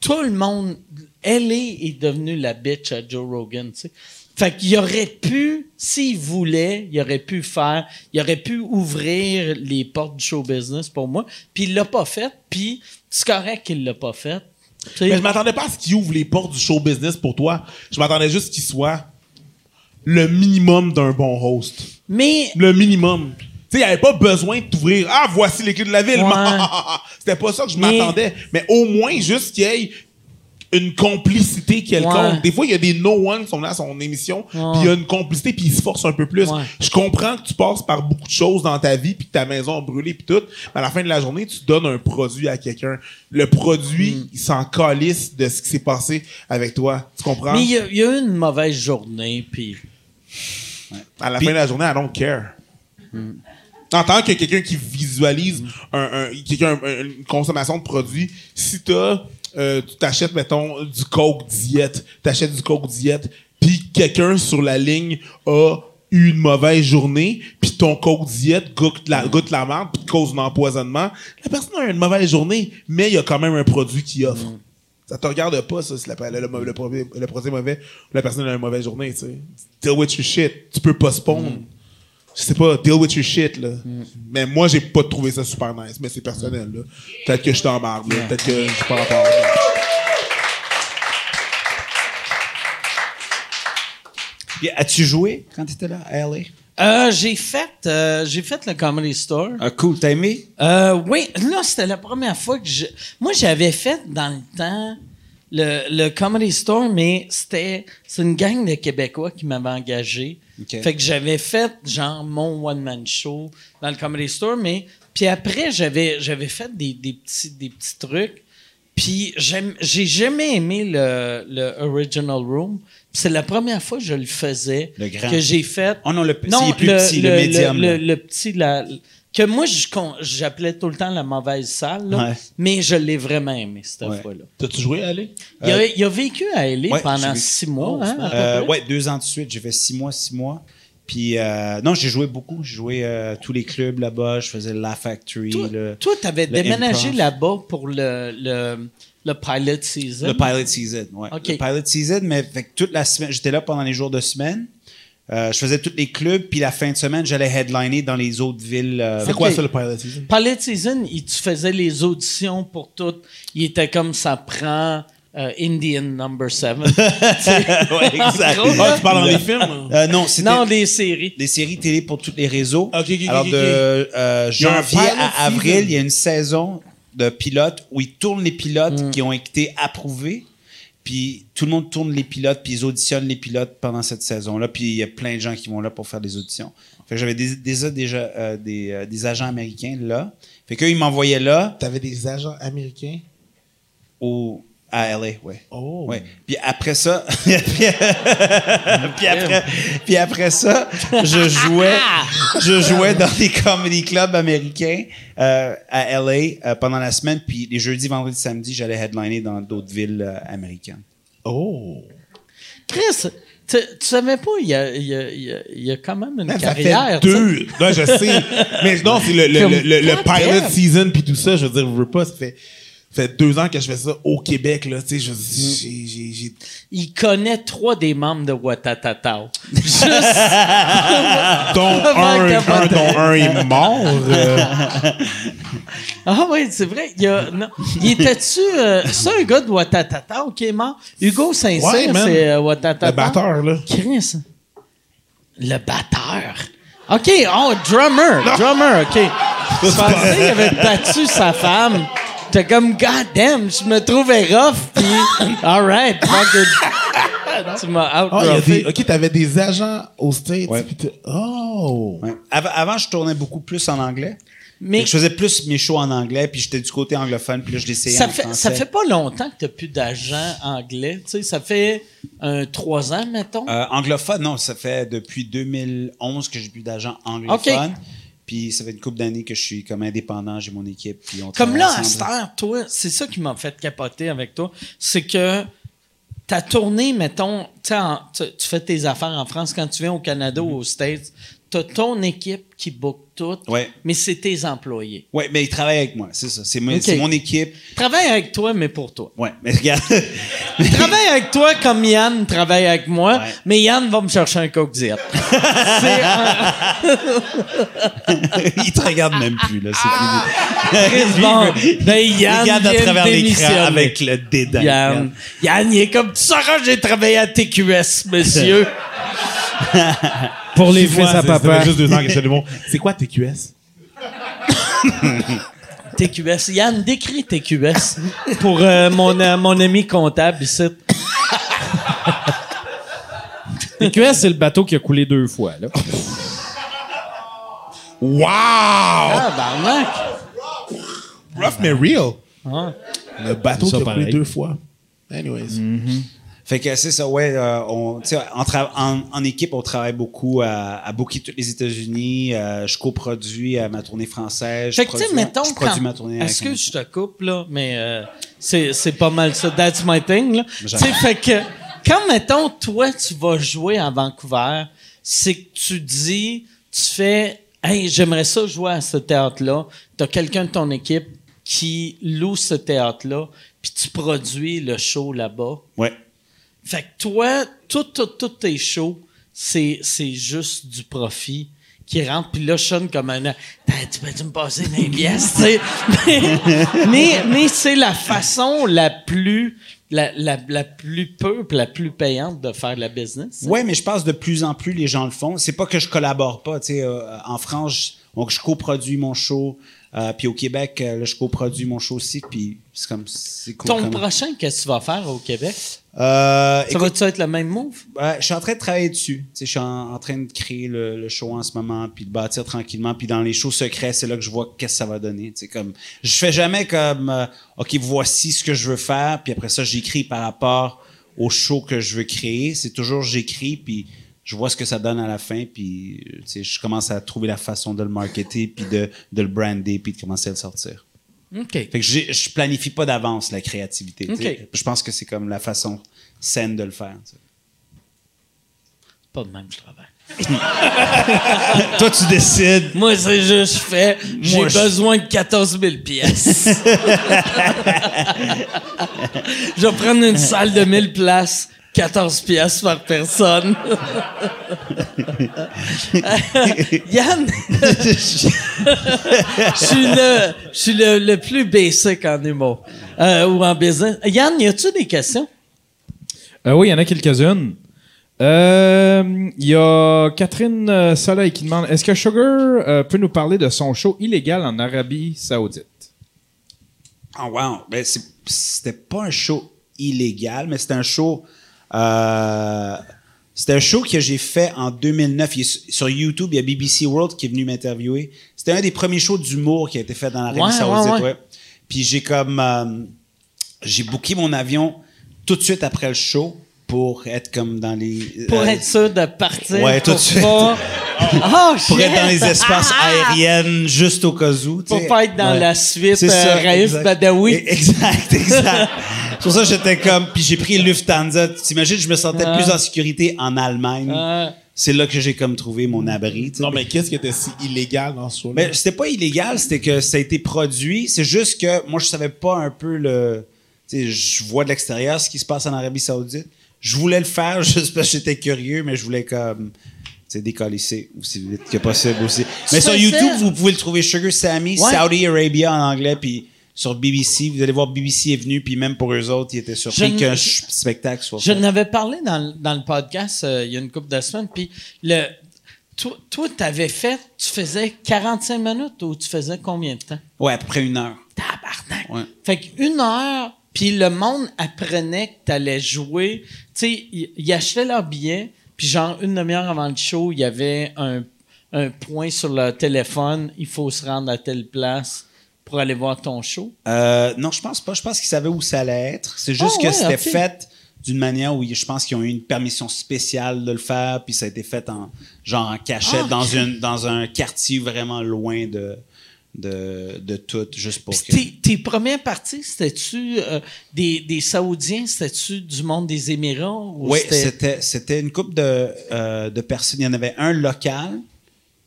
Tout le monde, LA est devenue la bitch à Joe Rogan, tu sais. Fait qu'il aurait pu, s'il voulait, il aurait pu faire, il aurait pu ouvrir les portes du show business pour moi. Puis il l'a pas fait, puis c'est correct qu'il l'a pas fait. Mais je m'attendais pas à ce qu'il ouvre les portes du show business pour toi. Je m'attendais juste qu'il soit le minimum d'un bon host. Mais Le minimum. Tu sais, il n'y avait pas besoin de t'ouvrir. Ah, voici les clés de la ville. Ouais. C'était pas ça que je Mais- m'attendais. Mais au moins, juste qu'il y ait une complicité quelconque. Ouais. Des fois, il y a des no-one qui sont là à son émission, puis il y a une complicité, puis ils se forcent un peu plus. Ouais. Je comprends que tu passes par beaucoup de choses dans ta vie, puis que ta maison a brûlé, puis tout. Mais à la fin de la journée, tu donnes un produit à quelqu'un. Le produit, Mm. il s'en calisse de ce qui s'est passé avec toi. Tu comprends? mais il y, a- y une mauvaise journée, puis À la fin de la journée, I don't care. En tant que quelqu'un qui visualise un, un- quelqu'un, un- une consommation de produits, si t'as, euh, tu t'achètes, mettons, du Coke diète, t'achètes du Coke diète, puis quelqu'un sur la ligne a eu une mauvaise journée, puis ton Coke diète goûte la, goûte la merde, puis cause un empoisonnement, la personne a eu une mauvaise journée, mais il y a quand même un produit qui offre. Ça te regarde pas, ça, si la- le, le, le le produit est mauvais ou la personne a une mauvaise journée, tu sais. Deal with your shit. Tu peux postpone. Je sais pas, deal with your shit, là. Mais moi, j'ai pas trouvé ça super nice, mais c'est personnel, là. Peut-être que je t'embarque, là. Peut-être que j'ai pas rapport. Puis, As-tu joué? Quand tu étais là à LA? euh, j'ai fait, euh, j'ai fait le Comedy Store. Ah, cool, t'as aimé? Euh, oui, là, c'était la première fois que je. Moi, j'avais fait dans le temps. le, le Comedy Store, mais c'était c'est une gang de Québécois qui m'avait engagé. Fait que j'avais fait genre mon one man show dans le Comedy Store, mais puis après j'avais j'avais fait des, des petits des petits trucs. Puis j'ai jamais aimé le, le original room. C'est la première fois que je le faisais Le grand. que j'ai fait. Oh non, le petit le médium, le petit, la, que moi, j'appelais tout le temps la mauvaise salle, là, Ouais. mais je l'ai vraiment aimé cette Ouais. fois-là. T'as-tu joué à aller? Il, a, il a vécu à LA Ouais, pendant six mois. Oh, hein, Euh, ouais, deux ans de suite. J'ai fait six mois, six mois. Puis, euh, non, j'ai joué beaucoup. J'ai joué euh, tous les clubs là-bas. Je faisais La Factory, Toi, le, toi, tu avais le déménagé là-bas pour le, le, le pilot season? le pilot season. Ouais. Ok. Le pilot season, mais fait que toute la semaine, j'étais là pendant les jours de semaine. Euh, je faisais tous les clubs, puis la fin de semaine, j'allais headliner dans les autres villes. euh, C'est quoi ça, le pilot season? Pilot season, il, tu faisais les auditions pour tout. Il était comme ça prend euh, Indian number 7. ouais, exact. Gros, Ah, tu parles dans les films? hein? Euh, non, c'était non, des séries. des séries télé pour tous les réseaux. Ok, ok, ok, Alors, de euh, janvier à avril, season. il y a une saison de pilotes où ils tournent les pilotes Mm. qui ont été approuvés. Puis tout le monde tourne les pilotes, puis ils auditionnent les pilotes pendant cette saison-là. Puis il y a plein de gens qui vont là pour faire des auditions. Fait que j'avais des, déjà, déjà euh, des, euh, des agents américains là. Fait qu'eux, ils m'envoyaient là T'avais des agents américains? au, à LA, ouais. Oh. Ouais. Puis après ça, puis, après, puis après ça, je jouais, je jouais dans des comedy clubs américains euh, à LA euh, pendant la semaine. Puis les jeudis, vendredis, samedis, j'allais headliner dans d'autres villes euh, américaines. Oh. Chris, tu, tu savais pas, il y a, il y a- il y a- il y a quand même une ça carrière. fait tu sais. deux. Non, je sais. Mais non, c'est le, le, le, pilot season puis tout ça. Je veux dire, je veux pas, ça fait, ça fait deux ans que je fais ça au Québec, là. Tu sais, je, j'ai, Il connaît trois des membres de Watatatao. Juste, dont un, un, dont un est mort. euh, ah oui, c'est vrai. Il, a, non. il était-tu. euh, c'est un gars de Watatatao qui est mort? Hugo Saint-Cyr, Ouais, c'est euh, Watatatao. le batteur, là. Chris. Le batteur. OK, oh, drummer. Drummer, OK. Je pensais qu'il avait battu sa femme. T'es comme, God damn, je me trouvais rough, puis all right, fuck it. Tu m'as Ah, des, ok, t'avais des agents aux States. Ouais. puis t'as- oh. Ouais. Avant, je tournais beaucoup plus en anglais. Mais je faisais plus mes shows en anglais, puis j'étais du côté anglophone, puis là, je l'essayais ça en fait, français. ça fait pas longtemps que t'as plus d'agent anglais. Tu sais, ça fait un trois ans, mettons? Euh, anglophone, non, ça fait depuis 2011 que j'ai plus d'agent anglophone. Puis ça fait une couple d'années que je suis comme indépendant, j'ai mon équipe. Puis on Comme là, à cette heure, toi, c'est ça qui m'a fait capoter avec toi. C'est que ta tournée, mettons, en- tu tu fais tes affaires en France, quand tu viens au Canada ou aux States, tu as ton équipe qui book tout, Ouais. mais c'est tes employés. Ouais, mais ils travaillent avec moi, c'est ça. C'est mon, Ok. c'est mon équipe. Travaille avec toi, mais pour toi. Ouais, mais regarde. travaille avec toi comme Yann travaille avec moi, Ouais. mais Yann va me chercher un coke diète. ils te regardent même plus, là. C'est Chris, bon, ben. Yann Ils regardent à travers l'écran avec le dédain. Yann. Yann, il est comme, tu sauras, j'ai travaillé à TQS, monsieur. Pour les fils à c'est- papa. juste deux ans que bon. C'est quoi TQS? TQS. Yann, décris TQS pour euh, mon, euh, mon ami comptable ici. TQS, c'est le bateau qui a coulé deux fois. Là. Wow! Ah, barnac. Rough mais real. Ah. Le bateau Ça, qui a coulé pareil. deux fois. Anyways. Fait que c'est ça, ouais. euh, on, tu sais, en, en, en équipe, on travaille beaucoup à, à booker tous les États-Unis. euh, je coproduis à ma tournée française. Fait que, tu sais, mettons, je produis quand... ma tournée Est-ce que je te coupe, là? Mais euh, c'est c'est pas mal ça. That's my thing, là. Tu sais, fait que... Quand, mettons, toi, tu vas jouer à Vancouver, c'est que tu dis... Tu fais... Hey, j'aimerais ça jouer à ce théâtre-là. T'as quelqu'un de ton équipe qui loue ce théâtre-là, puis tu produis le show là-bas. Ouais. Fait que toi, tout, tout, tous tes shows, c'est, c'est juste du profit qui rentre. Puis là, je comme un... T'as- Tu peux-tu me passer une pièce, tu sais? Mais, mais, c'est la façon la plus... La, la, la plus peu la plus payante de faire la business. Ouais, mais je pense de plus en plus les gens le font. C'est pas que je collabore pas, tu sais. euh, en France, Donc, je coproduis mon show. Euh, puis au Québec, euh, là, je coproduis mon show aussi. Puis c'est comme, c'est cool. Ton comme- prochain, qu'est-ce que tu vas faire au Québec? Euh, Ça écoute, va-tu être le même move? Je suis en train de travailler dessus. Tu je suis en, en train de créer le, le show en ce moment, puis de bâtir tranquillement. Puis dans les shows secrets, c'est là que je vois qu'est-ce que ça va donner. Tu sais, comme, je fais jamais comme, euh, ok, voici ce que je veux faire, puis après ça, j'écris par rapport au show que je veux créer. C'est toujours j'écris, puis je vois ce que ça donne à la fin, puis euh, je commence à trouver la façon de le marketer, puis de, de le brander, puis de commencer à le sortir. OK. Fait que je planifie pas d'avance la créativité. tu sais. Ok. Je pense que c'est comme la façon saine de le faire. Pas de même, je travaille. Toi, tu décides. Moi, c'est juste, je fais, j'ai besoin de 14 000 pièces. je vais prendre une salle de 1000 places, 14 pièces par personne. Yann, je suis le, je suis le, le plus basic en humour euh, ou en business. Yann, y a-tu des questions? Euh, oui, il y en a quelques-unes. Euh, Il y a Catherine Soleil qui demande Est-ce que Sugar euh, peut nous parler de son show illégal en Arabie Saoudite? Oh, wow. Ben, c'est- c'était pas un show illégal, mais c'était un show. Euh, c'était un show que j'ai fait en 2009. Il est su- sur YouTube, il y a BBC World qui est venu m'interviewer. C'était un des premiers shows d'humour qui a été fait dans l'Arabie Ouais, Saoudite. ouais, ouais. ouais. Puis j'ai comme. euh, j'ai booké mon avion tout de suite après le show pour être comme dans les. Pour euh, être sûr de partir. Ouais, tout de suite. pas- Oh, pour être dans les espaces aériennes juste au cas où. Pour pas être dans la suite euh, Raif. Badawi. E- Exact, exact. C'est pour ça que j'étais comme. Puis j'ai pris Lufthansa. T'imagines, je me sentais Ah. plus en sécurité en Allemagne. Euh, C'est là que j'ai comme trouvé mon abri. Non, mais qu'est-ce qui était si illégal dans ce show Mais c'était pas illégal, c'était que ça a été produit. C'est juste que moi, je savais pas un peu le. Tu sais, je vois de l'extérieur ce qui se passe en Arabie Saoudite. Je voulais le faire juste parce que j'étais curieux, mais je voulais comme. Tu sais, décalisser aussi vite que possible aussi. Mais sur YouTube, vous pouvez le trouver Sugar Sammy, Ouais. Saudi Arabia en anglais, puis sur BBC. Vous allez voir, BBC est venu, puis même pour eux autres, ils étaient surpris Je qu'un spectacle soit je fait. n'avais parlé dans, le- dans le podcast euh, il y a une couple de semaines, puis le, toi, toi t'avais fait, tu faisais 45 minutes ou tu faisais combien de temps? Ouais, à peu près une heure. Tabarnak! Ouais. Fait qu'une heure, puis le monde apprenait que t'allais jouer. Tu sais, ils ils achetaient leurs billets, puis genre une demi-heure avant le show, il y avait un, un point sur le téléphone, il faut se rendre à telle place pour aller voir ton show? Euh, non, je pense pas. Je pense qu'ils savaient où ça allait être. C'est juste Ah, que ouais, c'était fait d'une manière où je pense qu'ils ont eu une permission spéciale de le faire, puis ça a été fait en genre en cachette Ah, dans ok. une dans un quartier vraiment loin de de, de tout, juste pour que. tes, tes premières parties, c'était-tu euh, des, des Saoudiens, c'était-tu du monde des Émirats? ou Oui, c'était c'était une couple de euh, de personnes. Il y en avait un local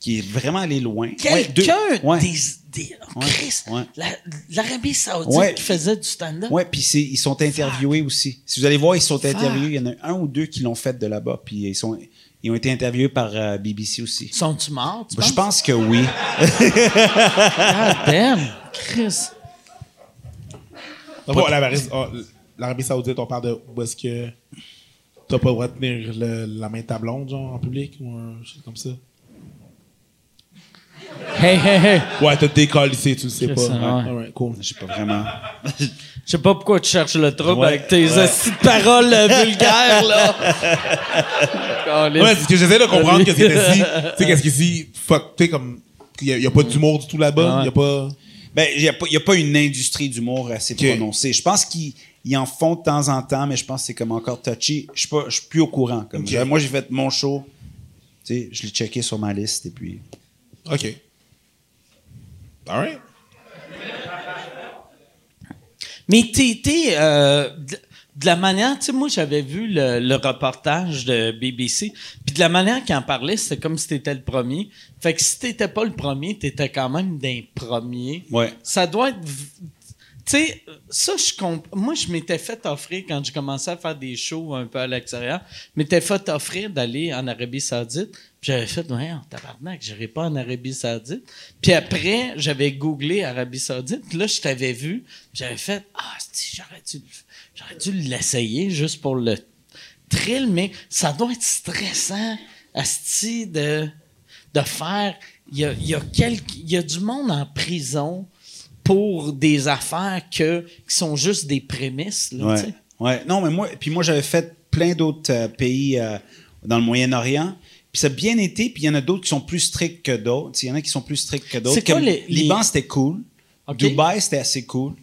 qui est vraiment allé loin. Quelqu'un Ouais. des... des oh, Ouais, Christ, ouais. la- l'Arabie Saoudite Ouais. qui faisait du stand-up. Ouais, puis c'est- ils sont interviewés aussi. Si vous allez voir, ils sont interviewés. Il y en a un ou deux qui l'ont fait de là-bas, puis ils sont ils ont été interviewés par euh, BBC aussi. Sont-tu morts, tu Je pense que oui. Ah, damn! Chris. Bon, l'Arabie oh, l'Arabie Saoudite, on parle de où est-ce que t'as pas le droit de tenir le- la main de ta blonde, genre, en public, ou un chose comme ça? Hey, hey, hey! Ouais, t'as décalissé, tu le sais C'est pas. ça, ouais. Alright, cool. J'ai pas vraiment. Je sais pas pourquoi tu cherches le trouble Ouais, avec tes ouais. hosties de paroles euh, vulgaires, là. Ouais, c'est que j'essaie de comprendre qu'est-ce qui était si. Tu sais, qu'est-ce qui est si. Fuck, tu sais, comme. Il y, a- y a pas d'humour du tout là-bas. Ouais. Il y a pas. Ben, il n'y a, pas- y a pas une industrie d'humour assez prononcée. Je pense qu'ils ils en font de temps en temps, mais je pense que c'est comme encore touchy. Je suis pas- je suis plus au courant. Comme Moi, j'ai fait mon show. Tu sais, je l'ai checké sur ma liste et puis. OK. Alright. Mais t'es, euh, de, de la manière, tu sais, moi j'avais vu le, le reportage de BBC, puis de la manière qu'il en parlait, c'était comme si t'étais le premier. Fait que si t'étais pas le premier, t'étais quand même d'un premier. Ouais. Ça doit être, tu sais, ça je comp- moi je m'étais fait offrir quand j'ai commencé à faire des shows un peu à l'extérieur, je m'étais fait offrir d'aller en Arabie Saoudite. Puis j'avais fait, ouais, tabarnak, j'irai pas en Arabie Saoudite. Puis après, j'avais googlé Arabie Saoudite. Puis là, je t'avais vu. J'avais fait, ah, j'aurais dû, j'aurais dû l'essayer juste pour le thrill, mais ça doit être stressant, asti, de, de faire il y a, y, a y a du monde en prison pour des affaires que, qui sont juste des prémices. Là, tu Ouais. ouais. Non, mais moi, puis moi, j'avais fait plein d'autres euh, pays euh, dans le Moyen-Orient. Puis ça a bien été, puis il y en a d'autres qui sont plus stricts que d'autres. Il y en a qui sont plus stricts que d'autres. C'est quoi Comme les- les- Liban, c'était cool. Dubaï, c'était assez cool.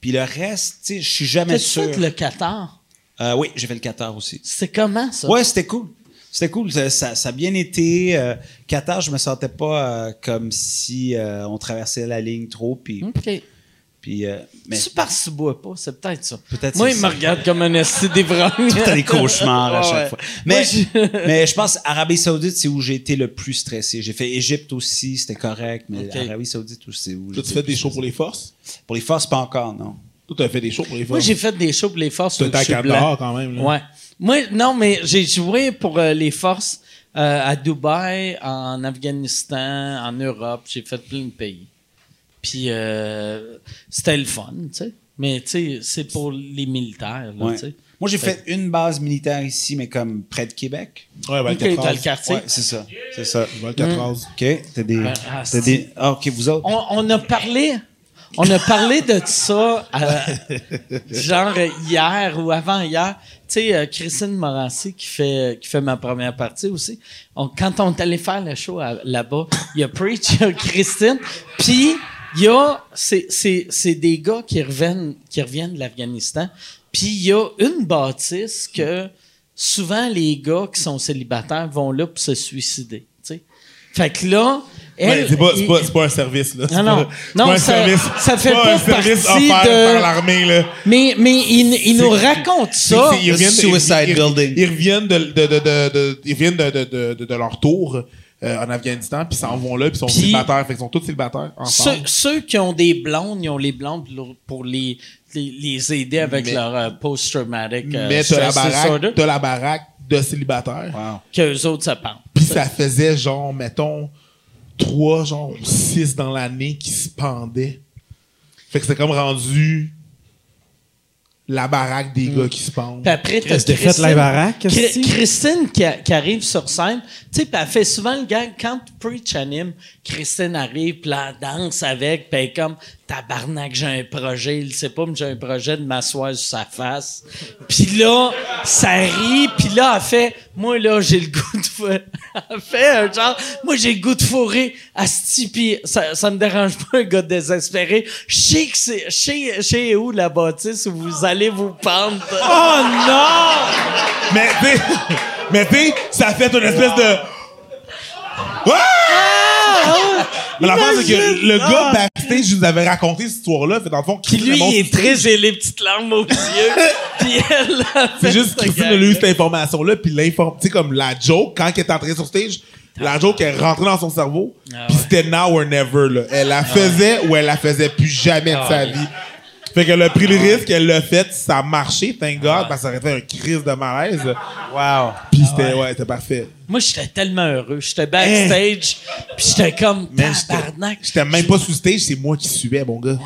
Puis le reste, tu sais, je suis jamais sûr. fait le Qatar? Euh, oui, j'ai fait le Qatar aussi. C'est comment, ça? Ouais, c'était cool. C'était cool. Ça, ça- ça a bien été. Euh, Qatar, je me sentais pas euh, comme si euh, on traversait la ligne trop. Puis, OK. puis euh, mais C'est parce que tu bois pas, c'est peut-être ça. Peut-être Moi, il me regarde comme un esti d'ivrogne. t'as des cauchemars à chaque fois. Moi, Mais, je- mais je pense Arabie Saoudite, c'est où j'ai été le plus stressé. J'ai fait Égypte aussi, c'était correct, mais. Arabie Saoudite, c'est où Toi, j'ai tu fais des shows pour les forces? Pour les forces, pas encore, non. Toi, tu as fait des shows pour les Moi, forces. j'ai fait des shows pour les forces. Tu étais à blanc. quand même. Là. Ouais. Moi, non, mais j'ai joué pour euh, les forces euh, à Dubaï, en Afghanistan, en Europe. J'ai fait plein de pays. Puis euh, c'était le fun, tu sais. Mais tu sais, c'est pour les militaires, là, Ouais. tu sais. Moi, j'ai fait une base militaire ici, mais comme près de Québec. Ouais, Ok, Valcatraz. le quartier. Ouais, c'est ça. C'est ça. Valcatraz. OK. T'as des. Ben, ah, t'as c'est- des... Ah, OK, vous autres. On, on a parlé, on a parlé de ça, euh, genre hier ou avant-hier. Tu sais, euh, Christine Morancy qui fait, qui fait ma première partie aussi. Quand on est allé faire le show là-bas, il y a Preach, il y a Christine, puis il y a, c'est, c'est, c'est des gars qui reviennent, qui reviennent de l'Afghanistan, puis il y a une bâtisse que souvent les gars qui sont célibataires vont là pour se suicider. tu sais. Fait que là, elle, Ouais, c'est pas, c'est il- pas, c'est pas un service, là. C'est Non, non. pas- Non, pas un ça- service. ça fait c'est pas, pas un service partie offert de- par l'armée, là. Mais, mais il, il nous C'est- raconte ça. C'est- ils reviennent Suicide ils- building. Ils reviennent de, de, de, de, de- ils reviennent de, de, de, de, de leur tour euh, en Afghanistan, puis ils s'en vont là, puis ils sont célibataires. Fait qu'ils sont tous célibataires Ceux, ensemble. ceux qui ont des blondes, ils ont les blondes pour- les, les, les aider avec Mais- leur euh, post-traumatic euh, Mais t'as la baraque, t'as la baraque de célibataires. Wow. qu'eux autres se parlent. Puis ça faisait genre, mettons, trois, genre, six dans l'année qui se pendaient. Fait que c'est comme rendu la baraque des gars qui se pendent. Puis après, t'as Chris, t'as fait Christine- la baraque, esti? Christine qui, a- qui arrive sur scène, tu sais, puis elle fait souvent le gag, quand Preach anime, Christine arrive, puis elle danse avec, puis elle est comme, tabarnak, j'ai un projet, il sait pas, mais j'ai un projet de m'asseoir sur sa face. Puis là, ça rit, puis là, elle fait, moi, là, j'ai le goût de fourrer. Elle fait un genre, moi, j'ai le goût de fourrer, asti, puis ça, ça me dérange pas, un gars désespéré. Je sais que c'est, je sais, je sais où la bâtisse où vous allez vous pendre. Oh non! Mais tu sais, mais ça fait une espèce de. Ah! Mais la c'est que le gars backstage, je vous avais raconté cette histoire-là. Fait dans le fond, Puis lui, il est très, j'ai les petites larmes aux yeux. Puis elle C'est juste Christine a eu cette information-là, puis l'inform... Tu sais, comme la joke, quand elle est entrée sur stage, la joke est rentrée dans son cerveau, Ah puis ouais. c'était now or never, là. Elle la faisait ou elle la faisait plus jamais de Ah sa ouais. vie. Fait qu'elle a pris le risque, elle l'a fait, ça a marché, thank God, parce que ça aurait fait un crise de malaise. Wow. Puis c'était, ouais, c'était parfait. Moi, j'étais tellement heureux. J'étais backstage, puis j'étais comme j'étais- tabarnak. J'étais même pas sous stage, c'est moi qui suivais, mon gars.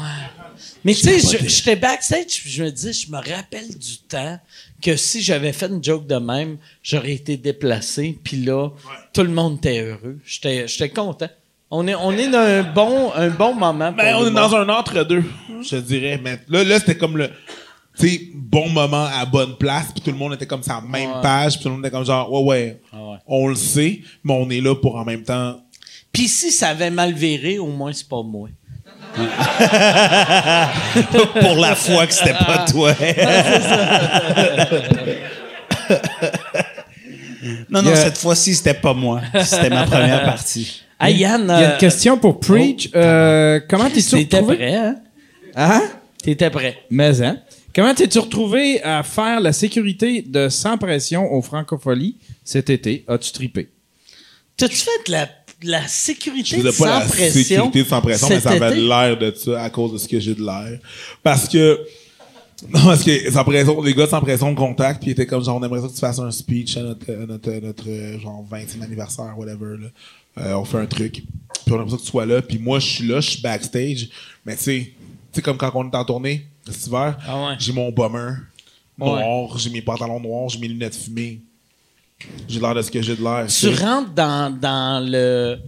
Mais tu sais, je- j'étais backstage, puis je me dis, je me rappelle du temps que si j'avais fait une joke de même, j'aurais été déplacé, puis là, tout le monde était heureux. J'étais j'étais content. On est, on est dans un bon, un bon moment. Ben, on est dans un entre-deux, je dirais. Mais là, là c'était comme le sais, bon moment à bonne place, puis tout le monde était comme ça, même Ouais. page, puis tout le monde était comme genre, ouais, ouais, Ah ouais. on le sait, mais on est là pour en même temps. Puis si ça avait mal viré, au moins, c'est pas moi. Pour la fois que c'était pas toi. non, non, cette fois-ci, c'était pas moi. C'était ma première partie. Yann, Il y a euh, une question pour Preach. Euh, comment t'es-tu t'étais retrouvé? prêt, hein? Hein? T'étais prêt. Mais hein? Comment t'es-tu retrouvé à faire la sécurité de Sans Pression au Francofolie cet été? As-tu tripé? T'as-tu fait de la, de la Je sécurité faisais de pas sans la pression? sécurité sans pression, mais ça avait l'air de ça à cause de ce que j'ai de l'air. Parce que, non, parce que sans pression, les gars sans pression me contactent, puis ils étaient comme genre, on aimerait ça que tu fasses un speech à notre, à notre, à notre, euh, genre 20e anniversaire, whatever, là. Euh, on fait un truc. Puis on aimerait ça que tu sois là, puis moi, je suis là, je suis backstage. Mais tu sais, tu sais, comme quand on est en tournée, cet hiver, Ah ouais. j'ai mon bomber noir, j'ai mes pantalons noirs, j'ai mes lunettes fumées. J'ai l'air de ce que j'ai de l'air. Tu rentres dans, dans le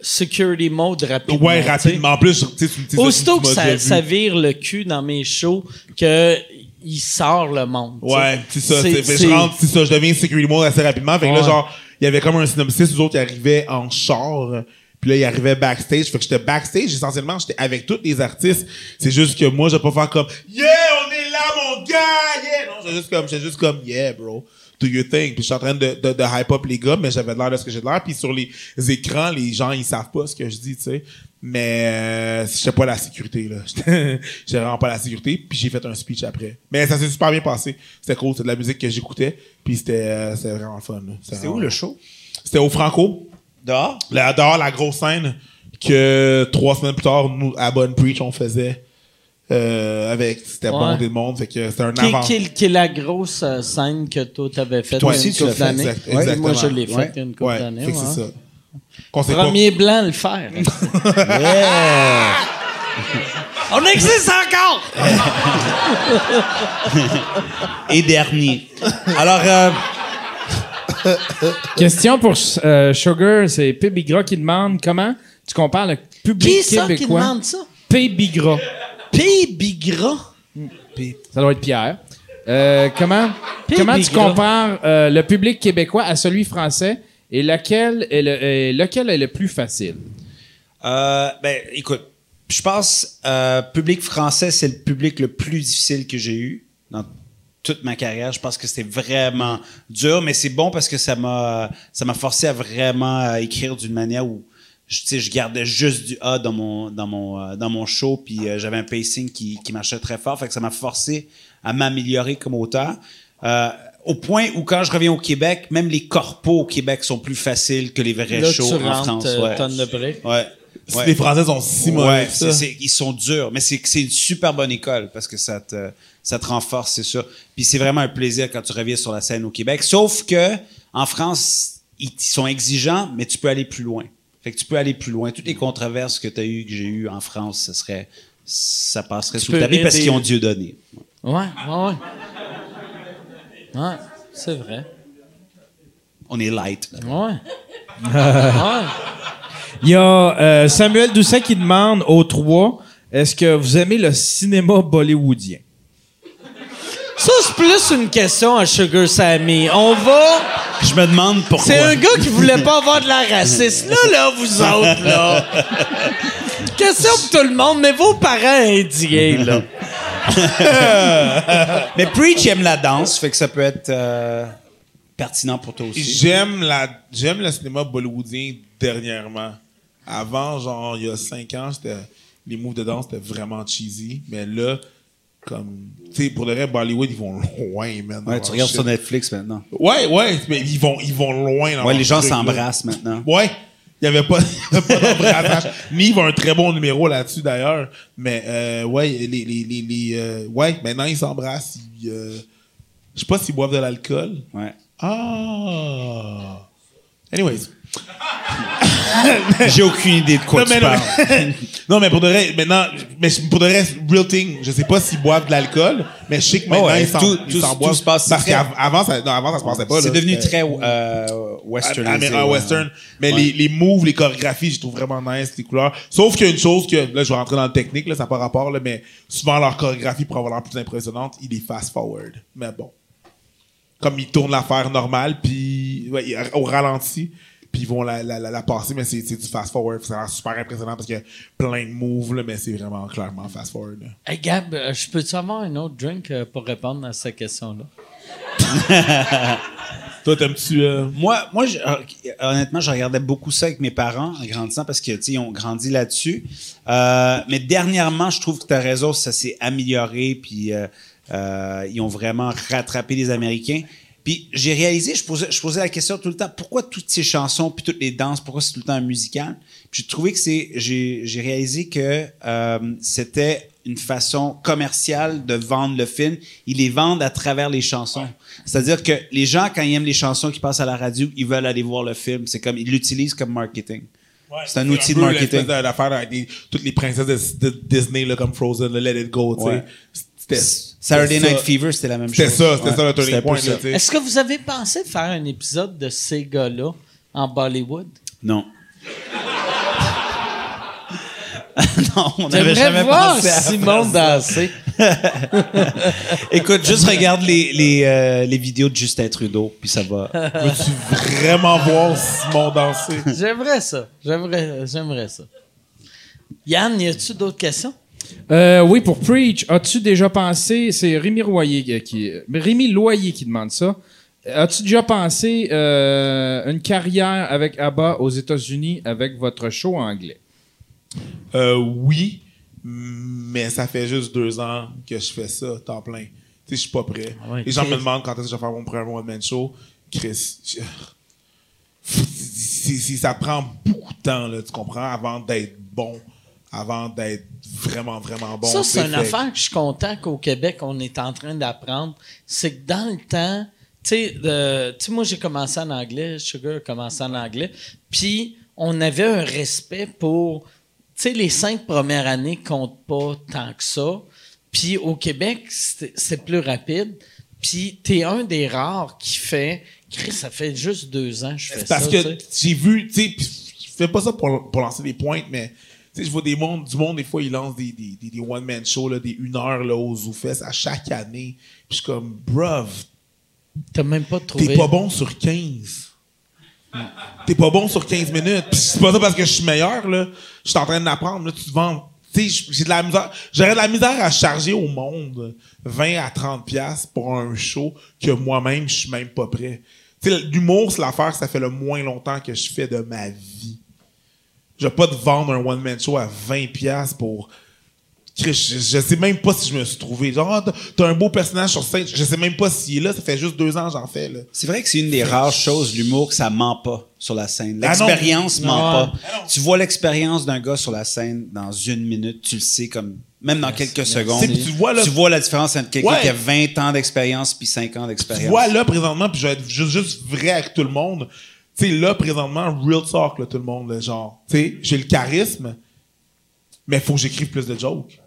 security mode rapidement. Ouais, rapidement. En plus, tu sais, Aussitôt que ça, ça vire le cul dans mes shows, que il sort le monde. tu sais. Ouais, c'est ça. Je rentre, ça. Je deviens security mode assez rapidement. Fait que là, genre, il y avait comme un synopsis, nous autres, qui arrivaient en char. Puis là, il arrivait backstage. Fait que j'étais backstage, essentiellement, j'étais avec tous les artistes. C'est juste que moi, je vais pas faire comme, yeah, on est là, mon gars, yeah. Non, j'étais juste comme, j'étais juste comme, yeah, bro. Do your thing. Puis je suis en train de, de, de hype up les gars, mais j'avais l'air de ce que j'ai de l'air. Puis sur les écrans, les gens, ils savent pas ce que je dis, tu sais. Mais euh, j'étais pas la sécurité, là. J'étais vraiment pas la sécurité. Puis j'ai fait un speech après. Mais ça s'est super bien passé. C'était cool. C'était de la musique que j'écoutais. Puis c'était euh, c'était vraiment fun. C'était vraiment- où le show? C'était au Franco. Dehors? Là, dehors, la grosse scène que trois semaines plus tard, nous, à Bonne Preach, on faisait. Euh, avec, c'était Ouais. bon des monde. Fait que c'était un Qui, avant. qui- qui est la grosse euh, scène que toi t'avais faite Toi aussi, tu l'as fait, exact- Ouais, Moi, je l'ai fait Ouais. il y a une couple Ouais, d'années. c'est ça. S'est pas- Premier blanc à le faire. On existe encore! Et dernier. Alors, euh, Question pour euh, Sugar, c'est P. Bigra qui demande comment tu compares le public Qui ça qui québécois? demande ça? P. Bigra. P. Bigra. Ça doit être Pierre. Euh, comment P. comment tu compares euh, le public québécois à celui français et lequel est le, est le plus facile? Euh, ben, écoute, je pense euh, public français, c'est le public le plus difficile que j'ai eu dans toute ma carrière. Je pense que c'était vraiment dur, mais c'est bon parce que ça m'a ça m'a forcé à vraiment euh, écrire d'une manière où je, je gardais juste du A dans mon dans mon euh, dans mon show, puis j'avais un pacing qui, qui marchait très fort, fait que ça m'a forcé à m'améliorer comme auteur. Au point où quand je reviens au Québec, même les corpos au Québec sont plus faciles que les vrais Là, shows tu en France. euh, ouais. tonne de briques. Ouais. Les Français sont si mauvais Ouais, ils sont durs, mais c'est c'est une super bonne école parce que ça te, ça te renforce, c'est sûr. Puis c'est vraiment un plaisir quand tu reviens sur la scène au Québec. Sauf que en France, ils, ils sont exigeants, mais tu peux aller plus loin. Fait que tu peux aller plus loin. Toutes les controverses que tu as eues, que j'ai eues en France, ça serait, ça passerait sous le tapis parce qu'ils ont Dieu donné. Ouais, ouais, ouais. Ouais, c'est vrai. On est light. Ouais. ouais. Il y a euh, Samuel Doucet qui demande aux trois est-ce que vous aimez le cinéma bollywoodien? Ça, c'est plus une question à Sugar Sammy. On va. Je me demande pourquoi. C'est un gars qui voulait pas avoir de la raciste. Là, là, vous autres, là. Question pour tout le monde, mais vos parents indiens, là. Mais Preach aime la danse, fait que ça peut être euh, pertinent pour toi aussi. J'aime la j'aime le cinéma bollywoodien dernièrement. Avant, genre, il y a cinq ans, c'était les moves de danse étaient vraiment cheesy. Mais là, comme, tu sais, pour le reste, Bollywood, ils vont loin, man. dans Ouais, tu regardes shit. sur Netflix maintenant. Ouais, ouais, mais ils vont, ils vont loin dans Ouais, les gens s'embrassent maintenant. Ouais. Il n'y avait pas, il y avait pas d'embrassage. Nive a un très bon numéro là-dessus, d'ailleurs. Mais, euh, ouais, les, les, les, les, euh, ouais, maintenant, ils s'embrassent. Ils, euh, je sais pas s'ils boivent de l'alcool. Ouais. Ah. Anyways. J'ai aucune idée de quoi non, tu mais, non, parles. mais- non, mais pour de vrai, maintenant, mais pour de vrai, real thing, je sais pas s'ils boivent de l'alcool, mais je sais que maintenant, Oh ouais, ils s'en tout- ils tout- s'en tout boivent. se passe parce très- qu'avant, ça, non, avant, ça se passait pas, C'est devenu C'était- très euh, western. Amé- en western. Mais Ouais. les, les moves, les chorégraphies, je trouve vraiment nice, les couleurs. Sauf qu'il y a une chose que, là, je vais rentrer dans le technique, là, ça n'a pas rapport, là, mais souvent leur chorégraphie, pour avoir l'air plus impressionnante, ils les fast forward. Mais bon. Comme ils tournent l'affaire normale, puis ouais, au ralenti, puis ils vont la, la, la, la passer, mais c'est c'est du fast forward. Ça a l'air super impressionnant parce qu'il y a plein de moves, là, mais c'est vraiment clairement fast forward. là. Hey, Gab, euh, je peux-tu avoir un autre drink euh, pour répondre à cette question-là? Toi, t'aimes-tu. euh, Moi, moi je- euh, honnêtement, je regardais beaucoup ça avec mes parents en grandissant parce que, tu sais, ils ont grandi là-dessus. Euh, mais dernièrement, je trouve que as raison, ça s'est amélioré, puis euh, euh, ils ont vraiment rattrapé les Américains. Puis j'ai réalisé, je posais, je posais la question tout le temps, pourquoi toutes ces chansons, puis toutes les danses, pourquoi c'est tout le temps un musical? Puis j'ai trouvé que c'est, j'ai, j'ai réalisé que euh, c'était une façon commerciale de vendre le film. Ils les vendent à travers les chansons. C'est-à-dire que les gens, quand ils aiment les chansons qui passent à la radio, ils veulent aller voir le film. C'est comme, ils l'utilisent comme marketing. C'est un outil de peu marketing. l'espèce d'affaire avec des- toutes les princesses de, de Disney, là, comme Frozen, le Let It Go, tu sais. Saturday Night. Fever, c'était la même chose. C'était ça, c'était Ouais, ça le turning point. Est-ce que vous avez pensé faire un épisode de ces gars-là en Bollywood? Non. non, on n'avait jamais voir pensé à Simon danser. Écoute, juste regarde les, les, euh, les vidéos de Justin Trudeau, puis ça va. Veux-tu vraiment voir Simon danser? J'aimerais ça. J'aimerais, j'aimerais ça. Yann, y a-tu d'autres questions? Euh, oui, pour Preach, as-tu déjà pensé, c'est Rémi Royer qui, qui- Rémi Loyer qui demande ça. As-tu déjà pensé euh, une carrière avec ABBA aux États-Unis avec votre show anglais? Euh, oui, mais ça fait juste deux ans que je fais ça, temps plein. Tu sais, je suis pas prêt. Ah ouais, Les gens me demandent quand est-ce que je vais faire mon premier one-man show. Chris, je- c'est- c'est- ça prend beaucoup de temps, là, tu comprends, avant d'être bon, avant d'être vraiment, vraiment bon. ça, c'est une affaire que je suis content qu'au Québec, on est en train d'apprendre. C'est que dans le temps, tu sais, de- tu sais, moi, j'ai commencé en anglais, Sugar a commencé en anglais, puis on avait un respect pour, tu sais, les cinq premières années comptent pas tant que ça. Puis au Québec, c'est plus rapide. Puis t'es un des rares qui fait, Chris, ça fait juste deux ans que je fais C'est parce ça. que tu sais. j'ai vu, tu sais, je fais pas ça pour, pour lancer des pointes, mais je vois des mondes, du monde, des fois, ils lancent des, des, des, des one-man shows, là, des une heure là, aux ZooFest à chaque année. Puis je suis comme, bruv, T'as même pas trouvé. t'es pas bon sur 15. T'es pas bon sur 15 minutes. Puis c'est pas ça parce que je suis meilleur, là. Je suis en train d'apprendre, là, tu te vends. Tu sais, j'ai de la misère. J'aurais de la misère à charger au monde 20 à 30 piastres pour un show que moi-même, je suis même pas prêt. Tu sais, l'humour, c'est l'affaire ça fait le moins longtemps que je fais de ma vie. Je vais pas te vendre un one-man show à 20 piastres pour... Chris, Je, je sais même pas si je me suis trouvé. Genre, ah, t'as- un beau personnage sur scène. Je sais même pas s'il est là. Ça fait juste deux ans que j'en fais, là. C'est vrai que c'est une des rares choses, l'humour, que ça ment pas sur la scène. Ah non. L'expérience ment Non. pas. Tu vois l'expérience d'un gars sur la scène dans une minute, tu le sais comme même dans quelques secondes. Tu tu vois, là- tu vois la différence entre quelqu'un Ouais. qui a 20 ans d'expérience puis 5 ans Tu d'expérience. vois là présentement, puis je vais être juste, juste vrai avec tout le monde. Tu sais, là présentement, real talk, là, tout le monde, là, genre, tu sais, j'ai le charisme, mais faut que j'écrive plus de jokes.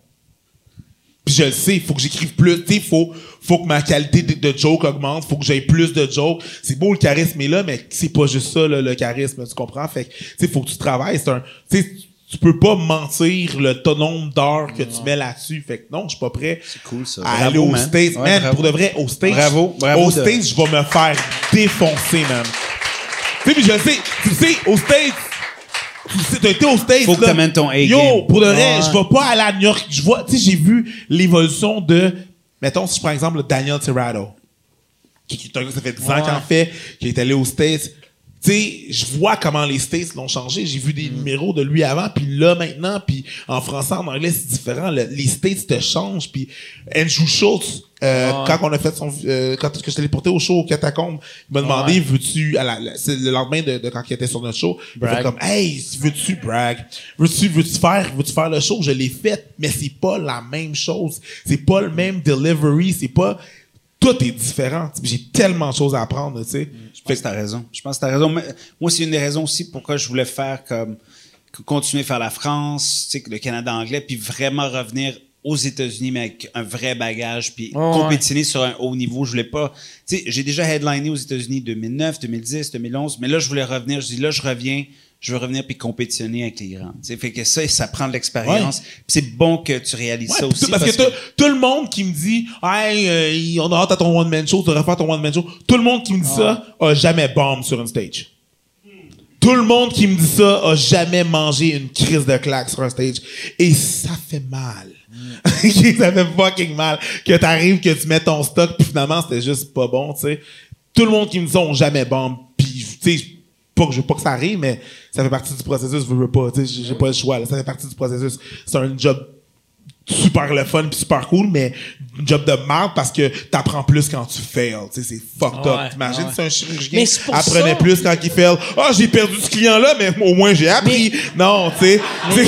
Puis je le sais, faut que j'écrive plus, tu sais, faut, faut que ma qualité de, de joke augmente, faut que j'aie plus de jokes. C'est beau le charisme est là, mais c'est pas juste ça, là, le charisme, tu comprends? Fait que, tu sais, faut que tu travailles, c'est un, tu sais, tu peux pas mentir le ton nombre d'heures que tu mets là-dessus. Fait que non, je suis pas prêt C'est cool, ça. à Bravo, aller au man. States. Ouais, man, bravo. pour de vrai, au States. Bravo, bravo Au de- States, je vais me faire défoncer, man. Tu sais, je le sais, tu sais, au States, tu sais, t'as été au States. Faut que t'amènes ton A-game. Yo, pour vrai, Ouais. je vais pas aller à New York. Je vois, tu sais, j'ai vu l'évolution de, mettons, si je prends exemple, Daniel Tirado, qui, qui est un gars, ça fait 10 ans qu'il en fait, qui est allé aux States. Tu sais, je vois comment les States l'ont changé. J'ai vu des Mm. numéros de lui avant, puis là maintenant, puis en français, en anglais, c'est différent. Le- les States te changent. Puis Andrew Schultz, euh, quand on a fait son, euh, quand que je t'ai porté au show au Catacombe, il m'a demandé, Ouais. veux-tu, à la- la- c'est le lendemain de, de quand il était sur notre show, il Brag. fait comme, hey, veux-tu brag, veux-tu, veux-tu faire, veux-tu faire le show? Je l'ai fait, mais c'est pas la même chose. C'est pas le même delivery, c'est pas, tout est différent. J'ai tellement de choses à apprendre, tu sais. Je pense que t'as raison. Je pense que t'as raison. Mais Moi, c'est une des raisons aussi pourquoi je voulais faire comme continuer à faire la France, tu sais, le Canada anglais, puis vraiment revenir aux États-Unis, mais avec un vrai bagage, puis Ouais, compétitionner sur un haut niveau. Je voulais pas. Tu sais, j'ai déjà headliné aux États-Unis 2009, 2010, 2011, mais là, je voulais revenir. Je dis là, je reviens. Je veux revenir puis compétitionner avec les grands. Tu sais, fait que ça, ça prend de l'expérience. Puis c'est bon que tu réalises Ouais, ça aussi. parce, que, tout, tout le monde qui me dit Hey, euh, on a hâte à ton one-man show, tu devrais faire ton one-man show. Tout le monde qui me dit ça a jamais bombe sur une stage. Tout le monde qui me dit ça a jamais mangé une crise de claque sur un stage. Et ça fait mal. ça fait fucking mal. Que t'arrives, que tu mets ton stock, puis finalement, c'était juste pas bon, tu sais. Tout le monde qui me dit ont jamais bombe. Puis, tu sais, pas que je veux pas que ça arrive, mais ça fait partie du processus, je veux pas, tu sais, j'ai- pas le choix, là. Ça fait partie du processus. C'est un job super le fun puis super cool, mais un job de merde parce que t'apprends plus quand tu fails. Tu sais, c'est fucked Ouais, up. T'imagines ouais. si un chirurgien c'est apprenait ça- plus quand il fail. Ah, j'ai perdu ce client-là, mais au moins j'ai appris. Non, tu sais.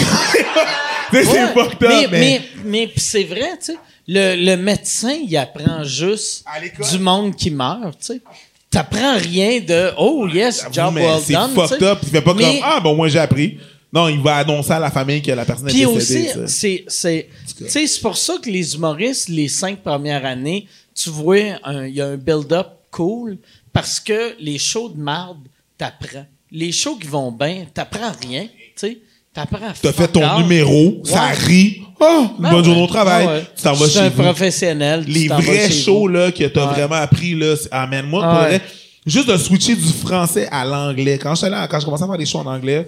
C'est c'est fucked up, mais, mais... mais, mais pis c'est vrai, tu sais. Le, le médecin, il apprend juste du monde qui meurt, tu sais. T'apprends rien de Oh yes, job mais well c'est done. fucked tu sais. up. Il fait pas Mais- comme Ah, bon, au moins j'ai appris. Non, il va annoncer à la famille que la personne est Puis décédée. aussi, tu sais. c'est, c'est, tu sais, c'est pour ça que les humoristes, les cinq premières années, tu vois, il y a un build-up cool parce que les shows de marde, t'apprends. Les shows qui vont bien, t'apprends rien, tu sais. T'apprends T'as fait ton numéro, ça Ouais. rit. Oh, une Ben bonne journée au travail. Ah ouais. Tu t'en vas chez un vous. professionnel. tu Les t'en vas vrais chez shows, vous. là, que t'as Ouais. vraiment appris, là, c'est- amène moi, pour Ouais. vrai, juste de switcher du français à l'anglais. Quand j'étais là, quand je commençais à faire des shows en anglais,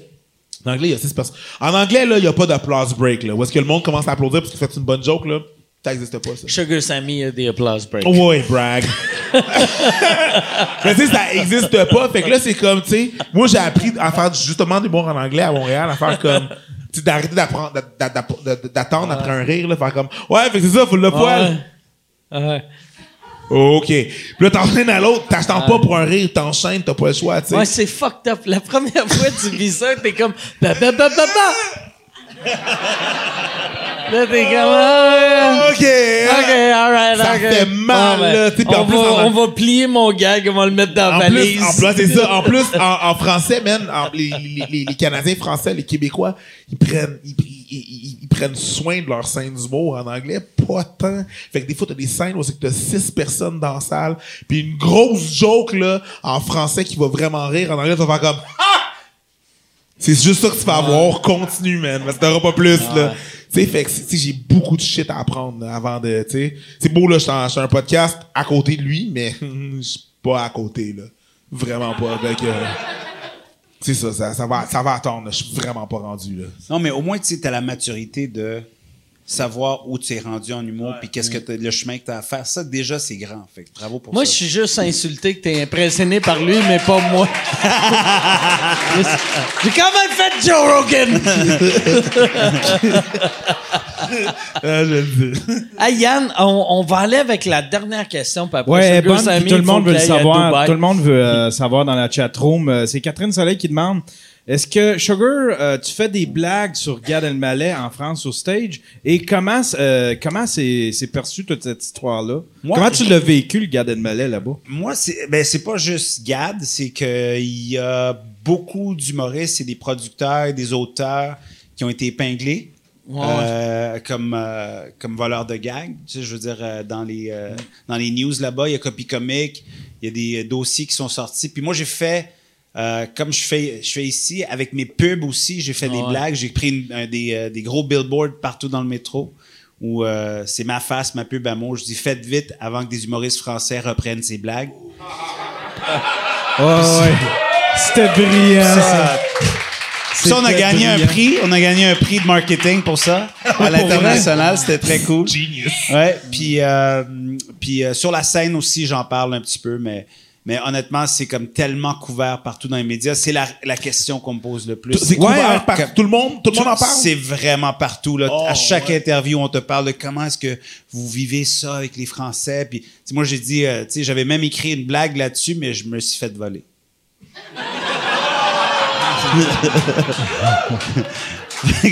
en anglais, il y a six personnes. En anglais, là, il y a pas d'applause break, là. Où est-ce que le monde commence à applaudir parce que tu fais une bonne joke, là? Ça n'existe pas, ça. Sugar Sammy a des applause breaks. Ouais, brag. Mais tu sais, ça existe pas. Fait que là, c'est comme, tu sais, moi, j'ai appris à faire justement du bon en anglais à Montréal, à faire comme, tu sais, d'arrêter d'apprendre, d'a- d'a- d'a- d'attendre après un rire, là, faire comme, ouais, fait que c'est ça, faut le poil. Ouais. Ouais. OK. Puis là, t'enchaînes à l'autre, t'attends pas pour un rire, t'enchaînes, t'as pas le choix, tu sais. Ouais, c'est fucked up. La première fois que tu vis ça, t'es comme ba ba ba ba ba. Là, t'es comme ah, OK. ouais. Ok, alright, Ça fait mal, là, on, en plus, va, en- on va plier mon gag, on va le mettre dans la valise. plus, en plus, c'est ça. En plus, en, en français, man, les, les, les, Canadiens français, les Québécois, ils prennent, ils, ils- ils- ils prennent soin de leur scène d'humour en anglais, pas tant. Fait que des fois, t'as des scènes où c'est que t'as six personnes dans la salle, puis une grosse joke, là, en français qui va vraiment rire, en anglais, tu vas faire comme, ah! C'est juste ça que tu vas avoir. Continue, man. Parce que t'auras pas plus, là. Tu sais, fait que, tu sais, j'ai beaucoup de shit à apprendre là, avant de, tu sais. C'est beau, là, je suis un podcast à côté de lui, mais je suis pas à côté, là. Vraiment pas. Fait que, c'est ça, ça, ça va, ça va attendre. Je suis vraiment pas rendu, là. Non, mais au moins, tu sais, t'as la maturité de savoir où tu es rendu en humour, puis qu'est-ce que t'as- le chemin que tu as à faire. Ça, déjà, c'est grand. Fait que bravo pour Moi, je ça. suis juste insulté que t'es impressionné par lui, mais pas moi. J'ai quand même fait Joe Rogan! Ah, je le dis. Hey Yann, on, on va aller avec la dernière question. Puis après, Ouais, bonne, tout le monde veut le savoir. Tout le monde veut euh, savoir dans la chatroom. Euh, c'est Catherine Soleil qui demande est-ce que, Sugar, euh, tu fais des blagues sur Gad Elmaleh en France au stage? Et comment euh, comment c'est c'est perçu toute cette histoire-là? Moi, comment tu l'as vécu, le Gad Elmaleh, là-bas? Moi, c'est ben c'est pas juste Gad, c'est que il y a beaucoup d'humoristes et des producteurs et des auteurs qui ont été épinglés Ouais. euh, comme euh, comme voleurs de gags. Tu sais, je veux dire euh, dans les euh, dans les news là-bas, il y a Copy Comic, il y a des dossiers qui sont sortis. Puis moi, j'ai fait euh, comme je fais je fais ici avec mes pubs aussi, j'ai fait des Ouais. blagues, j'ai pris une- un des euh, des gros billboards partout dans le métro. Où euh, c'est ma face, ma pub à moi. Je dis faites vite avant que des humoristes français reprennent ces blagues. C'était brillant, ça. Ça, on a gagné un prix. On a gagné un prix de marketing pour ça à l'international. C'était très cool. Genius. Ouais. Puis, euh, puis euh, sur la scène aussi, j'en parle un petit peu, mais mais honnêtement, c'est comme tellement couvert partout dans les médias. C'est la, la question qu'on me pose le plus. C'est couvert hein, par tout le monde? Tout le monde en parle? C'est vraiment partout. Là. Oh, à chaque ouais. interview, on te parle de comment est-ce que vous vivez ça avec les Français. Puis, moi, j'ai dit, euh, tu sais, j'avais même écrit une blague là-dessus, mais je me suis fait voler.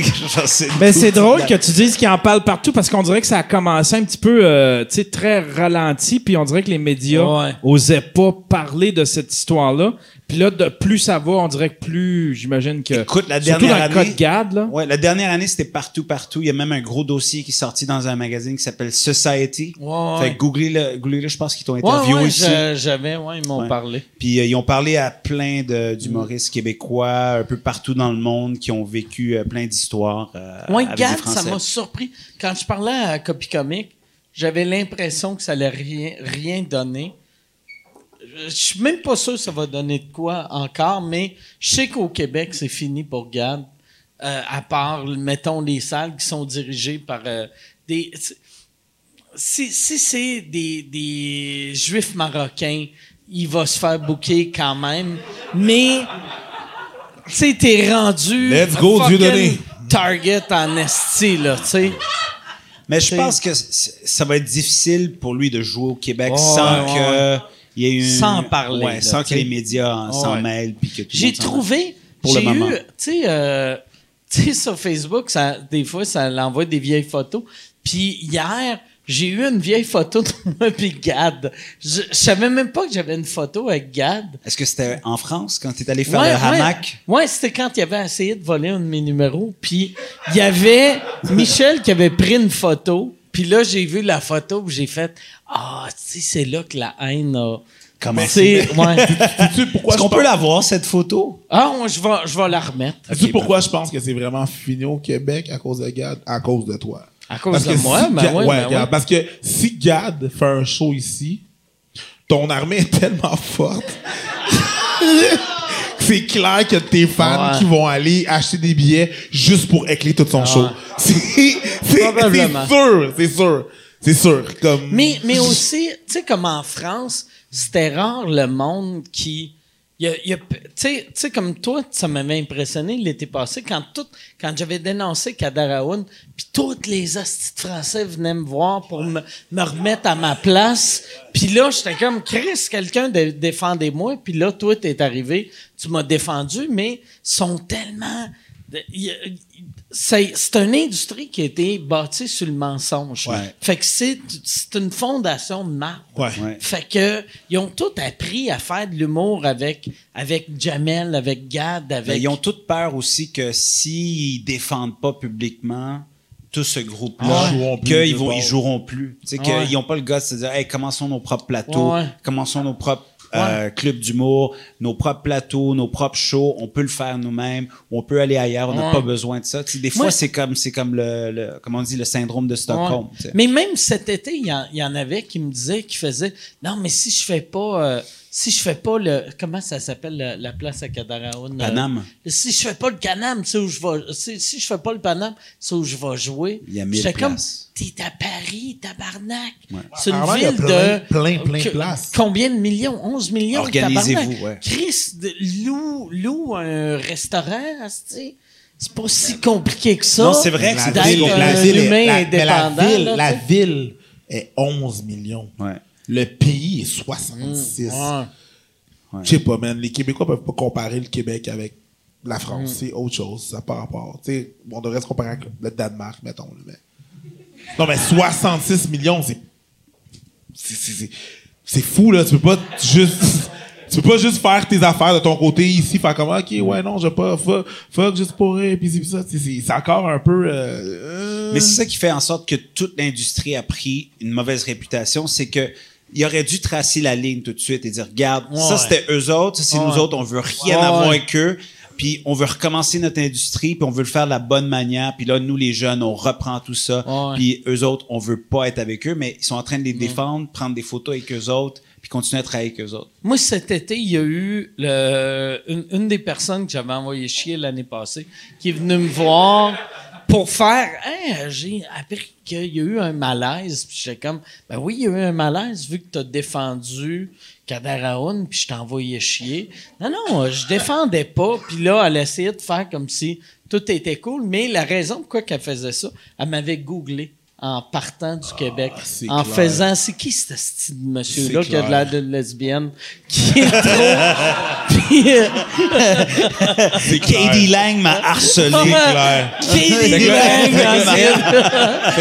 Mais toute c'est drôle que tu dises qu'il en parle partout parce qu'on dirait que ça a commencé un petit peu, euh, tu sais, très ralenti, puis on dirait que les médias Ouais. osaient pas parler de cette histoire-là. Puis là, de plus ça va, on dirait que plus, j'imagine que. Écoute, la surtout dernière dans année- Gad, là. Ouais, la dernière année, c'était partout, partout. Il y a même un gros dossier qui est sorti dans un magazine qui s'appelle Society. Ouais, Fait ouais. que googlez-le, googlez-le, je pense qu'ils t'ont interviewé ouais, aussi. j'avais, ouais, ils m'ont Ouais. parlé. Puis euh, ils ont parlé à plein de- d'humoristes québécois, un peu partout dans le monde, qui ont vécu euh, plein d'histoires. euh, Moi, avec Gad, ça m'a surpris. Quand je parlais à Copy Comic, j'avais l'impression que ça allait rien, rien donner. Je suis même pas sûr que ça va donner de quoi encore, mais je sais qu'au Québec, c'est fini pour Gad. Euh, à part, mettons, les salles qui sont dirigées par euh, des. Si, si c'est des, des juifs marocains, il va se faire bouquer quand même. Mais, tu sais, t'es rendu. Let's go, fucking Dieudonné. Target en esti, là, tu sais. Mais je pense que ça va être difficile pour lui de jouer au Québec sans ouais, que il y. Sans parler, Ouais, là, sans que les médias en- s'en Ouais. mêlent puis que tout J'ai trouvé. Pour le j'ai moment. eu, tu sais, euh, tu sais, sur Facebook, ça, des fois, ça l'envoie des vieilles photos. Puis hier, j'ai eu une vieille photo de moi et Gad. Je, je savais même pas que j'avais une photo avec Gad. Est-ce que c'était en France quand tu es allé faire Ouais, le ouais. hamac? Ouais, c'était quand il avait essayé de voler un de mes numéros. Puis il y avait Michel qui avait pris une photo. Puis là, j'ai vu la photo où j'ai fait Ah, tu sais, c'est là que la haine a commencer. C'est, ouais. Sais-tu pourquoi Est-ce je qu'on peut pense- l'avoir, cette photo? Ah, je vais, je vais la remettre. Sais-tu Ok, pourquoi je pense que c'est vraiment fini au Québec à cause de Gad? À cause de toi. À cause Parce de moi, si ben Gad- ouais, ouais, ben ouais. Parce que si Gad fait un show ici, ton armée est tellement forte. c'est clair que tes fans Ouais. qui vont aller acheter des billets juste pour écler tout son show. C'est sûr, c'est sûr. C'est sûr. Comme... Mais, mais aussi, tu sais, comme en France, c'était rare le monde qui. Y a- y a- Tu sais- comme toi, ça m'avait impressionné l'été passé quand tout, quand j'avais dénoncé Kader Aoun, puis tous les de français venaient me voir pour me, me remettre à ma place. Puis là, j'étais comme, Chris, quelqu'un de- défendez-moi. Puis là, toi, t'es arrivé, tu m'as défendu, mais sont tellement... il y a- C'est c'est une industrie qui a été bâtie sur le mensonge. Ouais. Fait que c'est c'est une fondation de. Ouais. Ouais. Fait que ils ont tout appris à faire de l'humour avec avec Jamel, avec Gad, avec ils ont toute peur aussi que s'ils défendent pas publiquement tout ce groupe-là, Ils joueront plus qu'ils bord. ils joueront plus. Tu sais, Ouais. qu'ils n'ont pas le gars de se dire, hey, commençons nos propres plateaux, Ouais. commençons nos propres euh, clubs d'humour, nos propres plateaux, nos propres shows, on peut le faire nous-mêmes, on peut aller ailleurs, on n'a Ouais. pas besoin de ça. Des fois, c'est comme, c'est comme le, le, comment on dit, le syndrome de Stockholm. Ouais. Mais même cet été, il y, y en avait qui me disaient, qui faisaient, non, mais si je fais pas, euh, si je fais pas le, comment ça s'appelle la, la place à Cadaraoun? Paname. si je fais pas le Canam, c'est où je vais, si, si je fais pas le Paname, c'est où je vais jouer. Il y a mille J'étais comme, places. t'es à Paris, tabarnak. C'est une Apparemment, il y a ville plein- de. plein, plein de places. Combien de millions? 11 millions. Organisez-vous, tabarnak. ouais. Chris, de- loue, loue un restaurant, c'est pas si compliqué que ça. Non, c'est vrai que c'est la ville, est- humain la- la la ville est 11 millions. Ouais. Le pays est 66. Ouais. Je sais pas, man. Les Québécois peuvent pas comparer le Québec avec la France. Mm. C'est autre chose. Ça par rapport. Tu sais, on devrait se comparer avec le Danemark, mettons. mais... Non, mais 66 millions, c'est. c'est- c'est- c'est- C'est fou, là. Tu peux pas juste. Tu peux pas juste faire tes affaires de ton côté ici, faire comme, ok, ouais, non, je vais pas, fuck, fuck, juste pour rire, puis c'est ça. C'est- encore un peu. euh, euh, Mais c'est ça qui fait en sorte que toute l'industrie a pris une mauvaise réputation, c'est que il aurait dû tracer la ligne tout de suite et dire regarde, ça c'était eux autres, ça c'est Ouais. nous autres, on veut rien Ouais. avoir avec eux, puis on veut recommencer notre industrie, puis on veut le faire de la bonne manière, puis là nous les jeunes, on reprend tout ça, puis eux autres, on veut pas être avec eux, mais ils sont en train de les défendre, prendre des photos avec eux autres, puis continuer à travailler avec eux autres. Moi, cet été, il y a eu le, une, une des personnes que j'avais envoyé chier l'année passée qui est venue me voir pour faire. Hein, j'ai appris qu'il y a eu un malaise. Puis j'étais comme, ben oui, il y a eu un malaise vu que tu as défendu Kader Aoun, puis je envoyé chier. Non, non, je défendais pas. Puis là, elle essayait de faire comme si tout était cool. Mais la raison pourquoi qu'elle faisait ça, elle m'avait googlé en partant du Québec, c'est en clair. faisant, c'est qui ce style de monsieur-là qui a de l'air d'une lesbienne qui est trop. Puis, euh, C'est Katie Lang m'a harcelé. clair. Katie Lang.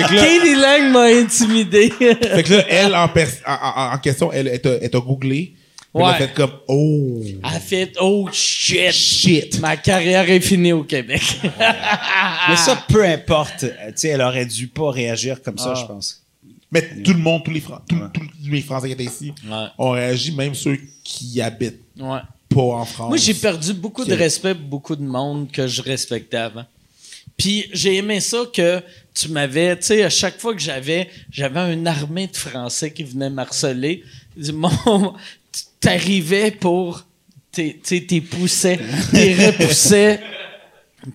Katie Lang m'a intimidé. Fait que là, elle, en, pers- en, en- en question, elle, elle t'a googlé. Puis Elle a Ouais. fait comme, oh. Elle a fait oh shit. Shit. Ma carrière est finie au Québec. Mais ça, peu importe, euh, tu sais, elle aurait dû pas réagir comme ça, Ah. je pense. Mais tout le monde, tous les, Fran- tous- tous les Français qui étaient ici, Ouais. ont réagi, même ceux qui habitent Ouais. pas en France. Moi, j'ai perdu beaucoup de respect pour beaucoup de monde que je respectais avant. Puis j'ai aimé ça que tu m'avais, tu sais, à chaque fois que j'avais, j'avais une armée de Français qui venaient m'harceler. Mon, t'arrivais pour, t'es, sais, t'es poussais, t'es repoussais.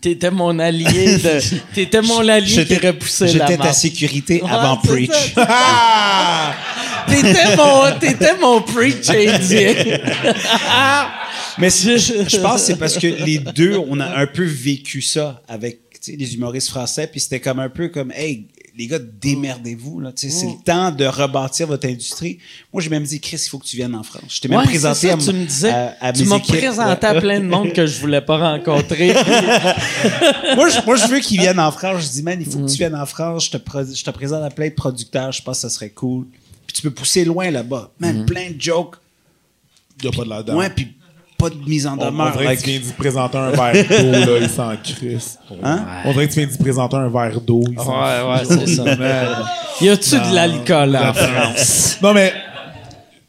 T'étais mon allié de, t'étais mon allié qui repoussait la J'étais ta sécurité Ouais, avant Preach. T'étais mon, t'étais mon preach indien. Mais c'est- je pense que c'est parce que les deux, on a un peu vécu ça avec les humoristes français, puis c'était comme un peu comme, hey, les gars, démerdez-vous. là. C'est le temps de rebâtir votre industrie. Moi, j'ai même dit, Chris, il faut que tu viennes en France. Je t'ai même Ouais, présenté ça, à, tu me disais. à- à tu m'as présenté à plein de monde que je voulais pas rencontrer. moi, je, moi, je veux qu'ils viennent en France. Je dis, man, il faut Mm. que tu viennes en France. Je te, je te présente à plein de producteurs. Je pense que ça serait cool. Puis tu peux pousser loin là-bas. Mm. Man, plein de jokes. Il n'y a pas de la dame. Ouais, puis pas de mise en on, on demeure. dirait que tu viens d'y présenter un verre d'eau, là, il s'en crisse. Hein? On dirait que tu viens d'y présenter un verre d'eau, il s'en ouais, ouais, c'est ça. Y a-tu de l'alcool en France? Non, mais,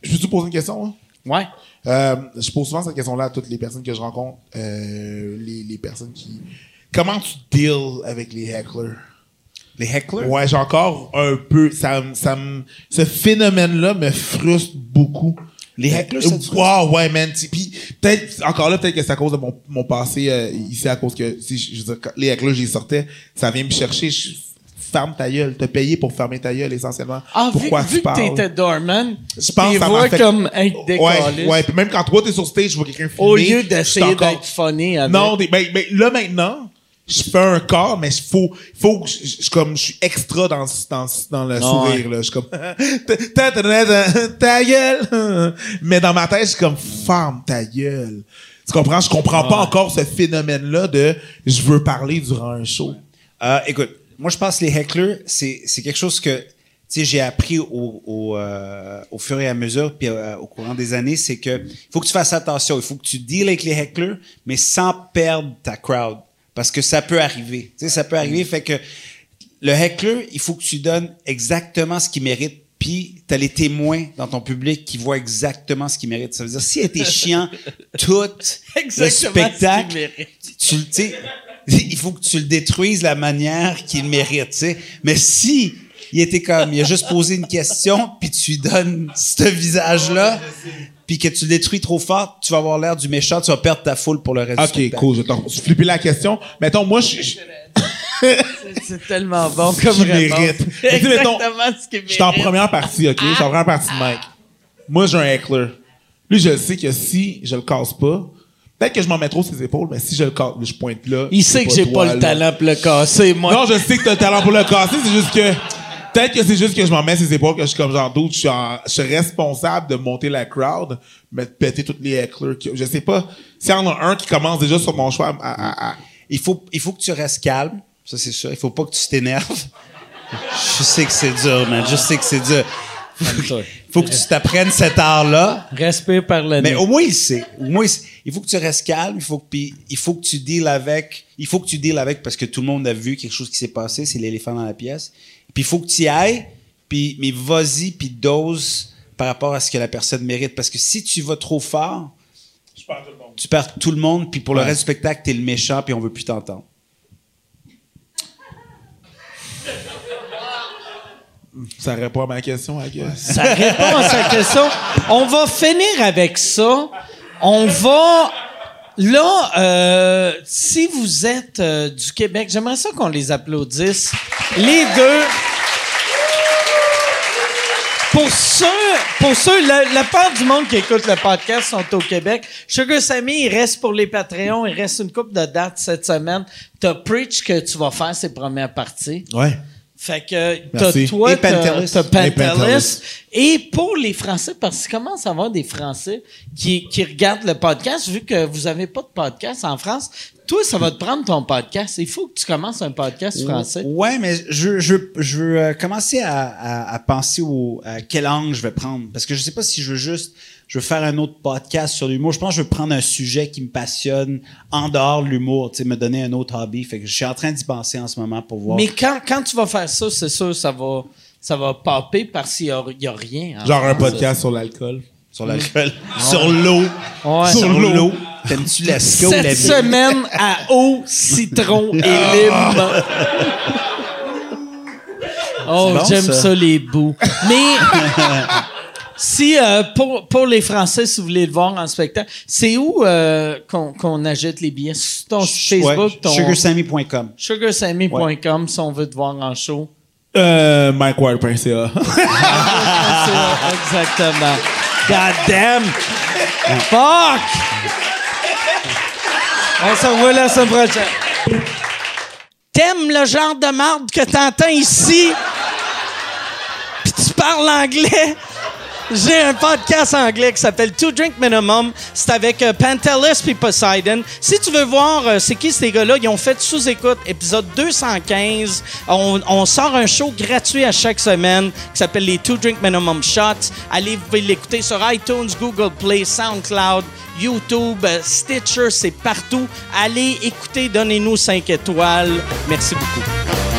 je peux te poser une question, hein? Ouais. Euh, je pose souvent cette question-là à toutes les personnes que je rencontre, euh, les, les personnes qui... Comment tu deals avec les hecklers? Les hecklers? Ouais, j'ai encore un peu... Ça, ça me- ce phénomène-là me frustre beaucoup. Les hecklers, ça te? Wow, ouais, man. Puis peut-être, encore là, peut-être que c'est à cause de mon, mon passé euh, ici, à cause que, si, je veux dire, quand les hecklers, j'y sortais, ça vient me chercher. Je, ferme ta gueule. T'as payé pour fermer ta gueule, essentiellement. Ah, Pourquoi vu tu que parles? t'étais dormant, Je pense que ça vois fait- comme être décalé. Ouais, ouais. Puis même quand toi, t'es sur stage, je vois quelqu'un filmer. Au lieu je d'essayer encore- d'être funny avec. Non, des- ben, ben, là, maintenant, je fais un corps, mais il faut, faut que je, comme, je suis extra dans, dans, dans le sourire, là. Je suis comme, ta, ta, ta, ta, ta gueule. Mais dans ma tête, je suis comme, ferme ta gueule. Tu comprends? Je comprends pas encore ce phénomène-là de je veux parler durant un show. Euh, écoute, moi, je pense que les hecklers, c'est, c'est quelque chose que, tu sais, j'ai appris au, au, euh, au fur et à mesure, puis euh, au courant des années, c'est que il faut que tu fasses attention. Il faut que tu deals avec les hecklers, mais sans perdre ta crowd. Parce que ça peut arriver. Tu sais, ça peut arriver. Fait que le heckler, il faut que tu donnes exactement ce qu'il mérite. Puis, tu as les témoins dans ton public qui voient exactement ce qu'il mérite. Ça veut dire, si elle était chiant tout le spectacle, mérite. tu, tu sais, il faut que tu le détruises la manière qu'il mérite, tu sais. Mais si il était comme, il a juste posé une question, puis tu lui donnes ce visage-là, puis que tu le détruis trop fort, tu vas avoir l'air du méchant, tu vas perdre ta foule pour le reste du Ok, spectacle. cool. Je vais flipper la question. Mettons, moi, je, je, C'est- tellement bon comme Qui réponse. mérite? Sais, mettons, Exactement ce qu'il Je suis en mérite. première partie, OK? Je suis en première partie de Mike. Moi, j'ai un heckler. Lui, je le sais que si je le casse pas, peut-être que je m'en mets trop sur ses épaules, mais si je le casse, je pointe là. Il sait que j'ai pas le là. talent pour le casser, moi. Non, je sais que t'as le talent pour le casser, c'est juste que. Peut-être que c'est juste que je m'en mets ses épaules, que je suis comme genre d'autres, je suis, en- je suis responsable de monter la crowd, mais de péter toutes les hecklers. que- Je sais pas. S'il y en a un qui commence déjà sur mon choix à, à- à- Il faut, il faut que tu restes calme, ça c'est sûr. Il faut pas que tu t'énerves. Je sais que c'est dur, man. Je sais que c'est dur. Il faut que tu t'apprennes cet art-là. Respire par le Mais nez. au moins, il sait. Au moins, il sait. il faut que tu restes calme. Il faut que, puis il faut que tu deals avec. Il faut que tu deals avec parce que tout le monde a vu quelque chose qui s'est passé. C'est l'éléphant dans la pièce. Puis il faut que tu y ailles. Puis, mais vas-y, puis dose par rapport à ce que la personne mérite. Parce que si tu vas trop fort, tu perds tout le monde. Puis pour le reste du spectacle, t'es le méchant. Puis on veut plus t'entendre. Ça répond à ma question, I guess. Ça répond à sa question. On va finir avec ça. On va. Là, euh, si vous êtes euh, du Québec, j'aimerais ça qu'on les applaudisse. Les deux. Pour ceux, pour ceux, la, la part du monde qui écoute le podcast sont au Québec. Sugar Sammy, il reste pour les Patreons, il reste une coupe de dates cette semaine. T'as Preach que tu vas faire ses premières parties. Ouais. Fait que t'as toi, t'as Pantelis. Et pour les Français, parce qu'il commence à avoir des Français qui, qui regardent le podcast, vu que vous avez pas de podcast en France, toi, ça va te prendre ton podcast. Il faut que tu commences un podcast français. Ouais, mais je, je, je veux euh, commencer à, à, à penser au, à quel angle je vais prendre. Parce que je sais pas si je veux juste, je veux faire un autre podcast sur l'humour. Je pense que je veux prendre un sujet qui me passionne en dehors de l'humour, tu sais, me donner un autre hobby. Fait que je suis en train d'y penser en ce moment pour voir. Mais quand, quand tu vas faire ça, c'est sûr, ça va, ça va popper parce qu'il y a, rien. en Genre un podcast sur l'alcool. sur l'alcool. sur l'eau. Ouais. Sur l'eau. T'aimes-tu la SCO, la Cette vie? semaine à eau, citron et lime. Oh, bon, j'aime ça. ça. les bouts. Mais si euh, pour pour les Français, si vous voulez le voir en spectacle, c'est où euh, qu'on qu'on achète les billets? Sur ton Facebook, Ouais, ton Sugarsammy.com. sugarsammy.com si on veut te voir en show. Euh, MikeWard.ca. Exactement. God damn. Fuck. On se revoit la semaine prochaine. T'aimes le genre de marde que t'entends ici? Puis tu parles anglais? J'ai un podcast anglais qui s'appelle Two Drink Minimum. C'est avec euh, Pantelis Poseidon. Si tu veux voir euh, c'est qui ces gars-là, ils ont fait sous-écoute épisode 215. On, on sort un show gratuit à chaque semaine qui s'appelle les Two Drink Minimum Shots. Allez vous pouvez l'écouter sur iTunes, Google Play, SoundCloud, YouTube, euh, Stitcher, c'est partout. Allez écouter, donnez-nous 5 étoiles. Merci beaucoup.